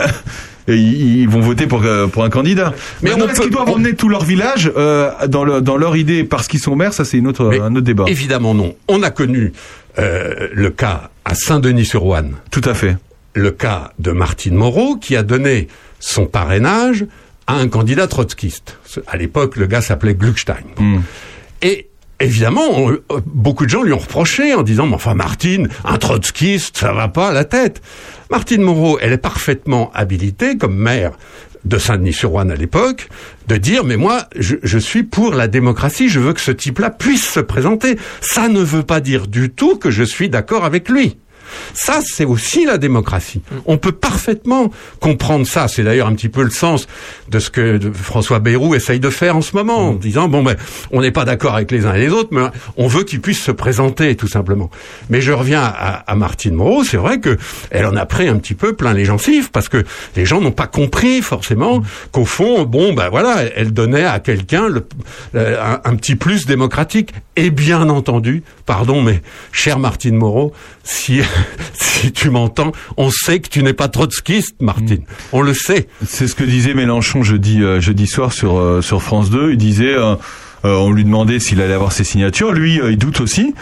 et ils vont voter pour, euh, pour un candidat. Mais on est-ce qu'ils doivent emmener tout leur village euh, dans, le- dans leur idée parce qu'ils sont maires Ça, c'est une autre, un autre débat. Évidemment non. On a connu euh, le cas à Saint-Denis-sur-Ouane. Tout à fait. le cas de Martine Moreau qui a donné son parrainage à un candidat trotskiste. À l'époque, le gars s'appelait Gluckstein. Et évidemment, on- euh, beaucoup de gens lui ont reproché en disant, mais enfin Martine, un trotskiste, ça va pas à la tête. Martine Moreau, elle est parfaitement habilitée comme maire de Saint-Denis-sur-Ouane à l'époque, de dire, mais moi, je, je suis pour la démocratie, je veux que ce type-là puisse se présenter. Ça ne veut pas dire du tout que je suis d'accord avec lui. Ça, c'est aussi la démocratie. On peut parfaitement comprendre ça. C'est d'ailleurs un petit peu le sens de ce que François Bayrou essaye de faire en ce moment, en disant bon ben, on n'est pas d'accord avec les uns et les autres, mais on veut qu'ils puissent se présenter tout simplement. Mais je reviens à, à Martine Moreau. C'est vrai que elle en a pris un petit peu plein les gencives parce que les gens n'ont pas compris forcément qu'au fond, bon ben voilà, elle donnait à quelqu'un le- un, un petit plus démocratique. Et bien entendu, pardon, mais chère Martine Moreau, si *laughs* si tu m'entends, on sait que tu n'es pas trotskiste, Martine. On le sait. C'est ce que disait Mélenchon jeudi, euh, jeudi soir sur, euh, sur France 2. Il disait, euh, on lui demandait s'il allait avoir ses signatures. Lui, euh, il doute aussi.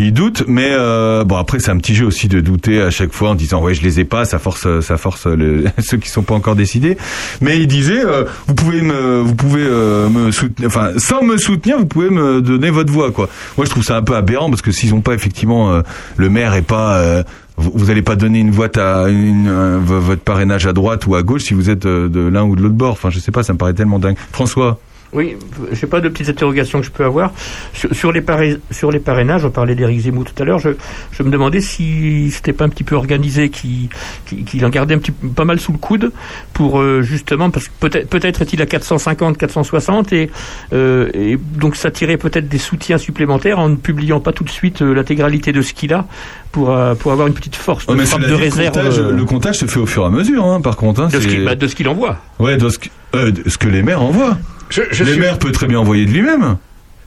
Il doute, mais euh, bon après c'est un petit jeu aussi de douter à chaque fois en disant ouais je les ai pas, ça force, ça force le, *laughs* ceux qui sont pas encore décidés. Mais il disait, euh, vous pouvez me, vous pouvez euh, me soutenir, enfin sans me soutenir, vous pouvez me donner votre voix quoi. Moi je trouve ça un peu aberrant parce que s'ils ont pas effectivement euh, le maire est pas euh, vous, vous allez pas donner une voix à une, votre parrainage à droite ou à gauche si vous êtes euh, de l'un ou de l'autre bord. Enfin, je sais pas, ça me paraît tellement dingue. François. Oui, j'ai pas de petites interrogations que je peux avoir. Sur, sur les, sur les parrainages, on parlait d'Éric Zemmour tout à l'heure, je, je me demandais si c'était pas un petit peu organisé, qu'il qui, qu'il en gardait un petit pas mal sous le coude pour euh, justement, parce que peut-être peut-être est-il à 450, 460 et, euh, et donc s'attirer peut-être des soutiens supplémentaires en ne publiant pas tout de suite euh, l'intégralité de ce qu'il a pour, pour avoir une petite force Oh, de mais cela de dit, le réserve. comptage, le comptage se fait au fur et à mesure, hein, par contre. Hein, de ce c'est- qu'il bah, de ce qu'il envoie. Ouais, de ce que, de ce que les maires envoient. Je les suis- maires peut très bien envoyer de lui-même.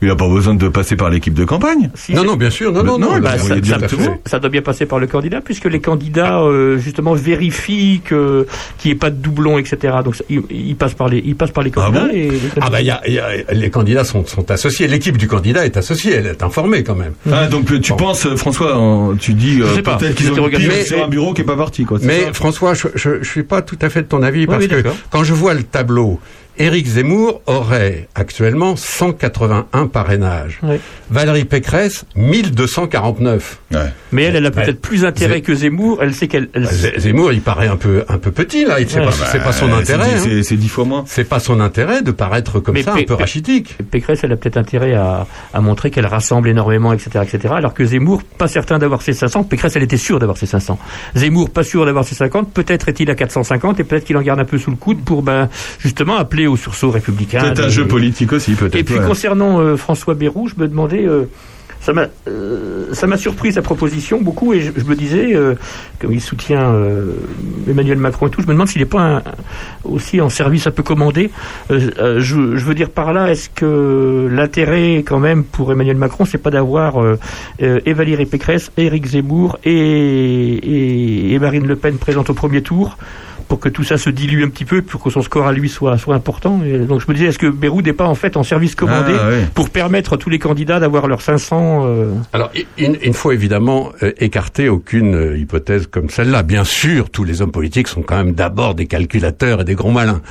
Il n'a pas besoin de passer par l'équipe de campagne. Non, non, bien sûr, non, non, non. il Bah, peut ça, doit bien passer par le candidat, puisque les candidats euh, justement vérifient que qu'il n'y ait pas de doublons, etc. Donc ça- ils, ils passent par les ils passent par les candidats. et les Ah bah, il y a, il y a- les candidats sont, sont associés. L'équipe du candidat est associée. Elle est informée quand même. Ah, donc tu penses, euh, François, en- tu dis euh, peut-être qu'ils ont Mais- sur un bureau qui est pas parti, quoi. Mais ça François, je, je, je suis pas tout à fait de ton avis parce oui, que quand je vois le tableau, Éric Zemmour aurait actuellement 181 parrainages. Valérie Pécresse 1249. Mais elle, elle a peut-être Ouais. plus intérêt Zé- que Zemmour. Elle sait qu'elle. elle- Zemmour, il paraît un peu un peu petit là. C'est Ouais. pas, Bah, son c'est intérêt. dix- hein. C'est dix fois moins. C'est pas son intérêt de paraître comme Mais ça, un peu rachitique. Pécresse, elle a peut-être intérêt à, à montrer qu'elle rassemble énormément, etc., etc. Alors que Zemmour, pas certain d'avoir ses 500. Pécresse, elle était sûre d'avoir ses 500. Zemmour, pas sûr d'avoir ses 50. Peut-être est-il à 450 et peut-être qu'il en garde un peu sous le coude pour, ben, justement, appeler au sursaut républicain. Peut-être un jeu politique aussi, peut-être. Et puis ouais. concernant euh, François Bayrou, je me demandais, euh, ça m'a, euh, ça m'a surpris sa proposition beaucoup, et je, je me disais, euh, comme il soutient euh, Emmanuel Macron et tout, je me demande s'il n'est pas un- aussi en service un peu commandé. Je, je veux dire par là, est-ce que l'intérêt quand même pour Emmanuel Macron, c'est pas d'avoir et Valérie Pécresse, et Éric Zemmour et, et, et Marine Le Pen présentes au premier tour pour que tout ça se dilue un petit peu, pour que son score à lui soit, soit important. Et donc je me disais, est-ce que Beyrouth n'est pas en fait en service commandé Ah, pour permettre à tous les candidats d'avoir leurs 500 euh, Alors, il, ne faut évidemment euh, écarter aucune euh, hypothèse comme celle-là. Bien sûr, tous les hommes politiques sont quand même d'abord des calculateurs et des gros malins.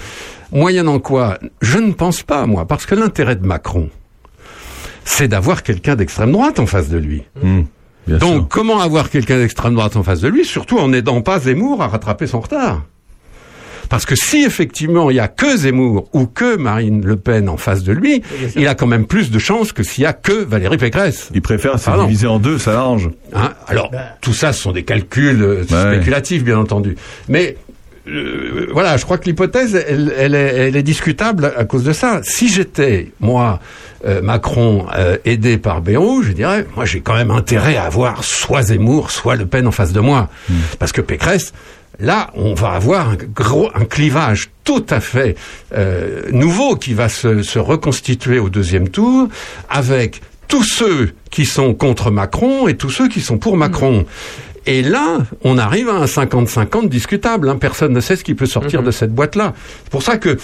Moyennant quoi, je ne pense pas, moi, parce que l'intérêt de Macron, c'est d'avoir quelqu'un d'extrême droite en face de lui. Donc, comment avoir quelqu'un d'extrême droite en face de lui, surtout en n'aidant pas Zemmour à rattraper son retard? Parce que si effectivement il y a que Zemmour ou que Marine Le Pen en face de lui, il a quand même plus de chances que s'il y a que Valérie Pécresse. Il préfère se diviser en deux, ça l'arrange. Hein, alors, tout ça, ce sont des calculs euh, spéculatifs, bien entendu. Mais euh, voilà, je crois que l'hypothèse, elle, elle est, elle est discutable à cause de ça. Si j'étais, moi, euh, Macron, euh, aidé par Bayrou, je dirais, moi, j'ai quand même intérêt à avoir soit Zemmour, soit Le Pen en face de moi. Parce que Pécresse, là, on va avoir un gros, un clivage tout à fait euh, nouveau qui va se, se reconstituer au deuxième tour avec tous ceux qui sont contre Macron et tous ceux qui sont pour Macron. Et là, on arrive à un 50-50 discutable. hein. Personne ne sait ce qui peut sortir de cette boîte-là. C'est pour ça que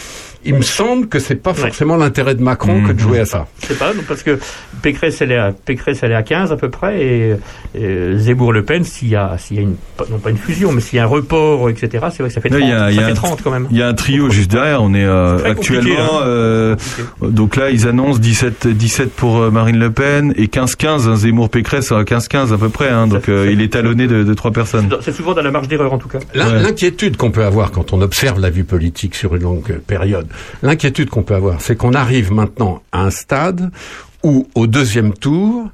il me semble que c'est pas forcément l'intérêt de Macron que de jouer à ça. Je sais pas, donc, parce que Pécresse elle, est à, Pécresse, elle est à 15 à peu près, et, et Zemmour-Le Pen, s'il y a, s'il y a une, non pas une fusion, mais s'il y a un report, etc., c'est vrai que ça fait 30, Là, il y a, il y ça fait un, 30 quand même. il y a un trio juste derrière. On est euh, actuellement. hein. euh, donc là, ils annoncent 17, 17 pour euh, Marine Le Pen et 15-15. Hein, Zemmour Pécresse à 15-15 à peu près. Hein, donc euh, il est talonné de, de trois personnes. C'est souvent dans la marge d'erreur en tout cas. L'in- L'inquiétude qu'on peut avoir quand on observe la vie politique sur une longue euh, l'inquiétude qu'on peut avoir, c'est qu'on arrive maintenant à un stade où, au deuxième tour,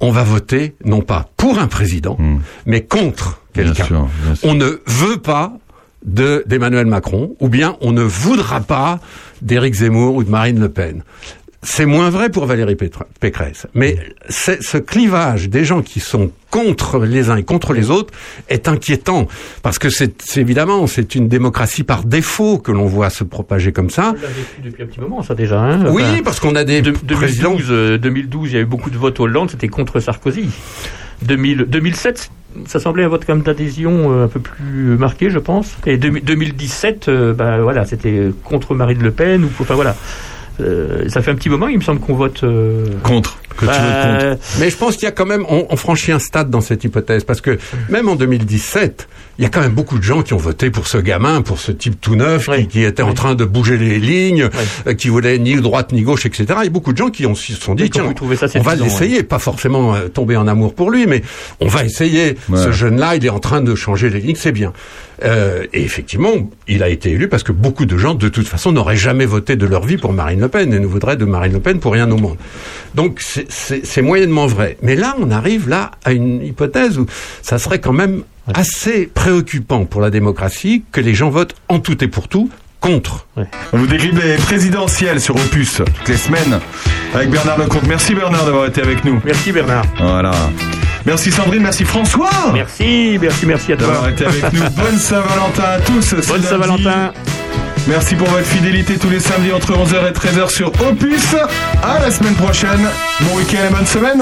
on va voter non pas pour un président, mais contre quelqu'un. On ne veut pas de d'Emmanuel Macron, ou bien on ne voudra pas d'Éric Zemmour ou de Marine Le Pen. C'est moins vrai pour Valérie Pécresse. Mais ce clivage des gens qui sont contre les uns et contre les autres est inquiétant. Parce que c'est évidemment, c'est une démocratie par défaut que l'on voit se propager comme ça. On l'a vécu depuis un petit moment, ça déjà. Hein Oui, parce qu'on a des de- présidents- 2012, euh, 2012, il y a eu beaucoup de votes Hollande, c'était contre Sarkozy. 2000, 2007, ça semblait un vote comme d'adhésion euh, un peu plus marqué, je pense. Et 2000 2017, euh, bah, voilà, c'était contre Marine Le Pen ou enfin voilà. Euh, ça fait un petit moment, il me semble qu'on vote euh, contre. Que tu votes contre. Mais je pense qu'il y a quand même, on, on franchit un stade dans cette hypothèse, parce que même en 2017, il y a quand même beaucoup de gens qui ont voté pour ce gamin, pour ce type tout neuf, qui, qui était en train de bouger les lignes, euh, qui voulait ni droite ni gauche, etc. Il y a beaucoup de gens qui ont, se sont dit, Oui, tiens, ça on va l'essayer, pas forcément euh, tomber en amour pour lui, mais on va essayer. Ouais. Ce jeune-là, il est en train de changer les lignes, c'est bien. Euh, et effectivement, il a été élu parce que beaucoup de gens, de toute façon, n'auraient jamais voté de leur vie pour Marine Le Pen et ne voudraient de Marine Le Pen pour rien au monde. Donc c'est- moyennement vrai. Mais là, on arrive là à une hypothèse où ça serait quand même assez préoccupant pour la démocratie que les gens votent en tout et pour tout contre. On vous décrypte les présidentielles sur Opus toutes les semaines avec Bernard Lecomte. Merci Bernard d'avoir été avec nous. Merci Bernard. Voilà. Merci Sandrine, merci François. Merci, merci, merci à toi. D'avoir été avec nous. *laughs* Bonne Saint-Valentin à tous. Bonne. Saint-Valentin. Merci pour votre fidélité tous les samedis entre 11h et 13h sur Opus. À la semaine prochaine. Bon week-end et bonne semaine.